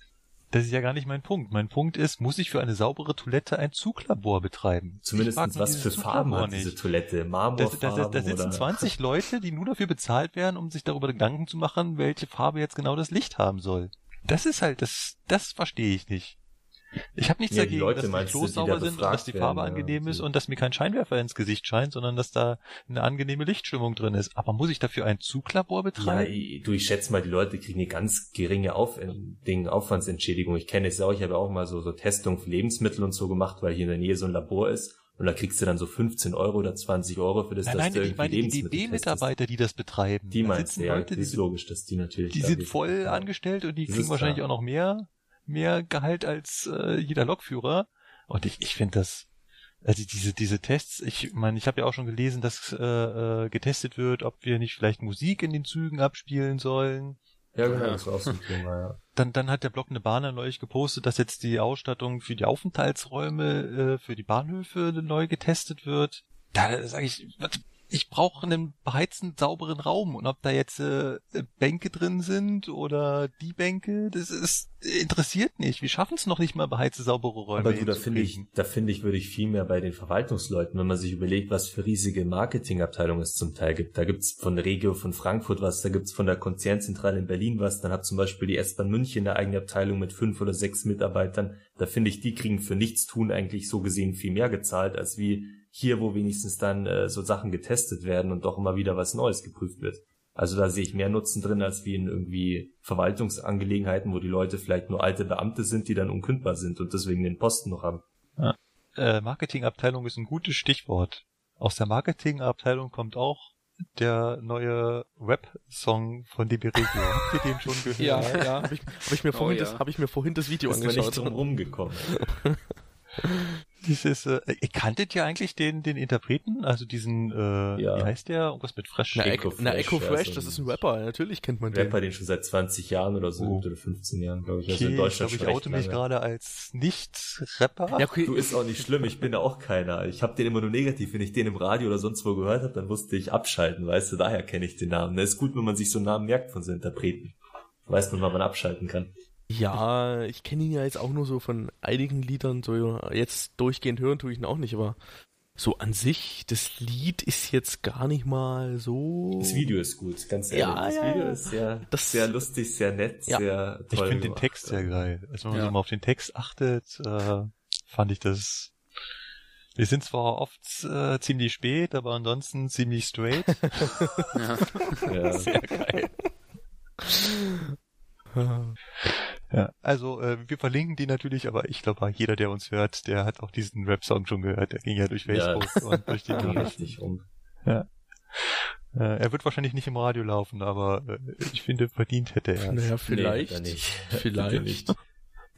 Das ist ja gar nicht mein Punkt. Mein Punkt ist, muss ich für eine saubere Toilette ein Zuglabor betreiben? Zumindest was für Farben hat diese Toilette? Marmorfarben da, da, da sitzen oder? 20 Leute, die nur dafür bezahlt werden, um sich darüber Gedanken zu machen, welche Farbe jetzt genau das Licht haben soll. Das ist halt, das, das verstehe ich nicht. Ich habe nichts ja, dagegen, Leute, dass die Klos sauber sind und dass die Farbe werden, angenehm ja, ist und dass mir kein Scheinwerfer ins Gesicht scheint, sondern dass da eine angenehme Lichtstimmung drin ist. Aber muss ich dafür ein Zuglabor betreiben? Ja, du, ich schätze mal, die Leute kriegen eine ganz geringe Auf Ding, Aufwandsentschädigung. Ich kenne es auch, ich habe auch mal so, so Testungen für Lebensmittel und so gemacht, weil hier in der Nähe so ein Labor ist. Und da kriegst du dann so 15 Euro oder 20 Euro für das, nein, dass nein, du irgendwie meine Lebensmittel die DB-Mitarbeiter, die das betreiben. Die meinst du, ja, Leute, die ist logisch, dass die natürlich. Die sind voll angestellt und die kriegen wahrscheinlich klar. auch noch mehr mehr Gehalt als äh, jeder Lokführer. Und ich, ich finde das, also diese, diese Tests, ich meine, ich habe ja auch schon gelesen, dass äh, äh, getestet wird, ob wir nicht vielleicht Musik in den Zügen abspielen sollen. Ja, genau, das war auch so ein Thema, ja. Dann, dann hat der Blog eine Bahner neulich gepostet, dass jetzt die Ausstattung für die Aufenthaltsräume, äh, für die Bahnhöfe neu getestet wird. Da sage ich, was, ich brauche einen beheizten, sauberen Raum. Und ob da jetzt äh, Bänke drin sind oder die Bänke, das ist interessiert nicht. Wir schaffen es noch nicht mal, beheizte, saubere Räume Aber du, da finde ich, da finde ich, würde ich viel mehr bei den Verwaltungsleuten, wenn man sich überlegt, was für riesige Marketingabteilungen es zum Teil gibt. Da gibt's von Regio von Frankfurt was, da gibt's von der Konzernzentrale in Berlin was, dann hat zum Beispiel die S-Bahn München eine eigene Abteilung mit fünf oder sechs Mitarbeitern. Da finde ich, die kriegen für nichts tun eigentlich so gesehen viel mehr gezahlt, als wie hier, wo wenigstens dann äh, so Sachen getestet werden und doch immer wieder was Neues geprüft wird. Also da sehe ich mehr Nutzen drin, als wie in irgendwie Verwaltungsangelegenheiten, wo die Leute vielleicht nur alte Beamte sind, die dann unkündbar sind und deswegen den Posten noch haben. Ja. Äh, Marketingabteilung ist ein gutes Stichwort. Aus der Marketingabteilung kommt auch der neue Rap-Song von DB Regio. Habt ihr den schon gehört? Ja, ja. Habe ich, hab ich, mir vorhin oh, ja. das, hab ich mir vorhin das Video ist angeschaut. Ist nicht drum rumgekommen. Dieses, äh, ihr kanntet ja eigentlich den, den Interpreten, also diesen, äh, ja. wie heißt der? Irgendwas mit Fresh. Na, Echo, Fresh, na, Echo Fresh, ja, das ist ein Rapper, natürlich kennt man Rapper, den. Rapper, den schon seit 20 Jahren oder so, oh. oder 15 Jahren, glaube ich. Also okay, in Deutschland ich glaube, ich oute mich gerade als Nicht-Rapper. Ja, okay. Du ist auch nicht schlimm, ich bin da auch keiner. Ich habe den immer nur negativ. Wenn ich den im Radio oder sonst wo gehört habe, dann musste ich abschalten, weißt du, daher kenne ich den Namen. Es ist gut, wenn man sich so einen Namen merkt von so Interpreten. Weiß man, wann man abschalten kann. Ja, ich kenne ihn ja jetzt auch nur so von einigen Liedern, so jetzt durchgehend hören tue ich ihn auch nicht, aber so an sich, das Lied ist jetzt gar nicht mal so. Das Video ist gut, ganz ehrlich. Ja, das ja, Video ist sehr, das, sehr lustig, sehr nett, ja. sehr toll. Ich finde den Text sehr geil. Also wenn man ja. mal auf den Text achtet, äh, fand ich das. Wir sind zwar oft äh, ziemlich spät, aber ansonsten ziemlich straight. ja. ja. Sehr geil. Ja, also äh, wir verlinken die natürlich, aber ich glaube, jeder, der uns hört, der hat auch diesen Rap-Song schon gehört. Der ging ja durch Facebook ja. und durch die Nachrichten. um. Ja. Äh, er wird wahrscheinlich nicht im Radio laufen, aber äh, ich finde, verdient hätte er. Naja, vielleicht. Nee, nicht. Vielleicht. nicht.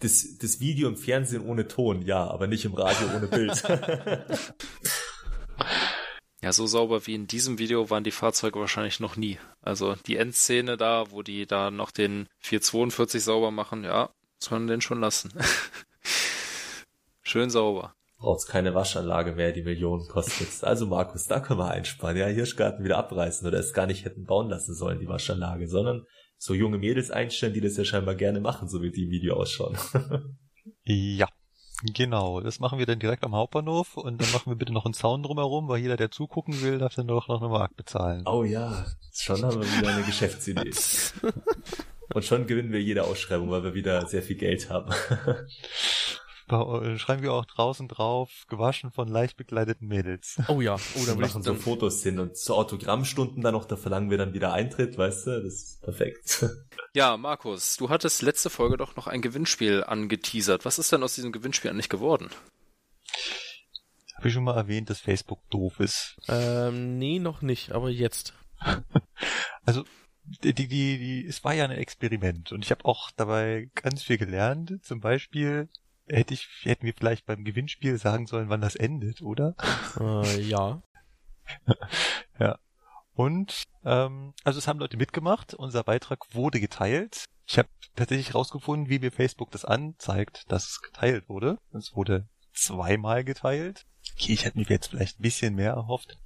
Das, das Video im Fernsehen ohne Ton, ja, aber nicht im Radio ohne Bild. Ja, so sauber wie in diesem Video waren die Fahrzeuge wahrscheinlich noch nie. Also die Endszene da, wo die da noch den 442 sauber machen, ja, sollen den schon lassen. Schön sauber. Braucht's keine Waschanlage mehr, die Millionen kostet. Also Markus, da können wir einsparen. Ja, Hirschgarten wieder abreißen oder es gar nicht hätten bauen lassen sollen, die Waschanlage, sondern so junge Mädels einstellen, die das ja scheinbar gerne machen, so wie die im Video ausschauen. ja, Genau, das machen wir dann direkt am Hauptbahnhof und dann machen wir bitte noch einen Zaun drumherum, weil jeder, der zugucken will, darf dann doch noch eine Mark bezahlen. Oh ja, schon haben wir wieder eine Geschäftsidee. und schon gewinnen wir jede Ausschreibung, weil wir wieder sehr viel Geld haben. Schreiben wir auch draußen drauf, gewaschen von leicht bekleideten Mädels. Oh ja, oh, dann machen so Fotos hin und zu Autogrammstunden dann noch, da verlangen wir dann wieder Eintritt, weißt du, das ist perfekt. Ja, Markus, du hattest letzte Folge doch noch ein Gewinnspiel angeteasert. Was ist denn aus diesem Gewinnspiel eigentlich geworden? Habe ich schon mal erwähnt, dass Facebook doof ist? Ähm, nee, noch nicht, aber jetzt. also, die, die, die, es war ja ein Experiment und ich habe auch dabei ganz viel gelernt. Zum Beispiel hätte ich, hätten wir vielleicht beim Gewinnspiel sagen sollen, wann das endet, oder? Äh, ja. ja. Und ähm, also es haben Leute mitgemacht, unser Beitrag wurde geteilt. Ich habe tatsächlich herausgefunden, wie mir Facebook das anzeigt, dass es geteilt wurde. Es wurde zweimal geteilt. Okay, ich hätte mir jetzt vielleicht ein bisschen mehr erhofft.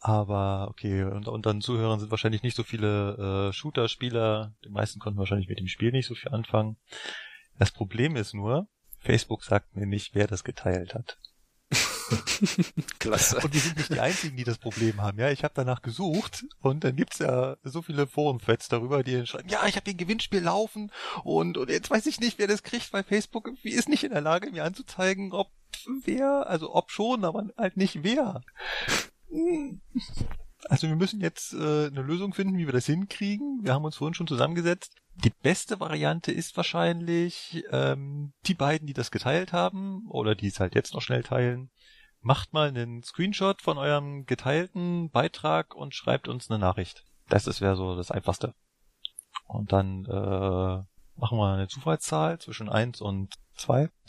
Aber okay, und unter den Zuhörern sind wahrscheinlich nicht so viele äh, Shooter-Spieler. Die meisten konnten wahrscheinlich mit dem Spiel nicht so viel anfangen. Das Problem ist nur, Facebook sagt mir nicht, wer das geteilt hat. Klasse. Und wir sind nicht die Einzigen, die das Problem haben. Ja, ich habe danach gesucht und dann gibt's ja so viele Forenfeds darüber, die schreiben, ja, ich habe den Gewinnspiel laufen und, und jetzt weiß ich nicht, wer das kriegt, weil Facebook irgendwie ist nicht in der Lage, mir anzuzeigen, ob wer, also ob schon, aber halt nicht wer. Also wir müssen jetzt äh, eine Lösung finden, wie wir das hinkriegen. Wir haben uns vorhin schon zusammengesetzt. Die beste Variante ist wahrscheinlich, ähm, die beiden, die das geteilt haben oder die es halt jetzt noch schnell teilen, macht mal einen Screenshot von eurem geteilten Beitrag und schreibt uns eine Nachricht. Das wäre so das Einfachste. Und dann äh, machen wir eine Zufallszahl zwischen eins und zwei.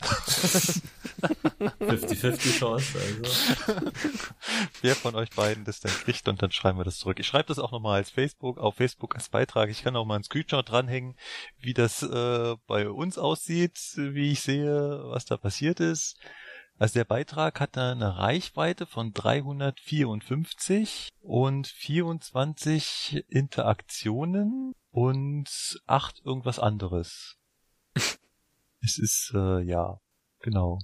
50-50 Chance, also. Wer von euch beiden das denn kriegt und dann schreiben wir das zurück. Ich schreibe das auch nochmal als Facebook, auf Facebook als Beitrag. Ich kann auch mal einen Screenshot dranhängen, wie das äh, bei uns aussieht, wie ich sehe, was da passiert ist. Also der Beitrag hatte eine Reichweite von 354 und 24 Interaktionen und 8 irgendwas anderes. es ist, äh, ja, genau.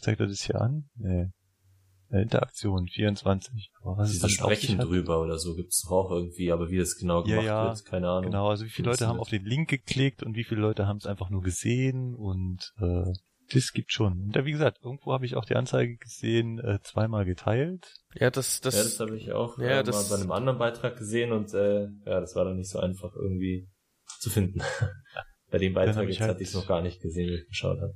Zeigt er das hier an? Nee. Interaktion 24. Aber was Diese Sprechen drüber oder so gibt's doch auch irgendwie, aber wie das genau gemacht ja, ja, wird, keine Ahnung. Genau, also wie viele Leute haben auf den Link geklickt und wie viele Leute haben es einfach nur gesehen und äh, das gibt schon. Und ja, wie gesagt, irgendwo habe ich auch die Anzeige gesehen, äh, zweimal geteilt. Ja, das, das, ja, das habe ich auch ja, äh, das, mal bei einem anderen Beitrag gesehen und äh, ja, das war dann nicht so einfach irgendwie zu finden. bei dem Beitrag jetzt halt hatte ich es noch gar nicht gesehen, wie ich geschaut habe.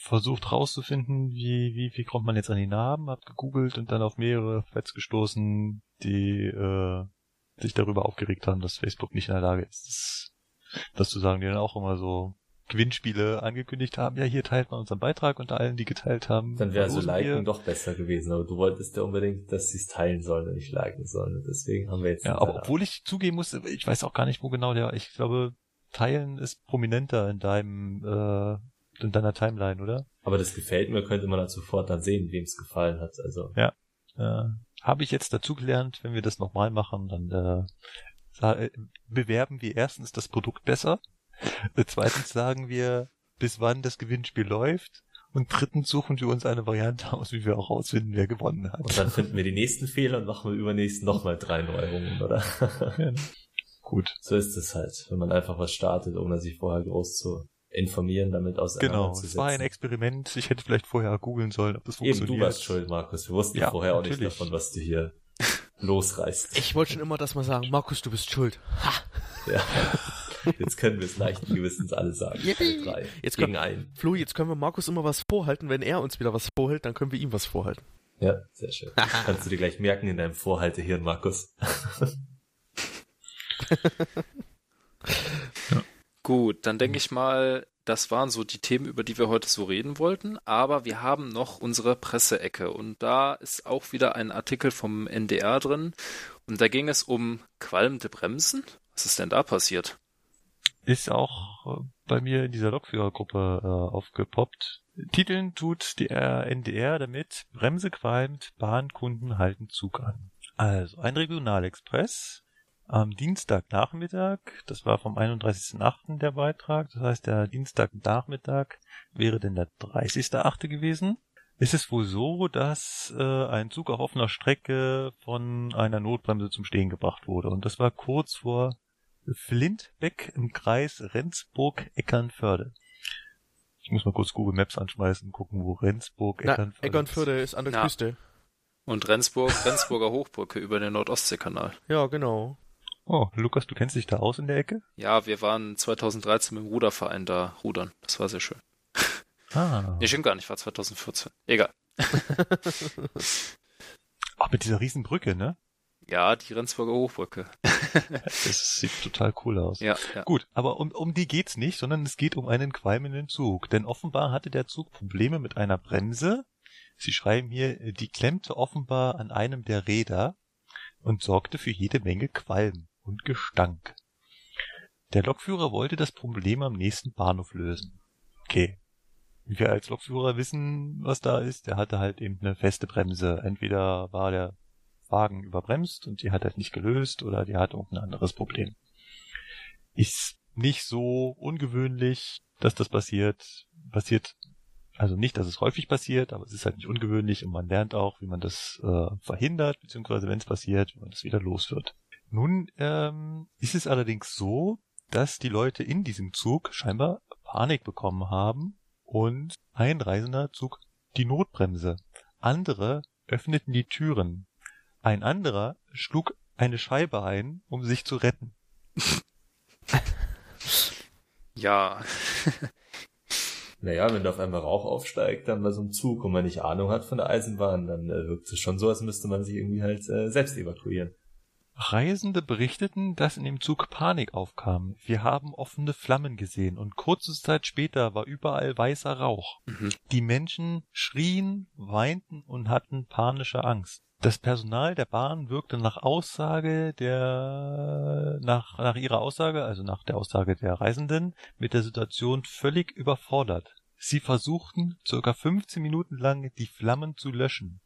Versucht rauszufinden, wie, wie, wie kommt man jetzt an die Namen, hab gegoogelt und dann auf mehrere Feds gestoßen, die äh, sich darüber aufgeregt haben, dass Facebook nicht in der Lage ist, das, das zu sagen, die dann auch immer so Gewinnspiele angekündigt haben, ja, hier teilt man unseren Beitrag unter allen, die geteilt haben. Dann wäre so Liken doch besser gewesen, aber du wolltest ja unbedingt, dass sie es teilen sollen und nicht liken sollen. Deswegen haben wir jetzt. Ja, aber obwohl ich zugeben muss, ich weiß auch gar nicht, wo genau der, ich glaube, teilen ist prominenter in deinem, äh, in deiner Timeline, oder? Aber das gefällt mir, könnte man dann sofort dann sehen, wem es gefallen hat, also. Ja. Äh, habe ich jetzt dazugelernt, wenn wir das nochmal machen, dann äh, bewerben wir erstens das Produkt besser Zweitens sagen wir, bis wann das Gewinnspiel läuft. Und drittens suchen wir uns eine Variante aus, wie wir auch rausfinden, wer gewonnen hat. Und dann finden wir die nächsten Fehler und machen wir übernächsten nochmal drei Neuerungen, oder? Ja, gut. So ist es halt, wenn man einfach was startet, ohne sich vorher groß zu informieren, damit auseinanderzusetzen. Genau, es war ein Experiment. Ich hätte vielleicht vorher googeln sollen, ob das funktioniert. Eben, du warst schuld, Markus. Wir wussten ja, vorher natürlich. auch nicht davon, was du hier losreißt. Ich wollte schon immer, dass man sagen, Markus, du bist schuld. Ha! Ja. Jetzt können wir es leichten Gewissens alle sagen. Drei jetzt gegen einen. Flo, jetzt können wir Markus immer was vorhalten. Wenn er uns wieder was vorhält, dann können wir ihm was vorhalten. Ja, sehr schön. Kannst du dir gleich merken in deinem Vorhaltehirn, Markus. ja. Gut, dann denke ich mal, das waren so die Themen, über die wir heute so reden wollten. Aber wir haben noch unsere Presseecke und da ist auch wieder ein Artikel vom NDR drin. Und da ging es um qualmende Bremsen. Was ist denn da passiert? Ist auch äh, bei mir in dieser Lokführergruppe äh, aufgepoppt. Titeln tut der NDR damit, Bremse qualmt, Bahnkunden halten Zug an. Also, ein Regionalexpress am Dienstagnachmittag, das war vom 31.8. der Beitrag, das heißt der Dienstagnachmittag wäre denn der 30.8. gewesen. Es ist wohl so, dass äh, ein Zug auf offener Strecke von einer Notbremse zum Stehen gebracht wurde. Und das war kurz vor Flintbeck im Kreis Rendsburg-Eckernförde. Ich muss mal kurz Google Maps anschmeißen, gucken, wo Rendsburg, Eckernförde, Eckernförde ist. ist an der Na. Küste. Und Rendsburg, Rendsburger Hochbrücke über den Nordostseekanal. Ja, genau. Oh, Lukas, du kennst dich da aus in der Ecke? Ja, wir waren 2013 mit dem Ruderverein da rudern. Das war sehr schön. Ah. Nee, stimmt gar nicht, war 2014. Egal. Ach, mit dieser riesen Brücke, ne? Ja, die Rendsburger Hochbrücke. das sieht total cool aus. Ja, ja. Gut, aber um, um die geht's nicht, sondern es geht um einen qualmenden Zug. Denn offenbar hatte der Zug Probleme mit einer Bremse. Sie schreiben hier, die klemmte offenbar an einem der Räder und sorgte für jede Menge Qualm und Gestank. Der Lokführer wollte das Problem am nächsten Bahnhof lösen. Okay. Wir als Lokführer wissen, was da ist. Der hatte halt eben eine feste Bremse. Entweder war der Wagen überbremst und die hat halt nicht gelöst oder die hat irgendein anderes Problem. Ist nicht so ungewöhnlich, dass das passiert. Passiert, also nicht, dass es häufig passiert, aber es ist halt nicht ungewöhnlich und man lernt auch, wie man das äh, verhindert, beziehungsweise wenn es passiert, wie man das wieder los wird. Nun ähm, ist es allerdings so, dass die Leute in diesem Zug scheinbar Panik bekommen haben und ein Reisender zog die Notbremse. Andere öffneten die Türen ein anderer schlug eine Scheibe ein, um sich zu retten. ja. naja, wenn da auf einmal Rauch aufsteigt, dann bei so einem Zug und man nicht Ahnung hat von der Eisenbahn, dann äh, wirkt es schon so, als müsste man sich irgendwie halt äh, selbst evakuieren. Reisende berichteten, dass in dem Zug Panik aufkam. Wir haben offene Flammen gesehen und kurze Zeit später war überall weißer Rauch. Mhm. Die Menschen schrien, weinten und hatten panische Angst. Das Personal der Bahn wirkte nach Aussage der, nach, nach ihrer Aussage, also nach der Aussage der Reisenden, mit der Situation völlig überfordert. Sie versuchten circa 15 Minuten lang die Flammen zu löschen.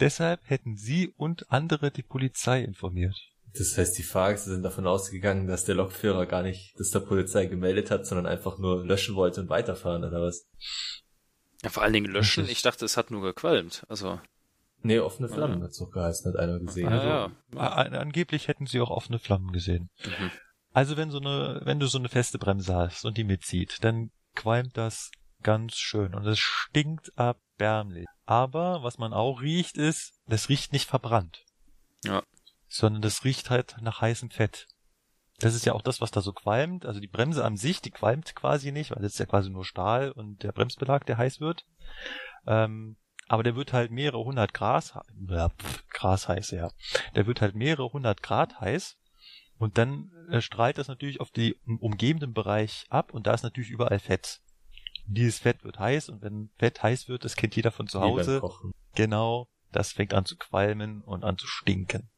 Deshalb hätten sie und andere die Polizei informiert. Das heißt, die Fahrgäste sind davon ausgegangen, dass der Lokführer gar nicht das der Polizei gemeldet hat, sondern einfach nur löschen wollte und weiterfahren, oder was? Ja, vor allen Dingen löschen. Ich dachte, es hat nur gequalmt. Also. Nee, offene Flammen hat's doch geheißen, hat einer gesehen. Ah, ja. A- Angeblich hätten sie auch offene Flammen gesehen. Mhm. Also wenn so eine, wenn du so eine feste Bremse hast und die mitzieht, dann qualmt das ganz schön und es stinkt erbärmlich. Aber was man auch riecht ist, das riecht nicht verbrannt. Ja. Sondern das riecht halt nach heißem Fett. Das ist ja auch das, was da so qualmt. Also die Bremse an sich, die qualmt quasi nicht, weil das ist ja quasi nur Stahl und der Bremsbelag, der heiß wird. Ähm, aber der wird halt mehrere hundert Grad, ja, pf, Gras heiß, ja. Der wird halt mehrere hundert Grad heiß und dann äh, strahlt das natürlich auf die um- umgebenden Bereich ab und da ist natürlich überall Fett. Dieses Fett wird heiß und wenn Fett heiß wird, das kennt jeder von zu Hause, genau, das fängt an zu qualmen und an zu stinken.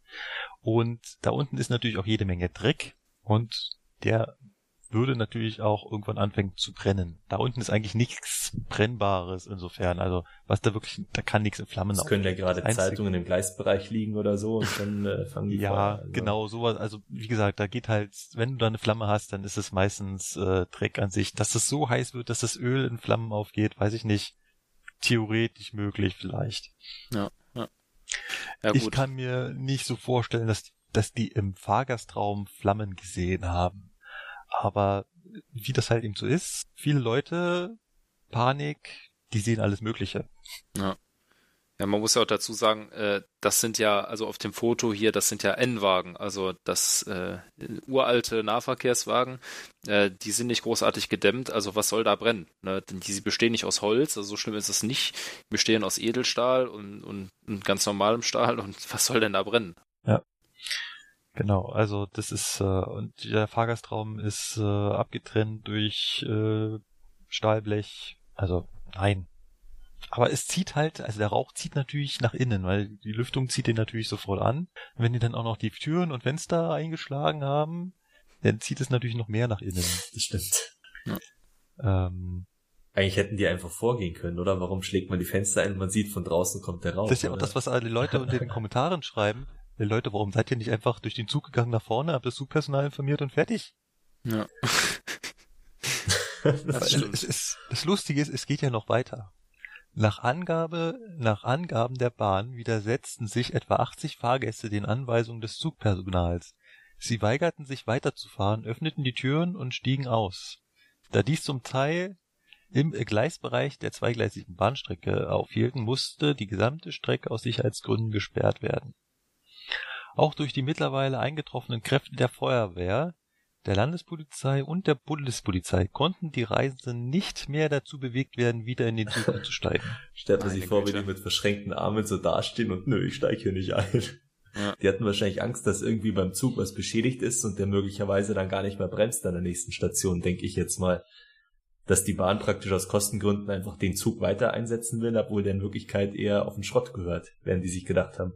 Und da unten ist natürlich auch jede Menge Dreck und der würde natürlich auch irgendwann anfangen zu brennen. Da unten ist eigentlich nichts Brennbares insofern. Also was da wirklich, da kann nichts in Flammen Es können ja gerade Das Einzige- Zeitungen im Gleisbereich liegen oder so und dann äh, fangen die Feuer Ja, an, also. genau, sowas. Also wie gesagt, da geht halt, wenn du da eine Flamme hast, dann ist es meistens äh, Dreck an sich. Dass es so heiß wird, dass das Öl in Flammen aufgeht, weiß ich nicht. Theoretisch möglich vielleicht. Ja ich gut. kann mir nicht so vorstellen, dass, dass die im Fahrgastraum Flammen gesehen haben. Aber wie das halt eben so ist, viele Leute, Panik, die sehen alles Mögliche. Ja, man muss ja auch dazu sagen, äh, das sind ja, also auf dem Foto hier, das sind ja N-Wagen, also das äh, uralte Nahverkehrswagen, äh, die sind nicht großartig gedämmt, also was soll da brennen? Ne? Denn die bestehen nicht aus Holz, also so schlimm ist es nicht, die bestehen aus Edelstahl und, und, und ganz normalem Stahl und was soll denn da brennen? Genau, also das ist, äh, und der Fahrgastraum ist äh, abgetrennt durch äh, Stahlblech. Also nein. Aber es zieht halt, also der Rauch zieht natürlich nach innen, weil die Lüftung zieht den natürlich sofort an. Wenn die dann auch noch die Türen und Fenster eingeschlagen haben, dann zieht es natürlich noch mehr nach innen. Das stimmt. Ähm, Eigentlich hätten die einfach vorgehen können, oder? Warum schlägt man die Fenster ein und man sieht, von draußen kommt der Rauch? das ist ja auch das, was alle Leute unter den Kommentaren schreiben. Hey Leute, warum seid ihr nicht einfach durch den Zug gegangen nach vorne, habt das Zugpersonal informiert und fertig? Ja, das stimmt. es ist, das Lustige ist, es geht ja noch weiter. Nach Angabe, nach Angaben der Bahn widersetzten sich etwa 80 Fahrgäste den Anweisungen des Zugpersonals. Sie weigerten sich weiterzufahren, öffneten die Türen und stiegen aus. Da dies zum Teil im Gleisbereich der zweigleisigen Bahnstrecke aufhielten, musste die gesamte Strecke aus Sicherheitsgründen gesperrt werden. Auch durch die mittlerweile eingetroffenen Kräfte der Feuerwehr der Landespolizei und der Bundespolizei konnten die Reisenden nicht mehr dazu bewegt werden, wieder in den Zug einzusteigen. Stellt man sich vor, wie die mit verschränkten Armen so dastehen und nö, ich steig hier nicht ein. Ja. Die hatten wahrscheinlich Angst, dass irgendwie beim Zug was beschädigt ist und der möglicherweise dann gar nicht mehr bremst an der nächsten Station, denke ich jetzt mal. Dass die Bahn praktisch aus Kostengründen einfach den Zug weiter einsetzen will, obwohl der in Wirklichkeit eher auf den Schrott gehört, werden die sich gedacht haben.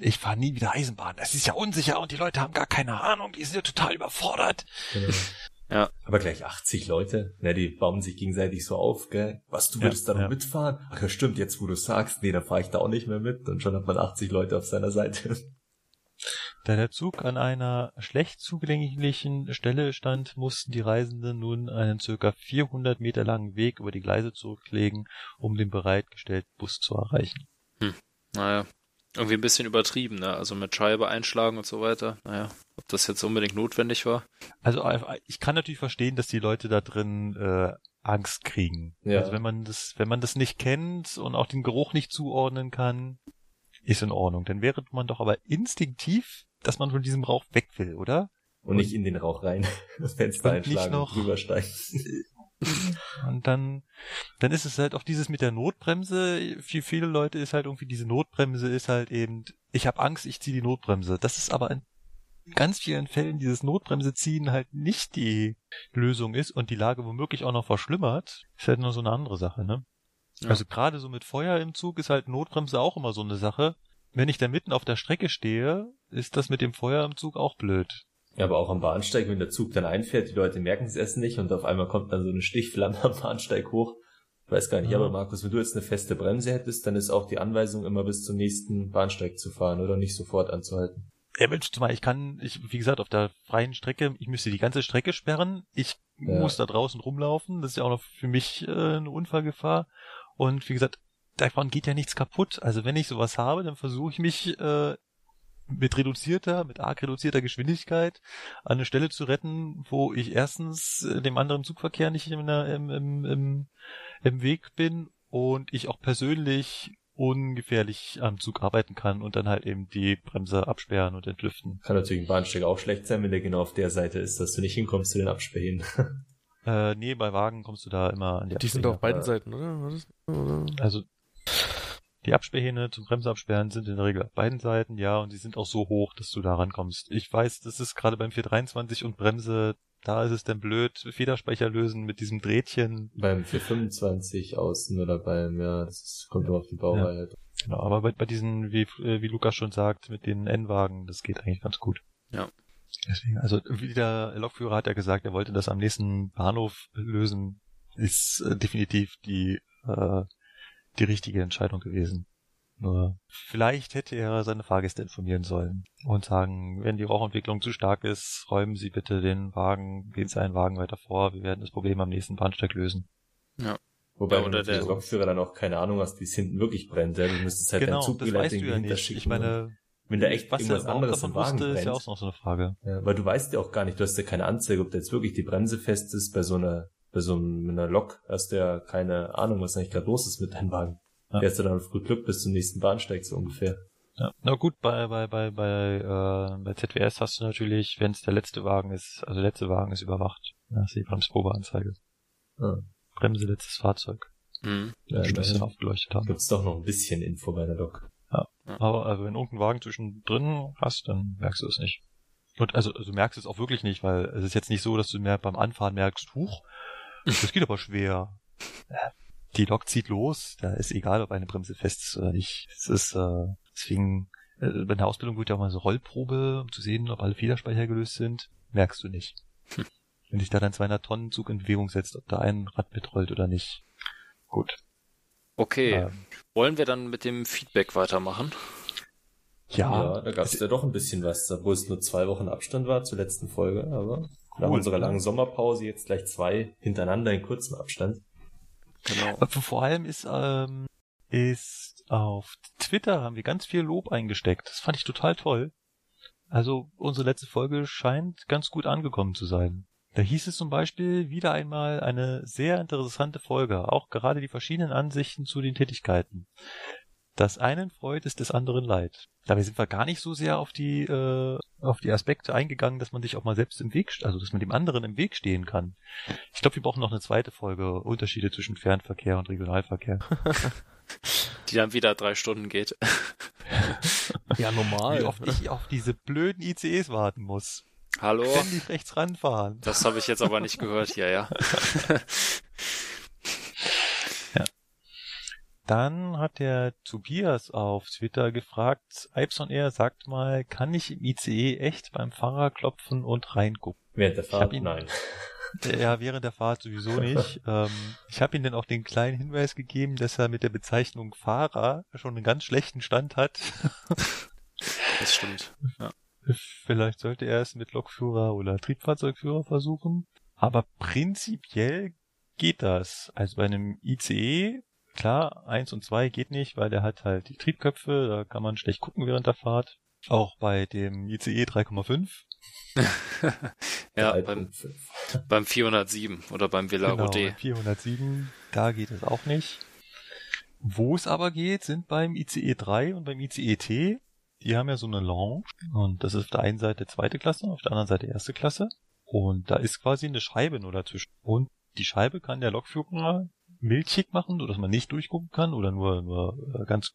Ich fahre nie wieder Eisenbahn. Das ist ja unsicher und die Leute haben gar keine Ahnung. Die sind ja total überfordert. Ja. Aber gleich 80 Leute, ne, die bauen sich gegenseitig so auf, gell? Was, du Ja, würdest da noch ja. mitfahren? Ach ja, stimmt, jetzt wo du sagst, nee, dann fahre ich da auch nicht mehr mit. Und schon hat man 80 Leute auf seiner Seite. Da der Zug an einer schlecht zugänglichen Stelle stand, mussten die Reisenden nun einen circa 400 Meter langen Weg über die Gleise zurücklegen, um den bereitgestellten Bus zu erreichen. naja, irgendwie ein bisschen übertrieben, ne? Also mit Scheibe einschlagen und so weiter. Naja, ob das jetzt unbedingt notwendig war. Also äh, ich kann natürlich verstehen, dass die Leute da drin äh, Angst kriegen. Ja. Also wenn man das, wenn man das nicht kennt und auch den Geruch nicht zuordnen kann, ist in Ordnung. Dann wäre man doch aber instinktiv, dass man von diesem Rauch weg will, oder? Und nicht in den Rauch rein. Das Fenster Und nicht einschlagen noch- rübersteigen. Und dann, dann ist es halt auch dieses mit der Notbremse. Für viele Leute ist halt irgendwie diese Notbremse ist halt eben, ich habe Angst, ich ziehe die Notbremse. Das ist aber in ganz vielen Fällen dieses Notbremse ziehen halt nicht die Lösung ist und die Lage womöglich auch noch verschlimmert, ist halt nur so eine andere Sache, ne? Ja. Also gerade so mit Feuer im Zug ist halt Notbremse auch immer so eine Sache. Wenn ich da mitten auf der Strecke stehe, ist das mit dem Feuer im Zug auch blöd. Ja, aber auch am Bahnsteig, wenn der Zug dann einfährt, die Leute merken es erst nicht und auf einmal kommt dann so eine Stichflamme am Bahnsteig hoch. Ich weiß gar nicht, Ja. aber Markus, wenn du jetzt eine feste Bremse hättest, dann ist auch die Anweisung immer bis zum nächsten Bahnsteig zu fahren oder nicht sofort anzuhalten. Ja, Mensch, zumal ich kann, ich, wie gesagt, auf der freien Strecke, ich müsste die ganze Strecke sperren. Ich Ja. muss da draußen rumlaufen. Das ist ja auch noch für mich äh, eine Unfallgefahr. Und wie gesagt, davon geht ja nichts kaputt. Also wenn ich sowas habe, dann versuche ich mich äh, mit reduzierter, mit arg reduzierter Geschwindigkeit an eine Stelle zu retten, wo ich erstens äh, dem anderen Zugverkehr nicht im, im, im, im, im Weg bin und ich auch persönlich ungefährlich am Zug arbeiten kann und dann halt eben die Bremse absperren und entlüften. Kann natürlich ein Bahnsteig auch schlecht sein, wenn der genau auf der Seite ist, dass du nicht hinkommst zu den Absperren. Äh, nee, bei Wagen kommst du da immer an die Die sind Absperrhähne. auf beiden. Seiten, oder? Also die Absperrhähne zum Bremseabsperren sind in der Regel auf beiden Seiten, ja, und sie sind auch so hoch, dass du da rankommst. Ich weiß, das ist gerade beim 423 und Bremse, da ist es dann blöd, Federspeicher lösen mit diesem Drehtchen. beim 425 außen oder beim, ja, das kommt immer auf die Baureihe. halt. Genau, aber bei, bei diesen, wie, äh, wie Lukas schon sagt, mit den N-Wagen, das geht eigentlich ganz gut. Ja. Deswegen, also wie der Lokführer hat ja gesagt, er wollte das am nächsten Bahnhof lösen, ist äh, definitiv die, äh, die richtige Entscheidung gewesen. Nur vielleicht hätte er seine Fahrgäste informieren sollen und sagen, wenn die Rauchentwicklung zu stark ist, räumen Sie bitte den Wagen, gehen Sie einen Wagen weiter vor, wir werden das Problem am nächsten Bahnsteig lösen. Wobei Ja, oder der- Lokführer dann auch keine Ahnung hast, wie es hinten wirklich brennt. Ja? Du müsstest halt genau, weißt Zugbegleiter du ja dahinter nicht. schicken. Ich meine, wenn da echt was irgendwas anderes davon im Wagen wusste, ist ja brennt. auch noch so eine Frage. Ja, weil du weißt ja auch gar nicht, du hast ja keine Anzeige, ob da jetzt wirklich die Bremse fest ist bei so einer, bei so einer Lok, hast du ja keine Ahnung, was eigentlich gerade los ist mit deinem Wagen. Ja. Ja. Fährst du dann auf gut Glück bis zum nächsten Bahnsteig so ungefähr. Ja. Na gut, bei, bei, bei, bei, äh, bei ZWS hast du natürlich, wenn es der letzte Wagen ist, also der letzte Wagen ist überwacht. Da hast du die Bremsprobeanzeige. Ja. Bremse, letztes Fahrzeug. Mhm. Ja, Stößchen immerhin aufgeleuchtet haben. gibt's doch noch ein bisschen Info bei der Lok. Aber also wenn irgendein Wagen zwischendrin hast, dann merkst du es nicht. Und also, also merkst du es auch wirklich nicht, weil es ist jetzt nicht so, dass du mehr beim Anfahren merkst, huch, das geht aber schwer. Die Lok zieht los, da ist egal, ob eine Bremse fest ist oder nicht. Es ist äh, deswegen äh, bei der Ausbildung wird ja auch mal so Rollprobe, um zu sehen, ob alle Federspeicher gelöst sind. Merkst du nicht. Hm. Wenn sich da dann 200 Tonnen Zug in Bewegung setzt, ob da ein Rad mitrollt oder nicht. Gut. Okay, Ähm, wollen wir dann mit dem Feedback weitermachen? ja, da gab's ja doch ein bisschen was, obwohl es nur zwei Wochen Abstand war zur letzten Folge, aber nach Cool. unserer langen Sommerpause jetzt gleich zwei hintereinander in kurzem Abstand. Genau. Aber vor allem ist, ähm, ist auf Twitter haben wir ganz viel Lob eingesteckt. Das fand ich total toll. Also unsere letzte Folge scheint ganz gut angekommen zu sein. Da hieß es zum Beispiel wieder einmal eine sehr interessante Folge, auch gerade die verschiedenen Ansichten zu den Tätigkeiten. Das einen freut, ist des anderen leid. Dabei sind wir gar nicht so sehr auf die, äh, auf die Aspekte eingegangen, dass man sich auch mal selbst im Weg, also dass man dem anderen im Weg stehen kann. Ich glaube, wir brauchen noch eine zweite Folge, Unterschiede zwischen Fernverkehr und Regionalverkehr. Die dann wieder drei Stunden geht. Ja, normal. Wie oft ich auf diese blöden ICEs warten muss. Hallo? Ständig rechts ranfahren. Das habe ich jetzt aber nicht gehört hier, ja. Dann hat der Tobias auf Twitter gefragt, Ipson Air sagt mal, kann ich im ICE echt beim Fahrer klopfen und reingucken? Während der Fahrt? ihn- Nein. Ja, während der Fahrt sowieso nicht. ähm, ich habe ihm dann auch den kleinen Hinweis gegeben, dass er mit der Bezeichnung Fahrer schon einen ganz schlechten Stand hat. Das stimmt. Vielleicht sollte er es mit Lokführer oder Triebfahrzeugführer versuchen. Aber prinzipiell geht das. Also bei einem ICE, klar, eins und zwei geht nicht, weil der hat halt die Triebköpfe, da kann man schlecht gucken während der Fahrt. Auch bei dem ICE 3,5. ja, Drei beim, beim 407 oder beim Velaro Genau, D. beim 407, da geht es auch nicht. Wo es aber geht, sind beim ICE 3 und beim ICE T. Die haben ja so eine Lounge und das ist auf der einen Seite zweite Klasse, auf der anderen Seite erste Klasse. Und da ist quasi eine Scheibe nur dazwischen. Und die Scheibe kann der Lokführer milchig machen, sodass man nicht durchgucken kann oder nur, nur äh, ganz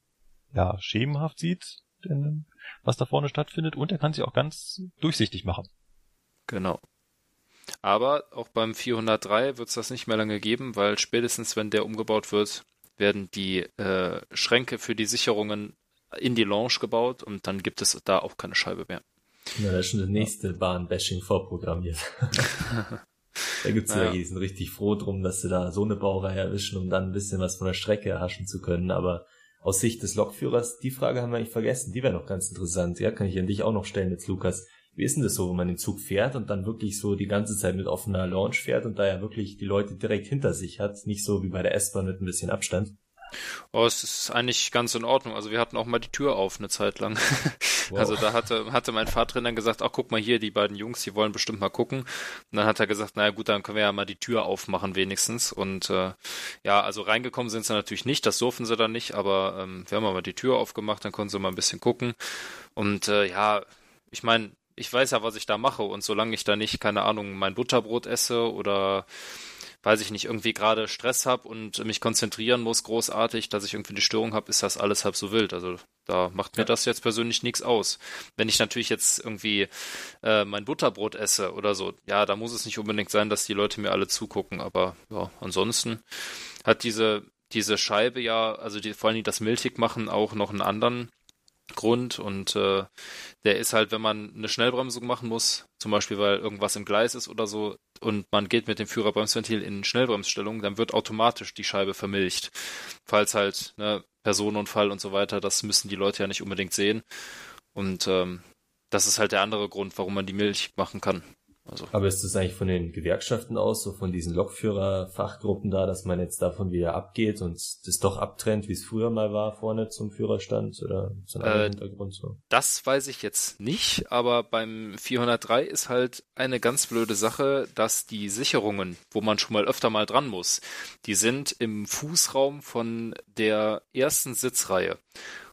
ja, schemenhaft sieht, was da vorne stattfindet. Und er kann sie auch ganz durchsichtig machen. Genau. Aber auch beim 403 wird es das nicht mehr lange geben, weil spätestens, wenn der umgebaut wird, werden die äh, Schränke für die Sicherungen in die Lounge gebaut und dann gibt es da auch keine Scheibe mehr. Na, da ist schon das nächste Bahnbashing vorprogrammiert. da gibt's ja. die sind richtig froh drum, dass sie da so eine Baureihe erwischen, um dann ein bisschen was von der Strecke erhaschen zu können. Aber aus Sicht des Lokführers, die Frage haben wir eigentlich vergessen, die wäre noch ganz interessant. Ja, kann ich an dich auch noch stellen jetzt, Lukas. Wie ist denn das so, wenn man den Zug fährt und dann wirklich so die ganze Zeit mit offener Launch fährt und da ja wirklich die Leute direkt hinter sich hat, nicht so wie bei der S-Bahn mit ein bisschen Abstand? Oh, es ist eigentlich ganz in Ordnung. Also wir hatten auch mal die Tür auf eine Zeit lang. Wow. Also da hatte, hatte mein Vater dann gesagt, ach guck mal hier, die beiden Jungs, die wollen bestimmt mal gucken. Und dann hat er gesagt, naja gut, dann können wir ja mal die Tür aufmachen wenigstens. Und äh, ja, also reingekommen sind sie natürlich nicht, das durften sie dann nicht, aber ähm, wir haben mal die Tür aufgemacht, dann konnten sie mal ein bisschen gucken. Und äh, ja, ich meine, ich weiß ja, was ich da mache und solange ich da nicht, keine Ahnung, mein Butterbrot esse oder weiß ich nicht, irgendwie gerade Stress habe und mich konzentrieren muss großartig, dass ich irgendwie eine Störung habe, ist das alles halb so wild. Also da macht mir ja. das jetzt persönlich nichts aus. Wenn ich natürlich jetzt irgendwie äh, mein Butterbrot esse oder so, ja, da muss es nicht unbedingt sein, dass die Leute mir alle zugucken, aber ja, ansonsten hat diese diese Scheibe ja, also die, vor allem das Milchig machen auch noch einen anderen Grund und äh, der ist halt, wenn man eine Schnellbremsung machen muss, zum Beispiel weil irgendwas im Gleis ist oder so und man geht mit dem Führerbremsventil in Schnellbremsstellung, dann wird automatisch die Scheibe vermilcht. Falls halt ne, Personenunfall und so weiter, das müssen die Leute ja nicht unbedingt sehen und ähm, das ist halt der andere Grund, warum man die Milch machen kann. Also. Aber ist das eigentlich von den Gewerkschaften aus, so von diesen Lokführer-Fachgruppen da, dass man jetzt davon wieder abgeht und das doch abtrennt, wie es früher mal war, vorne zum Führerstand oder so ein äh, Hintergrund so? Das weiß ich jetzt nicht, aber beim 403 ist halt eine ganz blöde Sache, dass die Sicherungen, wo man schon mal öfter mal dran muss, die sind im Fußraum von der ersten Sitzreihe.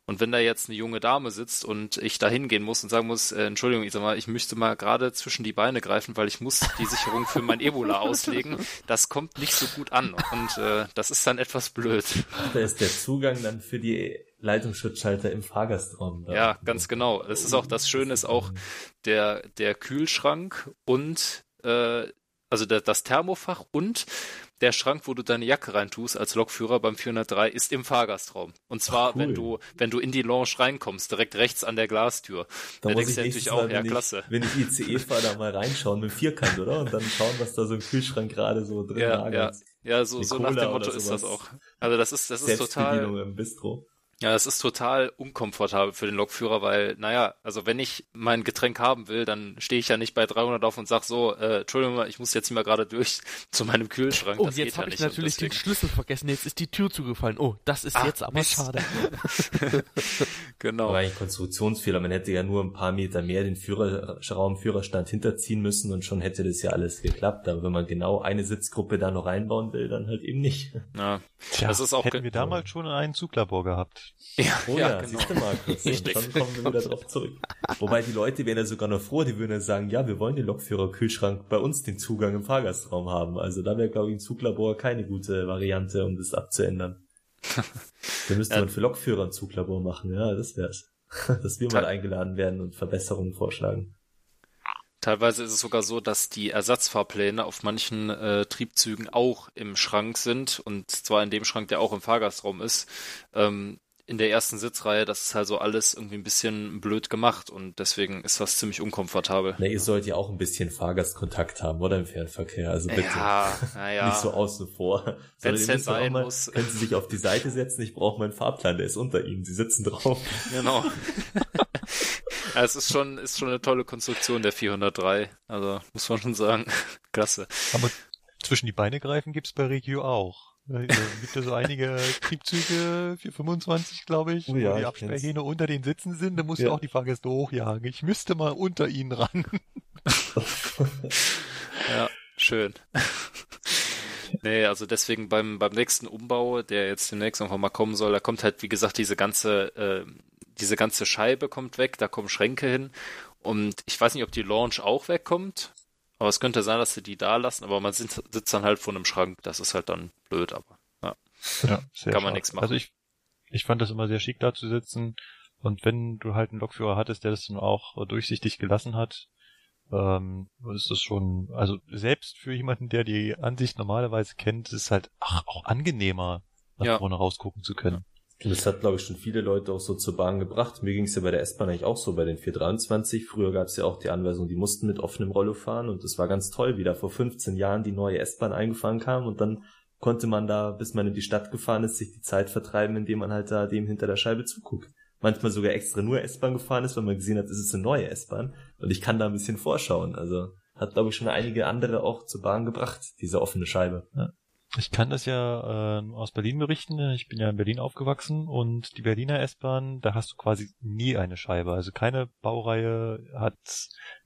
Und wenn da jetzt eine junge Dame sitzt und ich da hingehen muss und sagen muss, äh, Entschuldigung, ich sag mal, ich müsste mal gerade zwischen die Beine greifen, weil ich muss die Sicherung für mein Ebola auslegen, das kommt nicht so gut an. Und äh, das ist dann etwas blöd. Da ist der Zugang dann für die Leitungsschutzschalter im Fahrgastraum. Da. Ja, ganz genau. Es ist auch das Schöne ist auch der der Kühlschrank und äh, also das Thermofach und der Schrank, wo du deine Jacke reintust als Lokführer beim 403, ist im Fahrgastraum. Und zwar, cool. wenn du, wenn du in die Lounge reinkommst, direkt rechts an der Glastür. Da, denkst du natürlich auch, ja, klasse. wenn ich ICE fahre, da mal reinschauen mit Vierkant, oder? Und dann schauen, was da so im Kühlschrank gerade so drin ja, lagert. Ja, ja so, so nach dem Motto ist das auch. Also das ist, das ist total. im Bistro. Ja, es ist total unkomfortabel für den Lokführer, weil, naja, also wenn ich mein Getränk haben will, dann stehe ich ja nicht bei 300 auf und sag so, äh, Entschuldigung, ich muss jetzt hier mal gerade durch zu meinem Kühlschrank. Oh, das jetzt habe ja ich natürlich den Schlüssel vergessen, jetzt ist die Tür zugefallen. Oh, das ist ah, jetzt aber Mist. schade. genau. Aber ein Konstruktionsfehler, man hätte ja nur ein paar Meter mehr den Führerraum, Führerstand hinterziehen müssen und schon hätte das ja alles geklappt. Aber wenn man genau eine Sitzgruppe da noch reinbauen will, dann halt eben nicht. Ja, Tja, das ist auch hätten wir damals schon einen Zuglabor gehabt. Ja, oh ja, ja genau. siehst du, Markus. Und schon kommen wir wieder drauf zurück. Wobei die Leute wären ja sogar noch froh, die würden ja sagen, ja, wir wollen den Lokführer-Kühlschrank bei uns den Zugang im Fahrgastraum haben. Also da wäre, glaube ich, ein Zuglabor keine gute Variante, um das abzuändern. da müsste ja. man für Lokführer ein Zuglabor machen, ja, das wär's. Dass wir mal eingeladen werden und Verbesserungen vorschlagen. Teilweise ist es sogar so, dass die Ersatzfahrpläne auf manchen äh, Triebzügen auch im Schrank sind und zwar in dem Schrank, der auch im Fahrgastraum ist. Ähm, in der ersten Sitzreihe, das ist halt so alles irgendwie ein bisschen blöd gemacht und deswegen ist das ziemlich unkomfortabel. Na, ihr sollt ja auch ein bisschen Fahrgastkontakt haben, oder im Fernverkehr, also bitte. Ja, naja. Nicht so außen vor. Wenn es denn sein mal, muss. Können Sie sich auf die Seite setzen, ich brauche meinen Fahrplan, der ist unter Ihnen, Sie sitzen drauf. Genau. ja, es ist schon, ist schon eine tolle Konstruktion, der 403. Also, muss man schon sagen. Klasse. Aber zwischen die Beine greifen gibt's bei Regio auch. Da gibt ja so einige Triebzüge, 425 glaube ich, oh ja, wo die Absperrhähne unter den Sitzen sind, da musst ja. du auch die Fahrgäste hochjagen. Ich müsste mal unter ihnen ran. ja, schön. nee, also deswegen beim, beim nächsten Umbau, der jetzt demnächst einfach mal kommen soll, da kommt halt, wie gesagt, diese ganze, äh, diese ganze Scheibe kommt weg, da kommen Schränke hin. Und ich weiß nicht, ob die Launch auch wegkommt. Aber es könnte sein, dass sie die da lassen, aber man sitzt, sitzt dann halt vor einem Schrank. Das ist halt dann blöd, aber ja. ja sehr Kann man nichts machen. Also ich, ich fand das immer sehr schick da zu sitzen. Und wenn du halt einen Lokführer hattest, der das dann auch durchsichtig gelassen hat, ähm, ist das schon, also selbst für jemanden, der die Ansicht normalerweise kennt, ist es halt ach, auch angenehmer, nach ja. vorne rausgucken zu können. Und das hat, glaube ich, schon viele Leute auch so zur Bahn gebracht. Mir ging es ja bei der S-Bahn eigentlich auch so, bei den 423. Früher gab es ja auch die Anweisung, die mussten mit offenem Rollo fahren und das war ganz toll, wie da vor 15 Jahren die neue S-Bahn eingefahren kam und dann konnte man da, bis man in die Stadt gefahren ist, sich die Zeit vertreiben, indem man halt da dem hinter der Scheibe zuguckt. Manchmal sogar extra nur S-Bahn gefahren ist, weil man gesehen hat, es ist eine neue S-Bahn und ich kann da ein bisschen vorschauen. Also hat, glaube ich, schon einige andere auch zur Bahn gebracht, diese offene Scheibe. Ja. Ich kann das ja äh, aus Berlin berichten. Ich bin ja in Berlin aufgewachsen und die Berliner S-Bahn, da hast du quasi nie eine Scheibe. Also keine Baureihe hat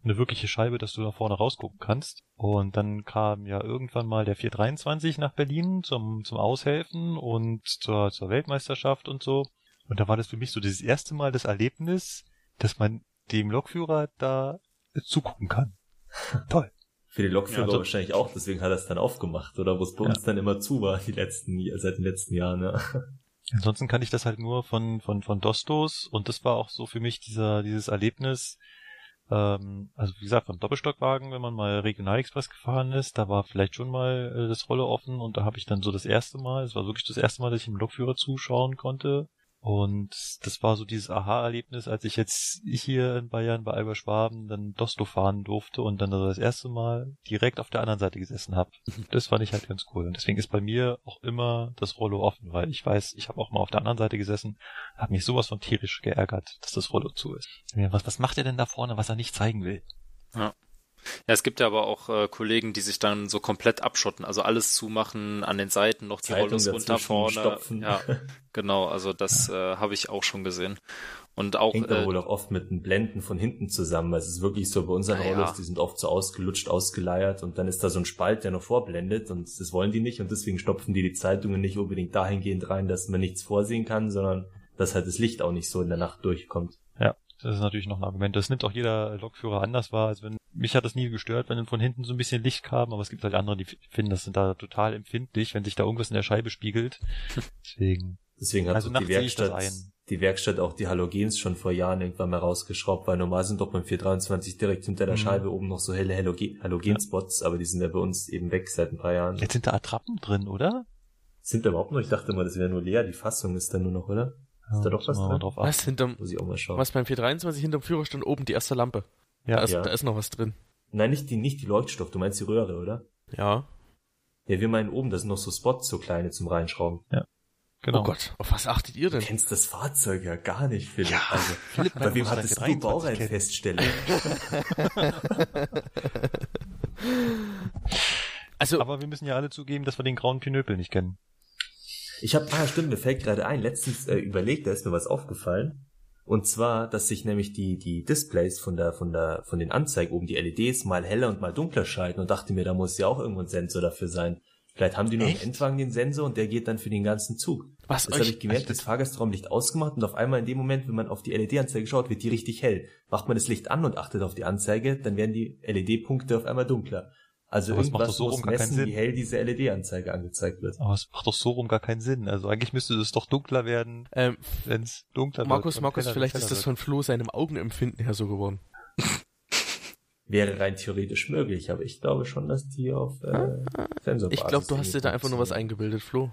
eine wirkliche Scheibe, dass du da vorne rausgucken kannst. Und dann kam ja irgendwann mal der 423 nach Berlin zum, zum Aushelfen und zur, zur Weltmeisterschaft und so. Und da war das für mich so das erste Mal das Erlebnis, dass man dem Lokführer da zugucken kann. Toll. Für die Lokführer ja, also, wahrscheinlich auch, deswegen hat er es dann aufgemacht, oder wo es bei ja. uns dann immer zu war, die letzten, seit den letzten Jahren, ja. Ansonsten kann ich das halt nur von, von, von Dostos und das war auch so für mich dieser, dieses Erlebnis, ähm, also wie gesagt, vom Doppelstockwagen, wenn man mal Regionalexpress gefahren ist, da war vielleicht schon mal äh, das Rolle offen und da habe ich dann so das erste Mal, es war wirklich das erste Mal, dass ich dem Lokführer zuschauen konnte und das war so dieses Aha-Erlebnis, als ich jetzt hier in Bayern bei Albert Schwaben dann Dosto fahren durfte und dann das erste Mal direkt auf der anderen Seite gesessen habe. Mhm. Das fand ich halt ganz cool. Und deswegen ist bei mir auch immer das Rollo offen, weil ich weiß, ich habe auch mal auf der anderen Seite gesessen, habe mich sowas von tierisch geärgert, dass das Rollo zu ist. Was, was macht er denn da vorne, was er nicht zeigen will? Ja. Ja, es gibt ja aber auch äh, Kollegen, die sich dann so komplett abschotten, also alles zumachen, an den Seiten noch die Rollos runter vorne. Stopfen. Ja, genau, also das äh, habe ich auch schon gesehen. Und auch hängt äh, wohl auch oft mit den Blenden von hinten zusammen. Es ist wirklich so bei unseren ja, Rollos, die sind oft so ausgelutscht, ausgeleiert und dann ist da so ein Spalt, der noch vorblendet und das wollen die nicht und deswegen stopfen die die Zeitungen nicht unbedingt dahingehend rein, dass man nichts vorsehen kann, sondern dass halt das Licht auch nicht so in der Nacht durchkommt. Ja, das ist natürlich noch ein Argument. Das nimmt auch jeder Lokführer anders wahr. Also wenn, mich hat das nie gestört, wenn von hinten so ein bisschen Licht kam, aber es gibt halt andere, die finden das sind da total empfindlich, wenn sich da irgendwas in der Scheibe spiegelt. Deswegen. Deswegen hat also die Werkstatt, die Werkstatt auch die Halogens schon vor Jahren irgendwann mal rausgeschraubt, weil normal sind doch beim 423 direkt hinter der mhm. Scheibe oben noch so helle Halogenspots, ja. aber die sind ja bei uns eben weg seit ein paar Jahren. Jetzt sind da Attrappen drin, oder? Sind da überhaupt noch? Ich dachte mal, das wäre nur leer, die Fassung ist da nur noch, oder? Ist da doch was drin? Drauf was hinterm, Muss ich auch mal schauen. Was beim 423 hinterm Führerstand oben die erste Lampe. Ja. Da ist, ja. da ist noch was drin. Nein, nicht die, nicht die Leuchtstoff, du meinst die Röhre, oder? Ja. Ja, wir meinen oben, da sind noch so Spots, so kleine zum Reinschrauben. Ja. Genau. Oh Gott, auf was achtet ihr denn? Du kennst das Fahrzeug ja gar nicht, Philipp. Ja, also, Philipp, bei wem hattest du Baureihenfeststellung? also, Aber wir müssen ja alle zugeben, dass wir den grauen Pinöpel nicht kennen. Ich habe, ah stimmt, mir fällt gerade ein, letztens äh, überlegt, da ist mir was aufgefallen. Und zwar, dass sich nämlich die, die Displays von der, von der, von den Anzeigen oben, die LEDs mal heller und mal dunkler schalten und dachte mir, da muss ja auch irgendwo ein Sensor dafür sein. Vielleicht haben die nur Echt? im Endwagen den Sensor und der geht dann für den ganzen Zug. Was? Das habe ich gemerkt, das Fahrgastraumlicht ausgemacht und auf einmal in dem Moment, wenn man auf die LED-Anzeige schaut, wird die richtig hell. Macht man das Licht an und achtet auf die Anzeige, dann werden die LED-Punkte auf einmal dunkler. Also Aber irgendwas so muss messen, wie hell diese LED-Anzeige angezeigt wird. Aber es macht doch so rum gar keinen Sinn. Also eigentlich müsste es doch dunkler werden, ähm, wenn es dunkler Markus, wird. Markus, vielleicht ist das von Flo seinem Augenempfinden her so geworden. Wäre rein theoretisch möglich, aber ich glaube schon, dass die auf äh, Sensorbasis Ich glaube, du hast dir da einfach nur was eingebildet, Flo.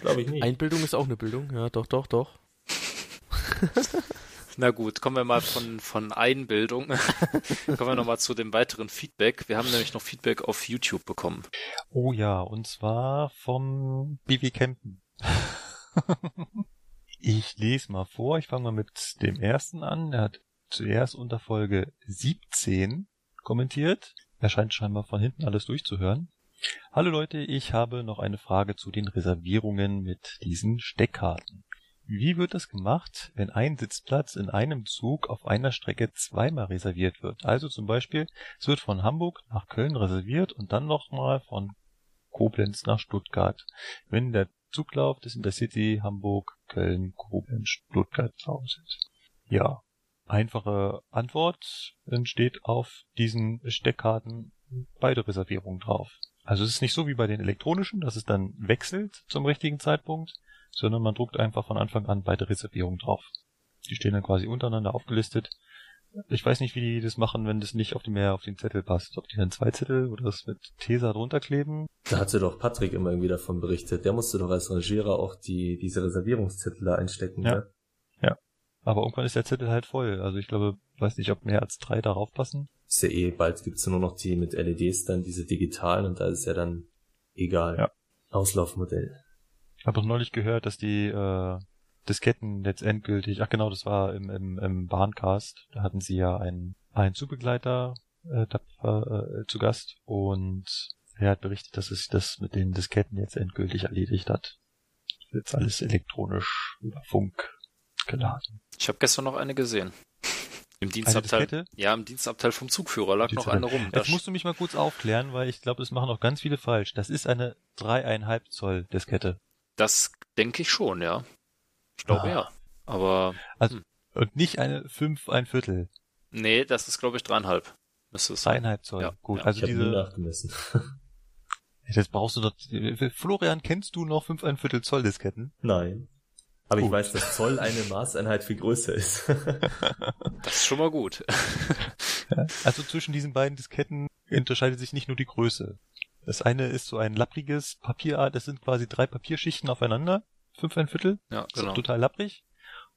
Glaube ich nicht. Einbildung ist auch eine Bildung, ja, doch, doch, doch. Na gut, kommen wir mal von, von Einbildung. kommen wir nochmal zu dem weiteren Feedback. Wir haben nämlich noch Feedback auf YouTube bekommen. Oh ja, und zwar vom BW Campen. ich lese mal vor. Ich fange mal mit dem ersten an. Er hat zuerst unter Folge 17 kommentiert. Er scheint scheinbar von hinten alles durchzuhören. Hallo Leute, ich habe noch eine Frage zu den Reservierungen mit diesen Steckkarten. Wie wird das gemacht, wenn ein Sitzplatz in einem Zug auf einer Strecke zweimal reserviert wird? Also zum Beispiel, es wird von Hamburg nach Köln reserviert und dann nochmal von Koblenz nach Stuttgart. Wenn der Zuglauf des Intercity Hamburg, Köln, Koblenz, Stuttgart lautet. Ja, einfache Antwort entsteht auf diesen Steckkarten beide Reservierungen drauf. Also es ist nicht so wie bei den elektronischen, dass es dann wechselt zum richtigen Zeitpunkt, sondern man druckt einfach von Anfang an beide Reservierungen drauf. Die stehen dann quasi untereinander aufgelistet Ich weiß nicht, wie die das machen, wenn das nicht auf die mehr auf den Zettel passt. Ob die dann zwei Zettel oder das mit Tesa drunter kleben. Da hatte doch Patrick immer irgendwie davon berichtet. Der musste doch als Rangierer auch die, diese Reservierungszettel da einstecken, Ja. ne? Aber irgendwann ist der Zettel halt voll. Also ich glaube, weiß nicht, ob mehr als drei darauf passen. Ist ja eh, bald gibt's ja nur noch die mit LEDs dann, diese digitalen und da ist ja dann egal. Ja. Auslaufmodell. Ich habe auch neulich gehört, dass die äh, Disketten jetzt endgültig, ach genau, das war im, im, im Bahncast, da hatten sie ja einen, einen Zugbegleiter äh, tapfer, äh, zu Gast und er hat berichtet, dass es das mit den Disketten jetzt endgültig erledigt hat. Jetzt alles elektronisch über Funk geladen. Ich habe gestern noch eine gesehen. Im Dienstabteil. Diskette? Ja, im Dienstabteil vom Zugführer lag noch eine rum. Da Jetzt musst du mich mal kurz aufklären, weil ich glaube, das machen auch ganz viele falsch. Das ist eine dreieinhalb Zoll Diskette. Das denke ich schon, ja. Ich glaube Ah. ja. Aber Und nicht eine fünf, ein Viertel. nee, das ist glaube ich dreieinhalb. Müsste es. Dreieinhalb Zoll. Ja, Gut, ja. also ich diese, nachgemessen. das brauchst du doch, Florian, kennst du noch fünf, ein Viertel Zoll Disketten? Nein. Aber ich Gut. weiß, dass Zoll eine Maßeinheit viel größer ist. Das ist schon mal gut. Also zwischen diesen beiden Disketten unterscheidet sich nicht nur die Größe. Das eine ist so ein lappriges Papierart, das sind quasi drei Papierschichten aufeinander, fünf ein Viertel, Ja, ist genau. total lapprig.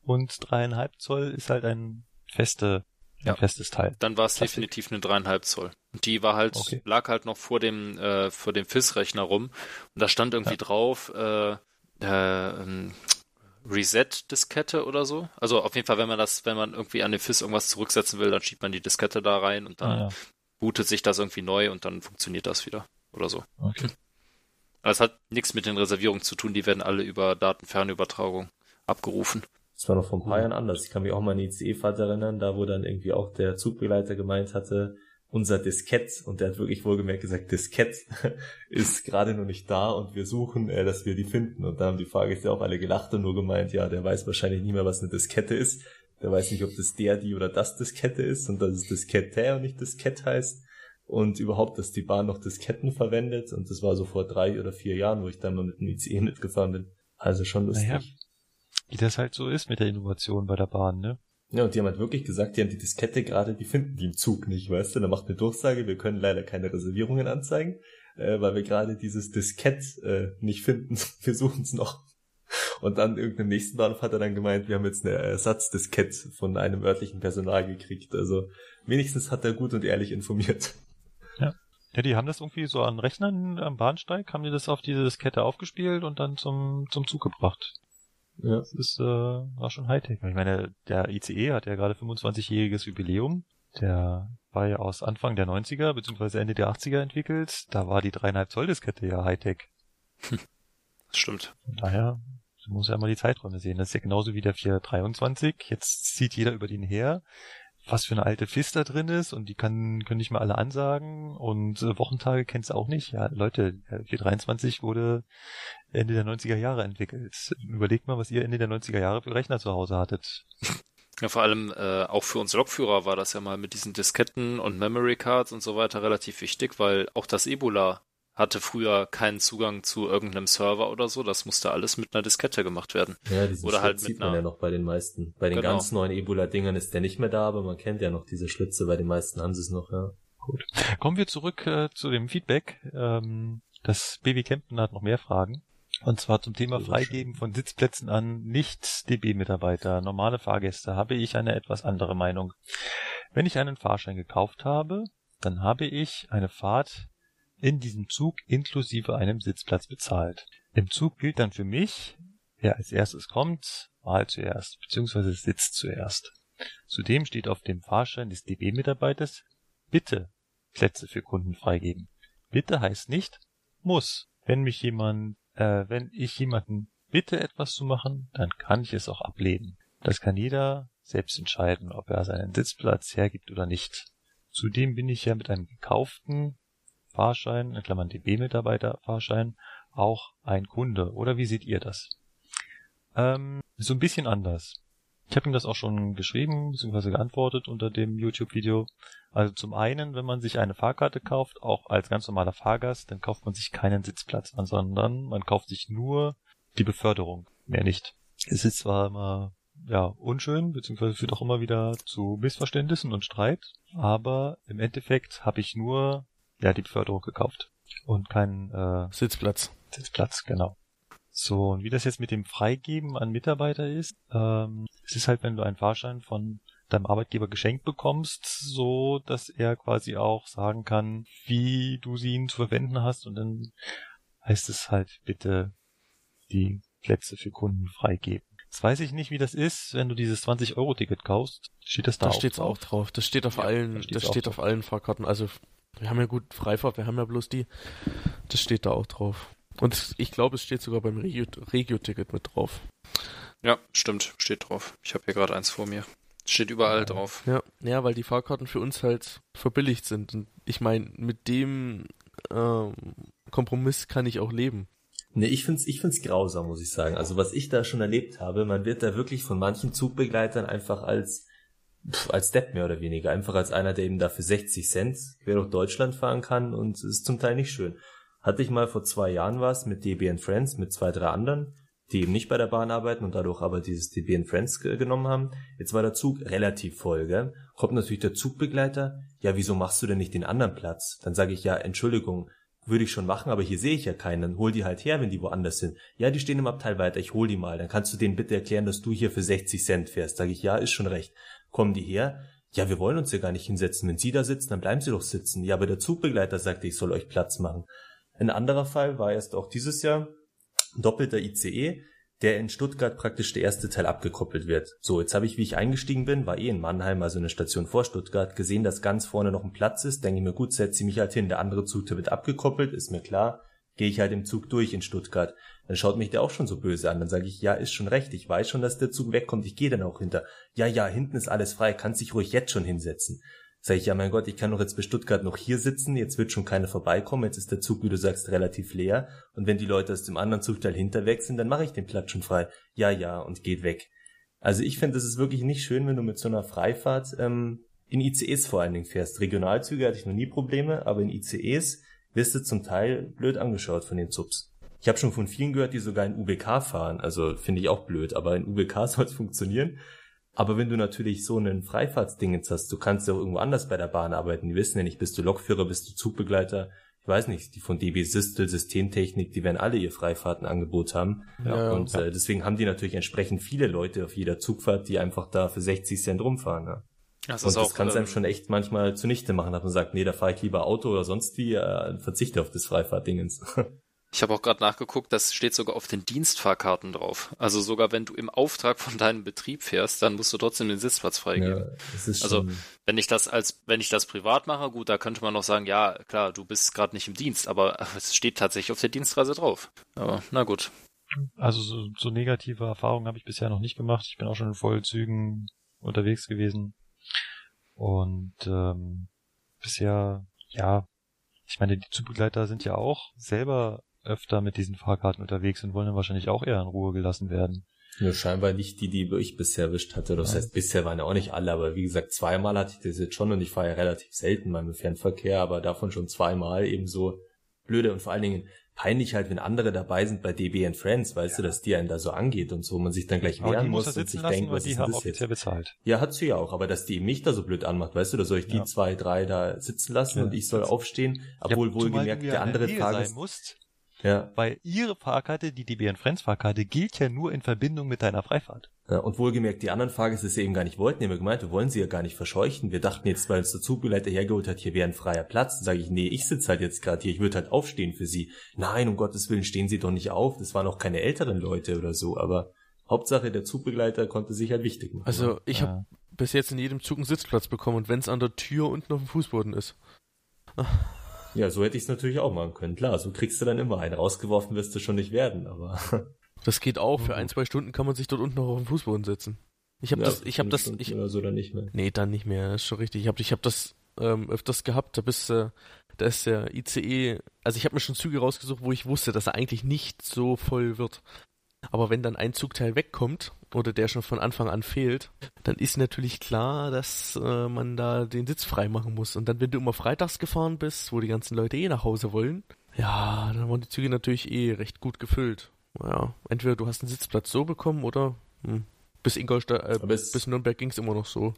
Und dreieinhalb Zoll ist halt ein feste, Ja. ein festes Teil. Dann war es definitiv eine dreieinhalb Zoll. Und die war halt, Okay. lag halt noch vor dem, äh, vor dem FIS-Rechner rum. Und da stand irgendwie Ja. drauf, äh, äh, ähm, Reset-Diskette oder so. Also auf jeden Fall, wenn man das, wenn man irgendwie an den FIS irgendwas zurücksetzen will, dann schiebt man die Diskette da rein und dann Ah, ja. bootet sich das irgendwie neu und dann funktioniert das wieder. Oder so. Okay. Aber es hat nichts mit den Reservierungen zu tun, die werden alle über Datenfernübertragung abgerufen. Das war noch vor ein paar Jahren anders. Ich kann mich auch mal an die ICE-Fahrt erinnern, da wo dann irgendwie auch der Zugbegleiter gemeint hatte, unser Diskett, und der hat wirklich wohlgemerkt gesagt, Diskett ist gerade noch nicht da und wir suchen, äh, dass wir die finden. Und da haben die Fahrgäste auch alle gelacht und nur gemeint, ja, der weiß wahrscheinlich nie mehr, was eine Diskette ist. Der weiß nicht, ob das der, die oder das Diskette ist und dass es Diskette und nicht Diskett heißt. Und überhaupt, dass die Bahn noch Disketten verwendet. Und das war so vor drei oder vier Jahren, wo ich dann mal mit dem ICE mitgefahren bin. Also schon lustig. Naja. Wie das halt so ist mit der Innovation bei der Bahn, ne? Ja, und die haben halt wirklich gesagt, die haben die Diskette gerade, die finden die im Zug nicht, weißt du? Da macht eine Durchsage, wir können leider keine Reservierungen anzeigen, äh, weil wir gerade dieses Diskett äh, nicht finden. Wir suchen es noch. Und dann irgendeinem nächsten Bahnhof hat er dann gemeint, wir haben jetzt eine Ersatzdiskett von einem örtlichen Personal gekriegt. Also wenigstens hat er gut und ehrlich informiert. Ja, die haben das irgendwie so an Rechnern am Bahnsteig, haben die das auf diese Diskette aufgespielt und dann zum, zum Zug gebracht. Ja. Das ist, äh, war schon Hightech. Ich meine, der ICE hat ja gerade 25-jähriges Jubiläum. Der war ja aus Anfang der 90er bzw. Ende der 80er entwickelt. Da war die 3,5 Zoll Diskette ja Hightech. Das stimmt. Von daher man muss ja immer die Zeiträume sehen. Das ist ja genauso wie der 423. Jetzt sieht jeder über den her, was für eine alte FIS da drin ist und die kann, können nicht mal alle ansagen und äh, Wochentage kennst du auch nicht. Ja, Leute, der 423 wurde Ende der 90er Jahre entwickelt. Überlegt mal, was ihr Ende der 90er Jahre für Rechner zu Hause hattet. Ja, vor allem äh, auch für uns Lokführer war das ja mal mit diesen Disketten und Memory Cards und so weiter relativ wichtig, weil auch das Ebola hatte früher keinen Zugang zu irgendeinem Server oder so. Das musste alles mit einer Diskette gemacht werden. Ja, diesen Oder Schlitz halt sieht mit man einer- ja noch bei den meisten. Bei den Genau. ganz neuen Ebola-Dingern ist der nicht mehr da, aber man kennt ja noch diese Schlitze. Bei den meisten haben sie es noch, ja. Kommen wir zurück äh, zu dem Feedback. Ähm, das Baby Kempten hat noch mehr Fragen. Und zwar zum Thema Freigeben von Sitzplätzen an Nicht-DB-Mitarbeiter, normale Fahrgäste, habe ich eine etwas andere Meinung. Wenn ich einen Fahrschein gekauft habe, dann habe ich eine Fahrt in diesem Zug inklusive einem Sitzplatz bezahlt. Im Zug gilt dann für mich, wer als erstes kommt, mal zuerst, beziehungsweise sitzt zuerst. Zudem steht auf dem Fahrschein des DB-Mitarbeiters bitte Plätze für Kunden freigeben. Bitte heißt nicht muss. Wenn mich jemand, äh, wenn ich jemanden bitte etwas zu machen, dann kann ich es auch ablehnen. Das kann jeder selbst entscheiden, ob er seinen Sitzplatz hergibt oder nicht. Zudem bin ich ja mit einem gekauften Fahrschein, in Klammern DB-Mitarbeiter-Fahrschein, auch ein Kunde. Oder wie seht ihr das? Ähm, so ein bisschen anders. Ich habe ihm das auch schon geschrieben bzw. geantwortet unter dem YouTube-Video. Also zum einen, wenn man sich eine Fahrkarte kauft, auch als ganz normaler Fahrgast, dann kauft man sich keinen Sitzplatz an, sondern man kauft sich nur die Beförderung, mehr nicht. Es ist zwar immer ja, unschön, beziehungsweise führt auch immer wieder zu Missverständnissen und Streit. Aber im Endeffekt habe ich nur ja die Beförderung gekauft und keinen äh, Sitzplatz. Sitzplatz, genau. So, und wie das jetzt mit dem Freigeben an Mitarbeiter ist, ähm, es ist halt, wenn du einen Fahrschein von deinem Arbeitgeber geschenkt bekommst, so dass er quasi auch sagen kann, wie du sie ihn zu verwenden hast und dann heißt es halt bitte die Plätze für Kunden freigeben. Jetzt weiß ich nicht, wie das ist, wenn du dieses 20-Euro-Ticket kaufst. Steht das da, Da auch steht's drauf? auch drauf. Das steht auf Ja, allen, da das steht drauf. auf allen Fahrkarten. Also wir haben ja gut Freifahrt, wir haben ja bloß die. Das steht da auch drauf. Und ich glaube, es steht sogar beim Regio- Regio-Ticket mit drauf. Ja, stimmt, steht drauf. Ich habe hier gerade eins vor mir. Steht überall Ja. drauf. Ja, ja, weil die Fahrkarten für uns halt verbilligt sind. Und ich meine, mit dem ähm, Kompromiss kann ich auch leben. Nee, ich find's, ich find's grausam, muss ich sagen. Also was ich da schon erlebt habe, man wird da wirklich von manchen Zugbegleitern einfach als, als Depp mehr oder weniger. Einfach als einer, der eben da für 60 Cent quer durch Deutschland fahren kann und es ist zum Teil nicht schön. Hatte ich mal vor zwei Jahren was mit DB Friends, mit zwei, drei anderen, die eben nicht bei der Bahn arbeiten und dadurch aber dieses DB Friends ge- genommen haben. Jetzt war der Zug relativ voll, gell? Kommt natürlich der Zugbegleiter, ja, wieso machst du denn nicht den anderen Platz? Dann sage ich, ja, Entschuldigung, würde ich schon machen, aber hier sehe ich ja keinen. Dann hol die halt her, wenn die woanders sind. Ja, die stehen im Abteil weiter, ich hol die mal. Dann kannst du denen bitte erklären, dass du hier für 60 Cent fährst. Sag ich, ja, ist schon recht. Kommen die her? Ja, wir wollen uns ja gar nicht hinsetzen. Wenn sie da sitzen, dann bleiben sie doch sitzen. Ja, aber der Zugbegleiter sagte, ich soll euch Platz machen. Ein anderer Fall war erst auch dieses Jahr doppelter ICE, der in Stuttgart praktisch der erste Teil abgekoppelt wird. So, jetzt habe ich, wie ich eingestiegen bin, war eh in Mannheim, also eine Station vor Stuttgart, gesehen, dass ganz vorne noch ein Platz ist. Denke ich mir, gut, setze ich mich halt hin. Der andere Zug, der wird abgekoppelt, ist mir klar. Gehe ich halt im Zug durch in Stuttgart. Dann schaut mich der auch schon so böse an. Dann sage ich, ja, ist schon recht. Ich weiß schon, dass der Zug wegkommt. Ich gehe dann auch hinter. Ja, ja, hinten ist alles frei. Kannst dich ruhig jetzt schon hinsetzen. Sag ich, ja, mein Gott, ich kann doch jetzt bis Stuttgart noch hier sitzen, jetzt wird schon keiner vorbeikommen, jetzt ist der Zug, wie du sagst, relativ leer. Und wenn die Leute aus dem anderen Zugteil hinter weg sind, dann mache ich den Platz schon frei. Ja, ja, und geht weg. Also ich finde, es ist wirklich nicht schön, wenn du mit so einer Freifahrt ähm, in ICEs vor allen Dingen fährst. Regionalzüge hatte ich noch nie Probleme, aber in ICEs wirst du zum Teil blöd angeschaut von den Zubs. Ich habe schon von vielen gehört, die sogar in UBK fahren. Also finde ich auch blöd, aber in UBK soll es funktionieren. Aber wenn du natürlich so einen Freifahrtsdingens hast, du kannst ja auch irgendwo anders bei der Bahn arbeiten. Die wissen ja nicht, bist du Lokführer, bist du Zugbegleiter. Ich weiß nicht, die von DB Systel, Systemtechnik, die werden alle ihr Freifahrtenangebot haben. Ja, und ja. Äh, deswegen haben die natürlich entsprechend viele Leute auf jeder Zugfahrt, die einfach da für 60 Cent rumfahren. Ne? Das Und ist das kann es ähm, einem schon echt manchmal zunichte machen, dass man sagt, nee, da fahre ich lieber Auto oder sonst wie, äh, verzichte auf das Freifahrtdingens. Ich habe auch gerade nachgeguckt, das steht sogar auf den Dienstfahrkarten drauf. Also sogar wenn du im Auftrag von deinem Betrieb fährst, dann musst du trotzdem den Sitzplatz freigeben. ist Also, Wenn ich das als, wenn ich das privat mache, gut, da könnte man noch sagen, ja, klar, du bist gerade nicht im Dienst, aber es steht tatsächlich auf der Dienstreise drauf. Aber na gut. Also so, so negative Erfahrungen habe ich bisher noch nicht gemacht. Ich bin auch schon in Vollzügen unterwegs gewesen. Und ähm, bisher, ja, ich meine, die Zugbegleiter sind ja auch selber öfter mit diesen Fahrkarten unterwegs und wollen dann wahrscheinlich auch eher in Ruhe gelassen werden. ja, scheinbar nicht die, die ich bisher erwischt hatte. Das Ja. heißt, bisher waren ja auch nicht alle, aber wie gesagt, zweimal hatte ich das jetzt schon und ich fahre ja relativ selten mal im Fernverkehr, aber davon schon zweimal eben so blöde und vor allen Dingen peinlich halt, wenn andere dabei sind bei DB and Friends, weißt du, dass die einen da so angeht und so, man sich dann gleich Aber wehren muss muss und sich lassen, denkt, was die ist haben das jetzt? bezahlt. Ja, hat sie ja auch, aber dass die eben mich da so blöd anmacht, weißt du, da soll ich die Ja. zwei, drei da sitzen lassen Ja. und ich soll aufstehen, obwohl Ja, wohlgemerkt ja der andere Tages... sein musst, Ja, weil ihre Fahrkarte, die DB Friends Fahrkarte, gilt ja nur in Verbindung mit deiner Freifahrt. ja, und wohlgemerkt die anderen Fahrgäste es ja eben gar nicht wollten, die haben gemeint, wir wollen sie ja gar nicht verscheuchen. Wir dachten jetzt, weil uns der Zugbegleiter hergeholt hat, hier wäre ein freier Platz. Dann sage ich, nee, ich sitze halt jetzt gerade hier, ich würde halt aufstehen für sie. Nein, um Gottes Willen, stehen sie doch nicht auf. Das waren auch keine älteren Leute oder so, aber Hauptsache der Zugbegleiter konnte sich halt wichtig machen. Also ich habe Ja. bis jetzt in jedem Zug einen Sitzplatz bekommen und wenn es an der Tür unten auf dem Fußboden ist. Ja, so hätte ich es natürlich auch machen können. Klar, so kriegst du dann immer einen. Rausgeworfen wirst du schon nicht werden, aber Das geht auch. Für ein, zwei Stunden kann man sich dort unten noch auf den Fußboden setzen. Ich habe Ja, das, ich habe fünf das, Stunden ich, oder so dann nicht mehr. nee, dann nicht mehr, ist schon richtig. Ich habe ich hab das ähm, öfters gehabt, da bist äh, da ist der ICE, also ich habe mir schon Züge rausgesucht, wo ich wusste, dass er eigentlich nicht so voll wird. Aber wenn dann ein Zugteil wegkommt oder der schon von Anfang an fehlt, dann ist natürlich klar, dass äh, man da den Sitz frei machen muss. Und dann, wenn du immer freitags gefahren bist, wo die ganzen Leute eh nach Hause wollen, ja, dann waren die Züge natürlich eh recht gut gefüllt. Naja, entweder du hast einen Sitzplatz so bekommen oder hm, Bis Ingolstadt, äh, es- bis Nürnberg ging's immer noch so.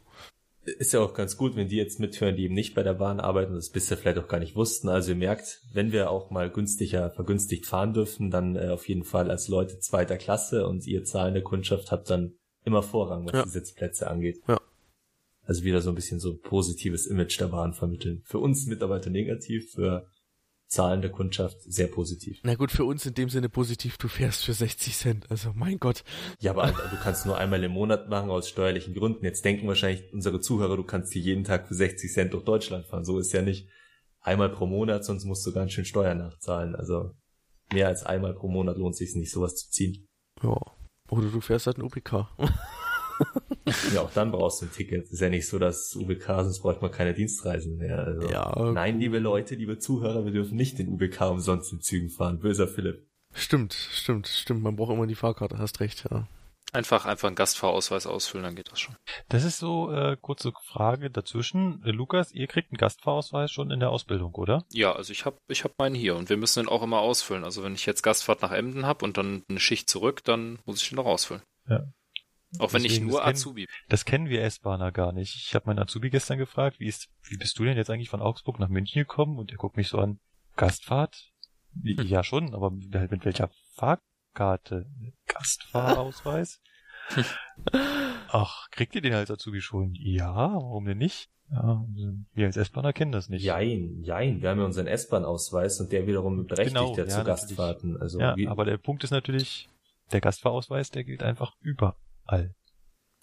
Ist ja auch ganz gut, wenn die jetzt mithören, die eben nicht bei der Bahn arbeiten und das bisher vielleicht auch gar nicht wussten. Also ihr merkt, wenn wir auch mal günstiger, vergünstigt fahren dürfen, dann äh, auf jeden Fall als Leute zweiter Klasse und ihr zahlende Kundschaft habt dann immer Vorrang, was Ja. die Sitzplätze angeht. Ja. Also wieder so ein bisschen so ein positives Image der Bahn vermitteln. Für uns Mitarbeiter negativ, für zahlende Kundschaft sehr positiv. Na gut, für uns in dem Sinne positiv, du fährst für 60 Cent. Also mein Gott. Ja, aber Alter, du kannst nur einmal im Monat machen aus steuerlichen Gründen. Jetzt denken wahrscheinlich unsere Zuhörer, du kannst hier jeden Tag für 60 Cent durch Deutschland fahren. So ist ja nicht einmal pro Monat, sonst musst du ganz schön Steuern nachzahlen. Also mehr als einmal pro Monat lohnt sich nicht, sowas zu ziehen. Ja. Oder du fährst halt ein UPK. Ja, auch dann brauchst du ein Ticket. Ist ja nicht so, dass UBK, sonst braucht man keine Dienstreisen mehr. Also, Ja, Nein, liebe Leute, liebe Zuhörer, wir dürfen nicht den UBK umsonst in Zügen fahren. Böser Philipp. Stimmt, stimmt, stimmt. Man braucht immer die Fahrkarte, hast recht, ja. Einfach, einfach einen Gastfahrausweis ausfüllen, dann geht das schon. Das ist so, äh, kurze Frage dazwischen. Äh, Lukas, ihr kriegt einen Gastfahrausweis schon in der Ausbildung, oder? Ja, also ich habe ich hab meinen hier und wir müssen den auch immer ausfüllen. Also wenn ich jetzt Gastfahrt nach Emden habe und dann eine Schicht zurück, dann muss ich den noch ausfüllen. Ja. Auch wenn ich Deswegen, nur das kenn- Azubi bin. Das kennen wir S-Bahner gar nicht. Ich habe meinen Azubi gestern gefragt, wie ist, wie bist du denn jetzt eigentlich von Augsburg nach München gekommen? Und er guckt mich so an, Gastfahrt? Hm. Ja schon, aber halt mit welcher Fahrkarte? Gastfahrausweis? Ach, kriegt ihr den als Azubi schon? Ja, warum denn nicht? Ja, wir als S-Bahner kennen das nicht. Jein, jein. Wir haben ja unseren S-Bahn-Ausweis und der wiederum berechtigt Genau, ja zu. Gastfahrten. Also ja, aber der Punkt ist natürlich, der Gastfahrausweis, der gilt einfach überall. Uns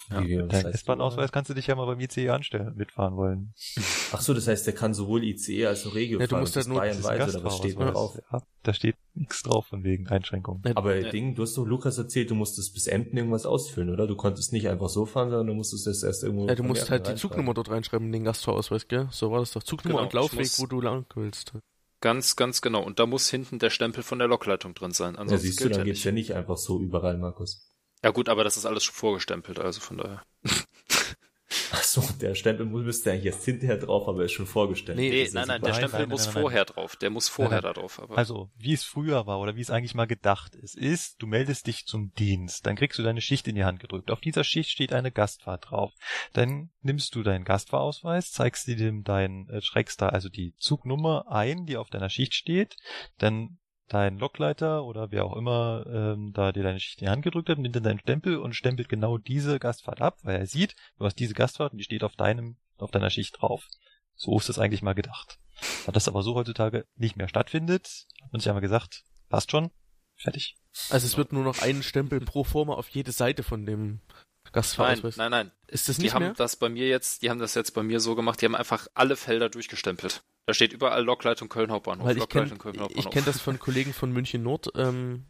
Dein heißt, S-Bahn-Ausweis kannst du dich ja mal beim ICE anstellen mitfahren wollen. Ach so, das heißt, der kann sowohl ICE als auch Regio Ja, du fahren. musst Das halt nur- ein bayernweise, oder was steht da Gastfahrausweis. drauf? Ja, da steht nichts drauf von wegen Einschränkungen. Aber Ja. Ding, du hast doch Lukas erzählt, du musstest bis Emden irgendwas ausfüllen, oder? Du konntest nicht einfach so fahren, sondern du musstest das erst irgendwo. Ja, du musst halt die. Zugnummer dort reinschreiben in den Gastfahrausweis, gell? So war das doch. Zugnummer Genau, und Laufweg, wo du lang willst. Ganz, ganz genau. Und da muss hinten der Stempel von der Lokleitung drin sein. Ja, Ansonsten siehst du, dann geht's ja nicht einfach so überall, Markus. Ja gut, aber das ist alles schon vorgestempelt, also von daher. Ach so, der Stempel müsste eigentlich erst hinterher drauf, aber ist schon vorgestellt. Nee, Nee, Das ist ja nein, nein, der Nein, Stempel nein, muss nein, nein, vorher drauf. Der muss vorher Nein, da drauf. Aber Also, wie es früher war oder wie es eigentlich mal gedacht ist, ist, du meldest dich zum Dienst, dann kriegst du deine Schicht in die Hand gedrückt. Auf dieser Schicht steht eine Gastfahrt drauf. Dann nimmst du deinen Gastfahrausweis, zeigst dir dem dein, äh, schreckst da also die Zugnummer ein, die auf deiner Schicht steht, dann dein Lokleiter oder wer auch immer ähm, da dir deine Schicht in die Hand gedrückt hat, nimmt dann deinen Stempel und stempelt genau diese Gastfahrt ab, weil er sieht, du hast diese Gastfahrt und die steht auf deinem, auf deiner Schicht drauf. So ist das eigentlich mal gedacht. Da das aber so heutzutage nicht mehr stattfindet, hat man sich einmal gesagt, passt schon, fertig. Also es wird nur noch ein Stempel pro Forma auf jede Seite von dem Gastfahrausweis. nein, nein. Ist das Die nicht haben mehr? das bei mir jetzt, die haben das jetzt bei mir so gemacht, die haben einfach alle Felder durchgestempelt. Da steht überall Lokleitung Köln Hauptbahnhof, Weil ich kenne kenn das von Kollegen von München Nord. Ähm,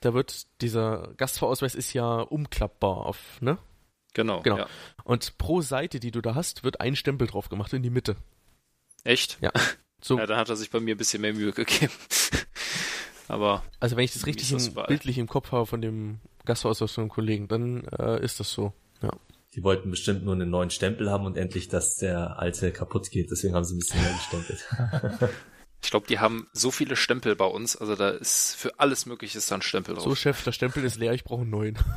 da wird dieser Gastfahrausweis ist ja umklappbar auf, ne? Genau, Genau. Ja. Und pro Seite, die du da hast, wird ein Stempel drauf gemacht in die Mitte. Echt? Ja. So, Ja, dann hat er sich bei mir ein bisschen mehr Mühe gegeben. Aber also wenn ich das richtig im, bildlich im Kopf habe von dem Gastfahrausweis von einem Kollegen, dann äh, ist das so. Die wollten bestimmt nur einen neuen Stempel haben und endlich, dass der alte kaputt geht. Deswegen haben sie ein bisschen mehr gestempelt. ich glaube, die haben so viele Stempel bei uns, also da ist für alles Mögliche ist da ein Stempel drauf. So, Chef, der Stempel ist leer, ich brauche einen neuen.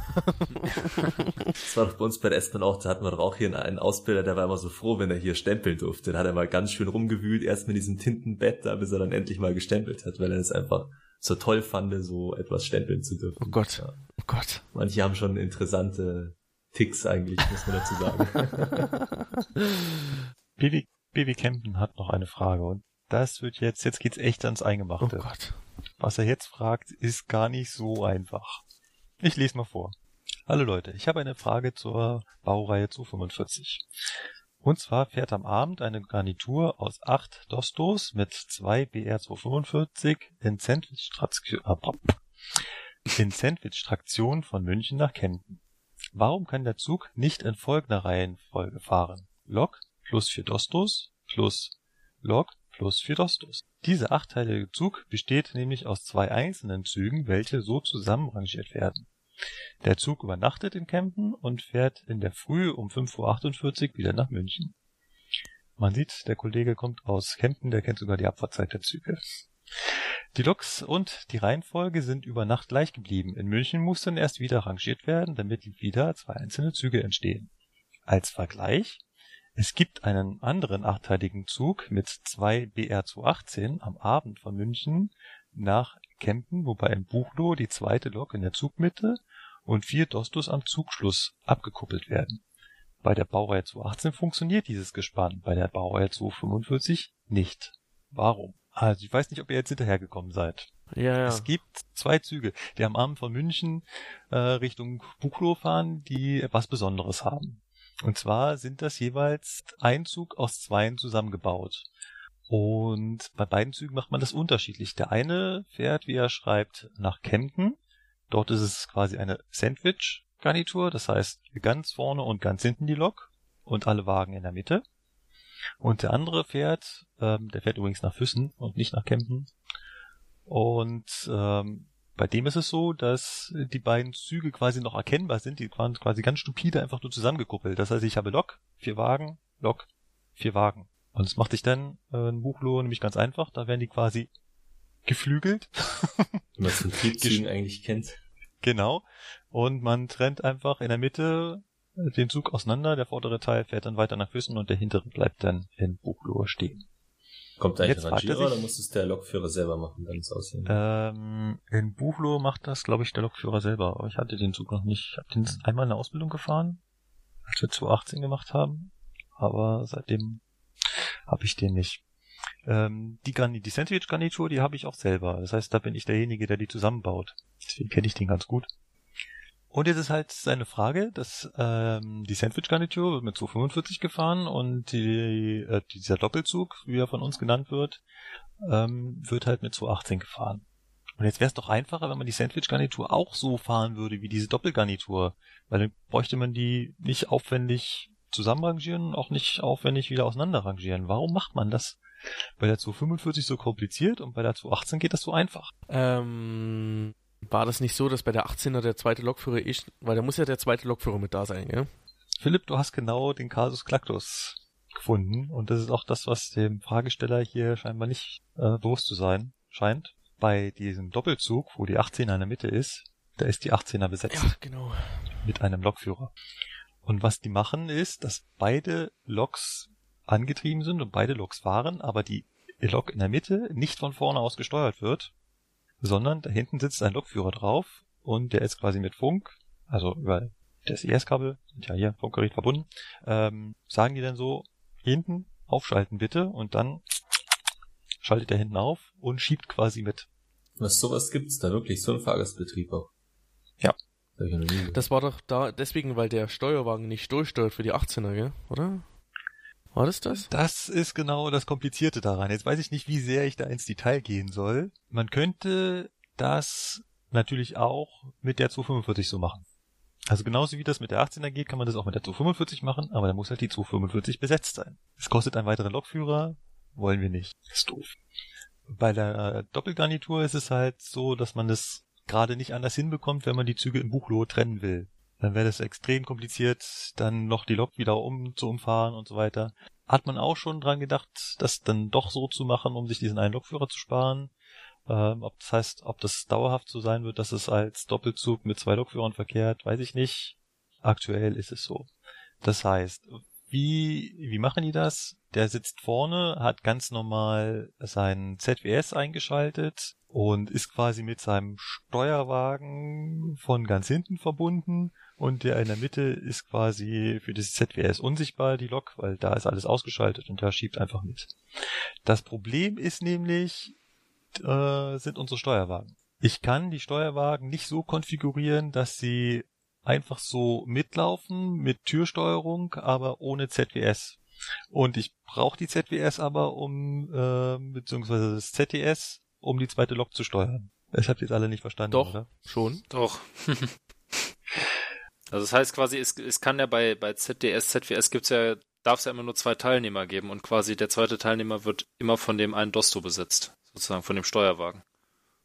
Das war doch bei uns bei der S-Bahn auch, da hatten wir doch auch hier einen Ausbilder, der war immer so froh, wenn er hier stempeln durfte. Da hat er mal ganz schön rumgewühlt, erst mit diesem Tintenbett da, bis er dann endlich mal gestempelt hat, weil er es einfach so toll fand, so etwas stempeln zu dürfen. Oh Gott. Ja. Oh Gott. Manche haben schon interessante Ticks eigentlich, muss man dazu sagen. BW, BW Campen hat noch eine Frage und das wird jetzt, jetzt geht's echt ans Oh Eingemachte. Gott. Was er jetzt fragt, ist gar nicht so einfach. Ich lese mal vor. Hallo Leute, ich habe eine Frage zur Baureihe 245. Und zwar fährt am Abend eine Garnitur aus acht Dostos mit zwei BR 245 in Sandwich-Traktion in Sandwich-Traktion von München nach Kempten. Warum kann der Zug nicht in folgender Reihenfolge fahren? Lok plus vier Dostos plus Lok plus Dostos. Dieser achteilige Zug besteht nämlich aus zwei einzelnen Zügen, welche so zusammenrangiert werden. Der Zug übernachtet in Kempten und fährt in der Früh um 5.48 Uhr wieder nach München. Man sieht, der Kollege kommt aus Kempten, der kennt sogar die Abfahrtzeit der Züge. Die Loks und die Reihenfolge sind über Nacht gleich geblieben. In München mussten erst wieder rangiert werden, damit wieder zwei einzelne Züge entstehen. Als Vergleich, es gibt einen anderen achteiligen Zug mit zwei BR218 am Abend von München nach Kempen, wobei in Buchloe die zweite Lok in der Zugmitte und vier Dostos am Zugschluss abgekuppelt werden. Bei der Baureihe 218 funktioniert dieses Gespann, bei der Baureihe 245 nicht. Warum? Also ich weiß nicht, ob ihr jetzt hinterhergekommen seid. Ja, ja. Es gibt zwei Züge, die am Abend von München äh, Richtung Buchloe fahren, die etwas Besonderes haben. Und zwar sind das jeweils ein Zug aus zweien zusammengebaut. Und bei beiden Zügen macht man das unterschiedlich. Der eine fährt, wie er schreibt, nach Kempten. Dort ist es quasi eine Sandwich-Garnitur, das heißt ganz vorne und ganz hinten die Lok und alle Wagen in der Mitte. Und der andere fährt, ähm, der fährt übrigens nach Füssen und nicht nach Kempten. Und ähm, bei dem ist es so, dass die beiden Züge quasi noch erkennbar sind. Die waren quasi ganz stupide einfach nur zusammengekuppelt. Das heißt, ich habe Lok, vier Wagen, Lok, vier Wagen. Und das macht sich dann äh, ein Buchlo nämlich ganz einfach. Da werden die quasi geflügelt. Wie man es in Triebzügen eigentlich kennt. Genau. Und man trennt einfach in der Mitte den Zug auseinander. Der vordere Teil fährt dann weiter nach Füssen und der hintere bleibt dann in Buchloe stehen. Kommt eigentlich Jetzt ein er Rangierer sich- oder muss es der Lokführer selber machen, dann es aussehen? Ähm, in Buchloe macht das, glaube ich, der Lokführer selber. Aber ich hatte den Zug noch nicht. Ich habe den einmal in der Ausbildung gefahren, als wir 2018 gemacht haben. Aber seitdem habe ich den nicht. Ähm, die, Garni die Sandwich-Garnitur, die habe ich auch selber. Das heißt, da bin ich derjenige, der die zusammenbaut. Deswegen kenne ich den ganz gut. Und jetzt ist halt seine Frage, dass ähm, die Sandwich-Garnitur wird mit 245 gefahren und die, äh, dieser Doppelzug, wie er von uns genannt wird, ähm, wird halt mit 218 gefahren. Und jetzt wäre es doch einfacher, wenn man die Sandwich-Garnitur auch so fahren würde wie diese Doppelgarnitur, weil dann bräuchte man die nicht aufwendig zusammenrangieren, auch nicht aufwendig wieder auseinanderrangieren. Warum macht man das? Bei der 245 so kompliziert und bei der 218 geht das so einfach. Ähm, war das nicht so, dass bei der 18er der zweite Lokführer sch- weil da muss ja der zweite Lokführer mit da sein, gell? Philipp, du hast genau den Kasus Clactus gefunden und das ist auch das, was dem Fragesteller hier scheinbar nicht äh, bewusst zu sein scheint. Bei diesem Doppelzug, wo die 18er in der Mitte ist, da ist die 18er besetzt Ja, genau. mit einem Lokführer. Und was die machen ist, dass beide Loks angetrieben sind und beide Loks fahren, aber die Lok in der Mitte nicht von vorne aus gesteuert wird, sondern da hinten sitzt ein Lokführer drauf und der ist quasi mit Funk, also über das IS-Kabel, sind ja hier Funkgerät verbunden, ähm, sagen die dann so, hinten aufschalten bitte und dann schaltet er hinten auf und schiebt quasi mit. Was sowas gibt's da wirklich? So ein Fahrgastbetrieb auch? Ja. Das war doch da deswegen, weil der Steuerwagen nicht durchsteuert für die 18er, gell? Oder? War das das? Das ist genau das Komplizierte daran. Jetzt weiß ich nicht, wie sehr ich da ins Detail gehen soll. Man könnte das natürlich auch mit der 245 so machen. Also genauso wie das mit der 18er geht, kann man das auch mit der 245 machen, aber da muss halt die 245 besetzt sein. Es kostet einen weiteren Lokführer, wollen wir nicht. ist doof. Bei der äh, Doppelgarnitur ist es halt so, dass man das gerade nicht anders hinbekommt, wenn man die Züge im Buchlohe trennen will. Dann wäre das extrem kompliziert, dann noch die Lok wieder um zu umfahren und so weiter. Hat man auch schon dran gedacht, das dann doch so zu machen, um sich diesen einen Lokführer zu sparen. Ähm, ob das heißt, ob das dauerhaft so sein wird, dass es als Doppelzug mit zwei Lokführern verkehrt, weiß ich nicht. Aktuell ist es so. Das heißt, wie, wie machen die das? Der sitzt vorne, hat ganz normal sein ZWS eingeschaltet und ist quasi mit seinem Steuerwagen von ganz hinten verbunden und der in der Mitte ist quasi für das ZWS unsichtbar, die Lok, weil da ist alles ausgeschaltet und der schiebt einfach mit. Das Problem ist nämlich, äh, sind unsere Steuerwagen. Ich kann die Steuerwagen nicht so konfigurieren, dass sie einfach so mitlaufen mit Türsteuerung, aber ohne ZWS. Und ich brauche die ZWS aber, um, äh, beziehungsweise das ZTS, um die zweite Lok zu steuern. Das habt ihr jetzt alle nicht verstanden, Doch, oder? schon. Doch. also das heißt quasi, es, es kann ja bei, bei ZDS, ZWS gibt's ja, darf es ja immer nur zwei Teilnehmer geben und quasi der zweite Teilnehmer wird immer von dem einen Dosto besetzt, sozusagen von dem Steuerwagen.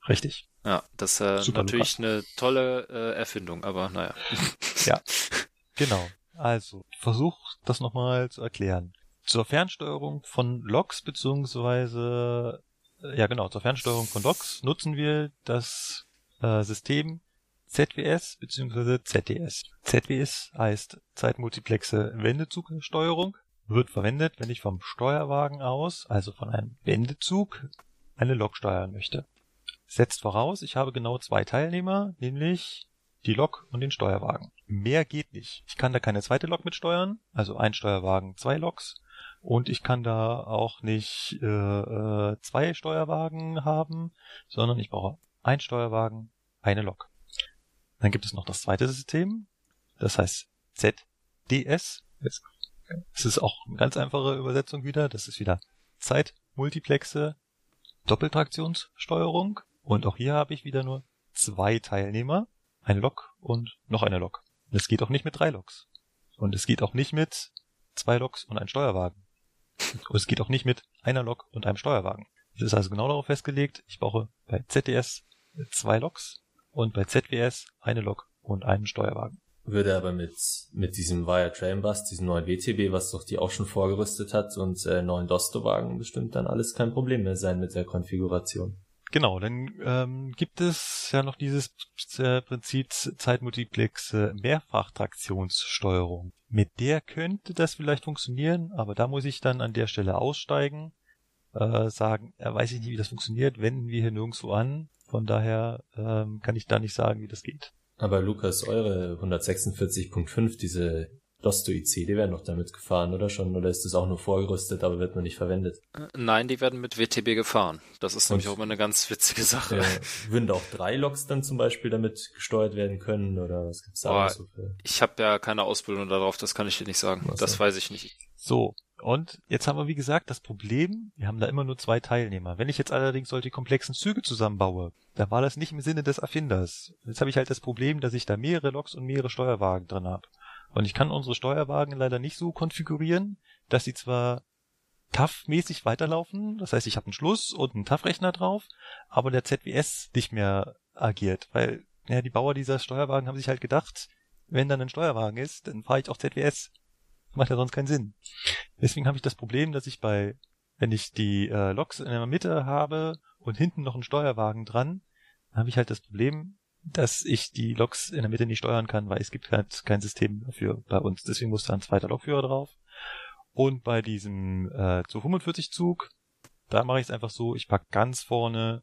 Richtig. Ja, das ist äh, Super, natürlich eine tolle äh, Erfindung, aber naja. Genau. Also, versuch das nochmal zu erklären. Zur Fernsteuerung von Loks beziehungsweise ja genau, zur Fernsteuerung von Loks nutzen wir das äh, System ZWS bzw. ZDS. ZWS heißt Zeitmultiplexe Wendezugsteuerung, wird verwendet, wenn ich vom Steuerwagen aus, also von einem Wendezug, eine Lok steuern möchte. Setzt voraus, ich habe genau zwei Teilnehmer, nämlich die Lok und den Steuerwagen. Mehr geht nicht. Ich kann da keine zweite Lok mit steuern, also ein Steuerwagen, zwei Loks. Und ich kann da auch nicht äh, äh, zwei Steuerwagen haben, sondern ich brauche ein Steuerwagen, eine Lok. Dann gibt es noch das zweite System, das heißt ZDS. Es ist auch eine ganz einfache Übersetzung wieder. Das ist wieder Zeitmultiplexe Doppeltraktionssteuerung. Und auch hier habe ich wieder nur zwei Teilnehmer, eine Lok und noch eine Lok. Und es geht auch nicht mit drei Loks. Und es geht auch nicht mit zwei Loks und ein Steuerwagen. Und es geht auch nicht mit einer Lok und einem Steuerwagen. Es ist also genau darauf festgelegt, ich brauche bei ZDS zwei Loks und bei ZWS eine Lok und einen Steuerwagen. Würde aber mit, mit diesem Via Train Bus, diesem neuen WTB, was doch die auch schon vorgerüstet hat und äh, neuen Dosto-Wagen bestimmt dann alles kein Problem mehr sein mit der Konfiguration. Genau, dann ähm, gibt es ja noch dieses äh, Prinzip Zeitmultiplex äh, Mehrfachtraktionssteuerung. Mit der könnte das vielleicht funktionieren, aber da muss ich dann an der Stelle aussteigen, äh, sagen, ja, weiß ich nicht, wie das funktioniert, wenden wir hier nirgendwo an. Von daher ähm, kann ich da nicht sagen, wie das geht. Aber Lukas, eure 146.5, diese Dosto-IC, die werden doch damit gefahren, oder schon? Oder ist das auch nur vorgerüstet, aber wird noch nicht verwendet? Äh, nein, die werden mit WTB gefahren. Das ist nämlich auch immer eine ganz witzige Sache. Äh, würden da auch drei Loks dann zum Beispiel damit gesteuert werden können? Oder was gibt's da so für? Ich habe ja keine Ausbildung darauf, das kann ich dir nicht sagen. Was das weiß ich nicht. So, und jetzt haben wir, wie gesagt, das Problem, wir haben da immer nur zwei Teilnehmer. Wenn ich jetzt allerdings solche komplexen Züge zusammenbaue, dann war das nicht im Sinne des Erfinders. Jetzt habe ich halt das Problem, dass ich da mehrere Loks und mehrere Steuerwagen drin habe. Und ich kann unsere Steuerwagen leider nicht so konfigurieren, dass sie zwar TAF-mäßig weiterlaufen, das heißt, ich habe einen Schluss und einen TAF-Rechner drauf, aber der ZWS nicht mehr agiert, weil ja, die Bauer dieser Steuerwagen haben sich halt gedacht, wenn dann ein Steuerwagen ist, dann fahre ich auch ZWS. Macht ja sonst keinen Sinn. Deswegen habe ich das Problem, dass ich bei, wenn ich die äh, Loks in der Mitte habe und hinten noch einen Steuerwagen dran, habe ich halt das Problem, dass ich die Loks in der Mitte nicht steuern kann, weil es gibt halt kein System dafür bei uns. Deswegen muss da ein zweiter Lokführer drauf. Und bei diesem äh, zu 45 Zug, da mache ich es einfach so, ich pack ganz vorne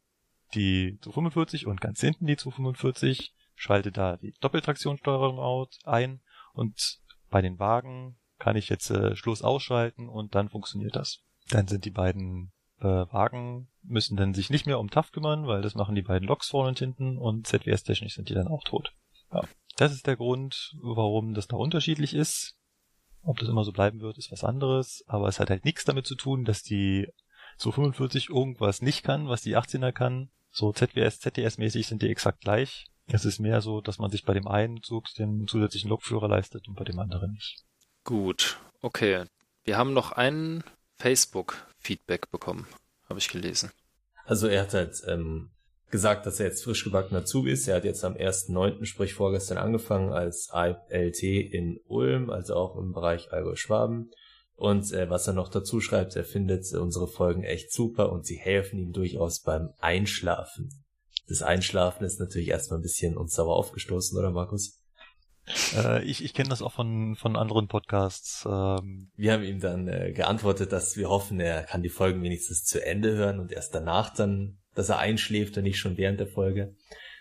die zu 45 und ganz hinten die zu 45, schalte da die Doppeltraktionssteuerung out ein und bei den Wagen kann ich jetzt äh, Schluss ausschalten und dann funktioniert das. Dann sind die beiden äh, Wagen müssen dann sich nicht mehr um TAF kümmern, weil das machen die beiden Loks vorne und hinten und ZWS-technisch sind die dann auch tot. Ja. Das ist der Grund, warum das da unterschiedlich ist. Ob das immer so bleiben wird, ist was anderes, aber es hat halt nichts damit zu tun, dass die so 45 irgendwas nicht kann, was die 18er kann. So ZWS, ZDS-mäßig sind die exakt gleich. Es ist mehr so, dass man sich bei dem einen Zug den zusätzlichen Lokführer leistet und bei dem anderen nicht. Gut, okay. Wir haben noch ein Facebook-Feedback bekommen, habe ich gelesen. Also er hat halt ähm, gesagt, dass er jetzt frisch gebackener Zug ist. Er hat jetzt am 1.9., sprich vorgestern, angefangen als ALT in Ulm, also auch im Bereich Allgäu-Schwaben. Und äh, was er noch dazu schreibt, er findet unsere Folgen echt super und sie helfen ihm durchaus beim Einschlafen. Das Einschlafen ist natürlich erstmal ein bisschen uns sauer aufgestoßen, oder Markus? Äh, ich ich kenne das auch von, von anderen Podcasts. Ähm. Wir haben ihm dann äh, geantwortet, dass wir hoffen, er kann die Folgen wenigstens zu Ende hören und erst danach dann, dass er einschläft und nicht schon während der Folge.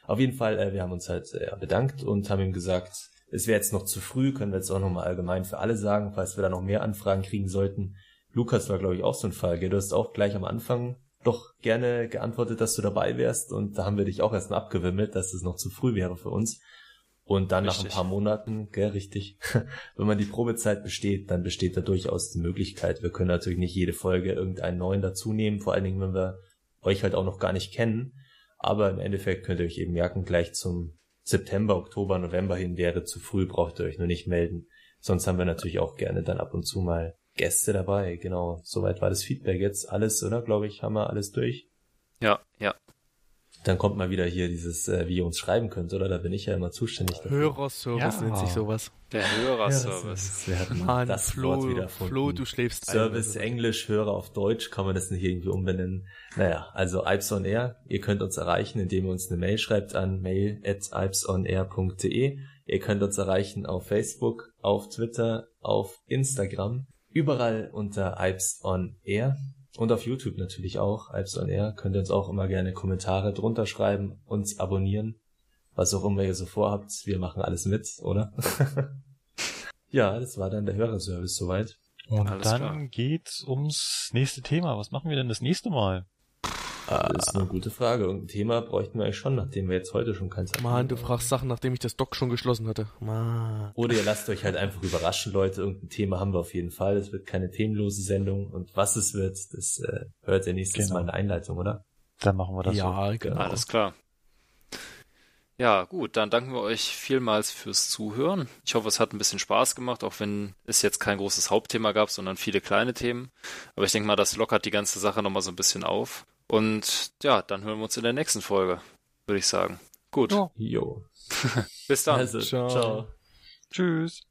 Auf jeden Fall, äh, wir haben uns halt äh, bedankt und haben ihm gesagt, es wäre jetzt noch zu früh, können wir jetzt auch nochmal allgemein für alle sagen, falls wir da noch mehr Anfragen kriegen sollten. Lukas war, glaube ich, auch so ein Fall. Gell? Du hast auch gleich am Anfang doch gerne geantwortet, dass du dabei wärst und da haben wir dich auch erstmal abgewimmelt, dass es noch zu früh wäre für uns. Und dann richtig. nach ein paar Monaten, gell, richtig, wenn man die Probezeit besteht, dann besteht da durchaus die Möglichkeit. Wir können natürlich nicht jede Folge irgendeinen neuen dazu nehmen, vor allen Dingen, wenn wir euch halt auch noch gar nicht kennen. Aber im Endeffekt könnt ihr euch eben merken, gleich zum September, Oktober, November hin wäre zu früh, braucht ihr euch nur nicht melden. Sonst haben wir natürlich auch gerne dann ab und zu mal Gäste dabei. Genau, soweit war das Feedback jetzt. Alles, oder? Glaube ich, haben wir alles durch. Ja, ja. Dann kommt mal wieder hier dieses, äh, wie ihr uns schreiben könnt, oder? Da bin ich ja immer zuständig dafür. Hörerservice Ja. nennt sich sowas. Der Hörerservice. Wir hatten Mann, das Flo, Wort wieder erfunden. Flo, du schläfst ein. Service Englisch, Hörer auf Deutsch, kann man das nicht irgendwie umbenennen? Naja, also Alps on Air, ihr könnt uns erreichen, indem ihr uns eine Mail schreibt an mail at alpsonair.de. Ihr könnt uns erreichen auf Facebook, auf Twitter, auf Instagram, überall unter Alps on Air und auf YouTube natürlich auch, Alps on Air. Könnt ihr uns auch immer gerne Kommentare drunter schreiben, uns abonnieren, was auch immer ihr so vorhabt. Wir machen alles mit, oder? ja, das war dann der Hörerservice soweit. Und Alles dann klar. geht's ums nächste Thema. Was machen wir denn das nächste Mal? Das ist eine gute Frage. Irgendein Thema bräuchten wir eigentlich schon, nachdem wir jetzt heute schon keins hatten. Mann, du fragst Sachen, nachdem ich das Dock schon geschlossen hatte. Mann. Oder ihr lasst euch halt einfach überraschen, Leute. Irgendein Thema haben wir auf jeden Fall. Es wird keine themenlose Sendung. Und was es wird, das äh, hört ihr nächstes Genau. Mal in der Einleitung, oder? Dann machen wir das so. ja, genau. Alles klar. Ja, gut, dann danken wir euch vielmals fürs Zuhören. Ich hoffe, es hat ein bisschen Spaß gemacht, auch wenn es jetzt kein großes Hauptthema gab, sondern viele kleine Themen. Aber ich denke mal, das lockert die ganze Sache nochmal so ein bisschen auf. Und ja, dann hören wir uns in der nächsten Folge, würde ich sagen. Gut, Ja. Jo. bis dann. Also, Ciao. ciao. Tschüss.